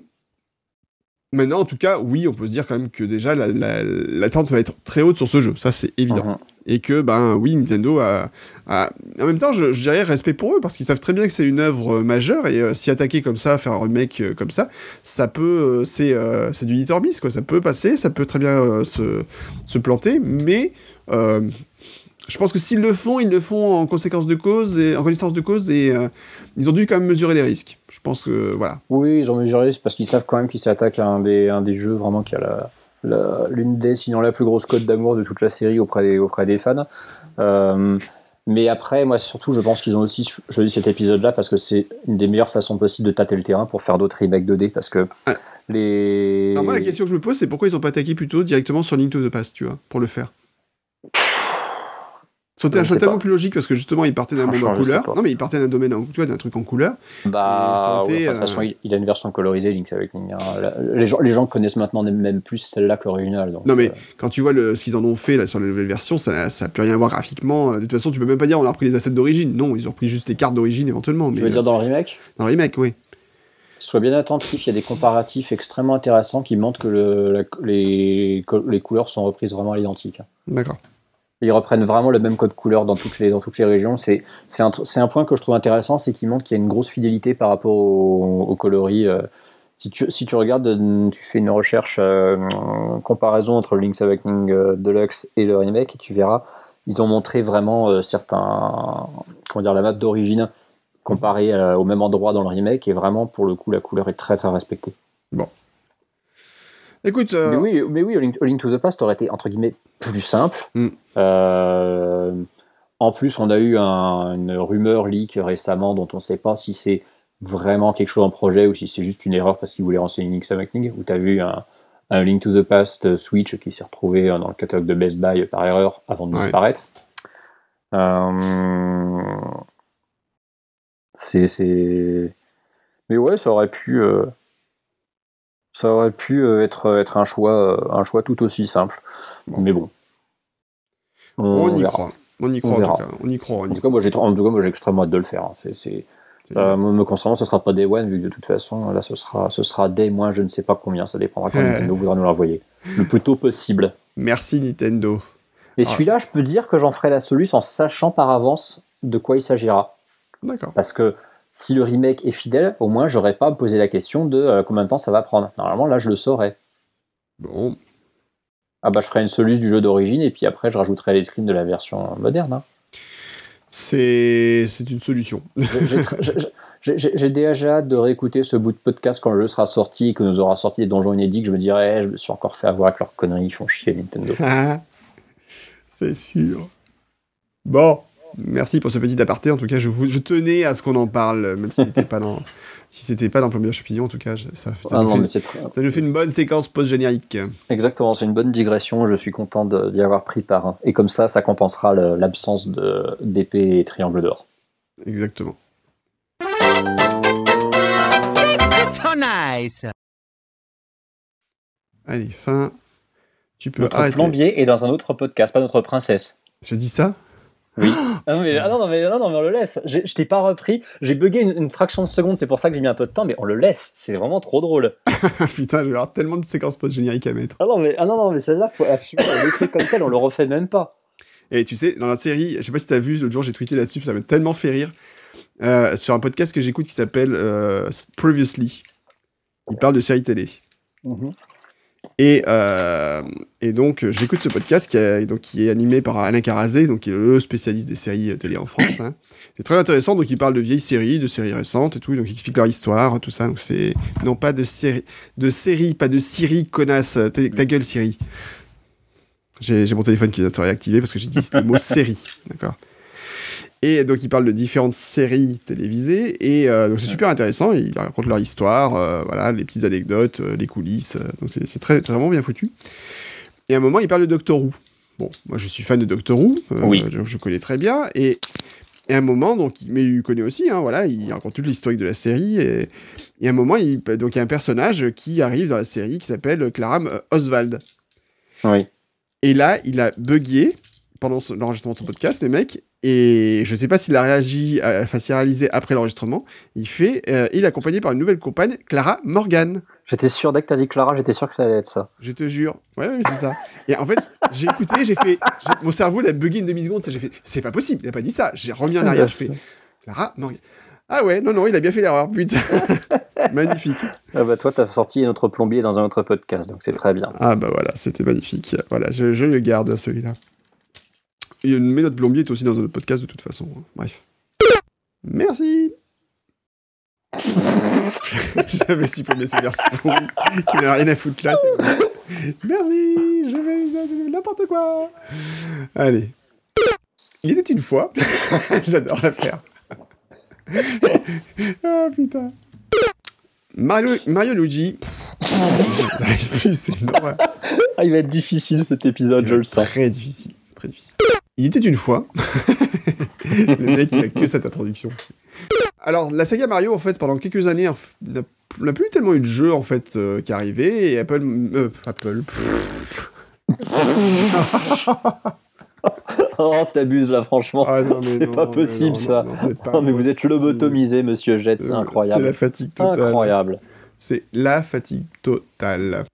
maintenant, en tout cas, oui, on peut se dire quand même que déjà l'attente la, va être très haute sur ce jeu, ça c'est évident. Uh-huh. Et que, ben oui, Nintendo a. En même temps, je, dirais respect pour eux, parce qu'ils savent très bien que c'est une œuvre majeure, et euh, s'y attaquer comme ça, faire un remake euh, comme ça, ça peut. c'est du hit or quoi. Ça peut passer, ça peut très bien se, se, planter, mais je pense que s'ils le font, ils le font en conséquence de cause en connaissance de cause et euh, ils ont dû quand même mesurer les risques. Je pense que voilà. Oui, ils ont mesuré les risques parce qu'ils savent quand même qu'ils s'attaquent à un des, un des jeux vraiment qui a l'une des, sinon la plus grosse cote d'amour de toute la série auprès des, auprès des fans. Euh, mais après, moi surtout, je pense qu'ils ont aussi choisi cet épisode-là parce que c'est une des meilleures façons possibles de tâter le terrain pour faire d'autres remakes 2D parce que les. Alors moi, la question que je me pose, c'est pourquoi ils n'ont pas attaqué plutôt directement sur Link to the Past, tu vois, pour le faire? C'était un choix tellement plus logique parce que justement il partait d'un monde en couleur. Non mais il partait d'un domaine, en, tu vois, d'un truc en couleur. Bah, de toute façon, euh, il a une version colorisée Link's Awakening. Hein. Les, gens, les gens connaissent maintenant même plus celle-là que l'original. Non mais euh. quand tu vois le, ce qu'ils en ont fait là sur la nouvelle version, ça n'a plus rien à voir graphiquement. De toute façon, tu peux même pas dire on a repris les assets d'origine. Non, ils ont repris juste les cartes d'origine éventuellement. Tu veux dire dans le remake? Dans le remake, oui. Sois bien attentif, il y a des comparatifs extrêmement intéressants qui montrent que le, les, les couleurs sont reprises vraiment à l'identique. D'accord. Ils reprennent vraiment le même code couleur dans toutes les, dans toutes les régions. C'est un, un point que je trouve intéressant, c'est qu'ils montrent qu'il y a une grosse fidélité par rapport au, coloris. Euh, si tu, si tu regardes, tu fais une recherche comparaison entre Link's Awakening Deluxe et le remake, et tu verras, ils ont montré vraiment certains, comment dire, la map d'origine comparée au même endroit dans le remake, et vraiment pour le coup la couleur est très très respectée. Bon. Écoute. Mais oui, mais oui, Link, Link, to the Past aurait été entre guillemets plus simple. Mm. En plus, on a eu une rumeur leak récemment dont on ne sait pas si c'est vraiment quelque chose en projet ou si c'est juste une erreur parce qu'ils voulaient renseigner Link's Awakening, où tu as vu un, Link to the Past Switch qui s'est retrouvé dans le catalogue de Best Buy par erreur avant de disparaître. Euh, c'est, Mais ouais, ça aurait pu, euh, ça aurait pu euh, être, être un, choix, un choix tout aussi simple. Mais bon. On, y croit. On y croit en tout cas. On y croit. en, tout cas, moi j'ai extrêmement hâte de le faire. Hein. C'est, euh, me concernant, ce sera pas Day One, vu que de toute façon, là, ce sera, ce sera Day moins je ne sais pas combien. Ça dépendra quand Nintendo voudra nous l'envoyer. Le plus tôt possible. Merci Nintendo. Et celui-là, je peux dire que j'en ferai la solution en sachant par avance de quoi il s'agira. D'accord. Parce que si le remake est fidèle, au moins, j'aurais pas à me poser la question de euh, combien de temps ça va prendre. Normalement, là, je le saurais. Bon, ah bah je ferai une soluce du jeu d'origine et puis après je rajouterai les screens de la version moderne. Hein. C'est une solution. J'ai déjà hâte de réécouter ce bout de podcast quand le jeu sera sorti et que nous aura sorti des donjons inédits que je me dirais je me suis encore fait avoir avec leurs conneries, ils font chier Nintendo. C'est sûr. Bon, Merci pour ce petit aparté. En tout cas, je, vous, je tenais à ce qu'on en parle, même si c'était pas dans, si c'était pas dans Plombier Champignon. En tout cas, ça, ça, nous, fait, ça nous fait une bonne séquence post-générique. Exactement, c'est une bonne digression. Je suis content d'y avoir pris part. Et comme ça, ça compensera l'absence d'épée et triangle d'or. Exactement. So nice. Allez, fin. Tu peux notre plombier est dans un autre podcast, pas notre princesse. Je dis ça? Oui. Ah non, mais, ah non, mais, non, non, mais on le laisse. Je t'ai pas repris. J'ai bugué une, fraction de seconde, c'est pour ça que j'ai mis un peu de temps, mais on le laisse. C'est vraiment trop drôle. Putain, je vais avoir tellement de séquences post-génériques à mettre. Ah non, mais, ah non, non, mais celle-là, faut absolument la laisser comme tel, on le refait même pas. Et tu sais, dans la série, je sais pas si t'as vu, l'autre jour j'ai tweeté là-dessus, ça m'a tellement fait rire. Euh, sur un podcast que j'écoute qui s'appelle euh, Previously. Il parle de séries télé. Mm et, euh, et donc, j'écoute ce podcast qui est, donc, qui est animé par Alain Carazé, donc, qui est le spécialiste des séries télé en France. Hein. C'est très intéressant, donc il parle de vieilles séries, de séries récentes et tout, donc il explique leur histoire, tout ça. Donc c'est non pas de série, de pas de Siri, connasse. Ta, ta gueule, Siri. J'ai mon téléphone qui vient de se réactiver parce que j'ai dit le mot série, d'accord. Et donc, ils parlent de différentes séries télévisées. Et euh, donc, c'est super intéressant. Ils racontent leur histoire, euh, voilà, les petites anecdotes, euh, les coulisses. donc, c'est très, vraiment bien foutu. Et à un moment, ils parlent de Doctor Who. Bon, moi, je suis fan de Doctor Who. oui. Je, connais très bien. Et, et à un moment, donc, mais il connaît aussi, hein, voilà, il raconte toute l'histoire de la série. Et, et à un moment, il, donc, il y a un personnage qui arrive dans la série qui s'appelle Clara Oswald. Oui. Et là, il a bugué pendant l'enregistrement de son podcast, le mec, et je ne sais pas s'il a réagi, euh, enfin s'il a réalisé après l'enregistrement. Il fait, euh, il est accompagné par une nouvelle compagne, Clara Morgan. J'étais sûr, dès que tu as dit Clara, j'étais sûr que ça allait être ça. Je te jure. Ouais, ouais c'est ça. Et en fait, j'ai écouté, j'ai fait, mon cerveau l'a bugué une demi-seconde. J'ai fait, c'est pas possible, il a pas dit ça. J'ai remis en arrière, je fais, Clara Morgan. Ah ouais, non, non, il a bien fait l'erreur, putain. magnifique. Ah bah toi, t'as sorti notre plombier dans un autre podcast, donc c'est très bien. Ah bah voilà, c'était magnifique. Voilà, je, je le garde, celui-là. Et mais notre plombier est aussi dans un autre podcast de toute façon. Hein. Bref. Merci. J'avais supprimé ce merci pourri qui n'a rien à foutre là. Merci, je vais n'importe quoi. Allez. Il était une fois. J'adore la faire. ah putain. Mario, Mario Luigi. c'est une Ah, il va être difficile cet épisode, je le sens. Très difficile, très difficile. Il était une fois. le mec, il a que cette introduction. Alors, la saga Mario, en fait, pendant quelques années, n'a plus tellement eu de jeux, en fait, euh, qui arrivaient, et Apple... Euh, Apple... oh, t'abuses là, franchement. Ah, c'est pas possible ça. Non, mais vous êtes lobotomisé, monsieur Jet, c'est euh, incroyable. C'est la fatigue totale. Incroyable. C'est la fatigue totale.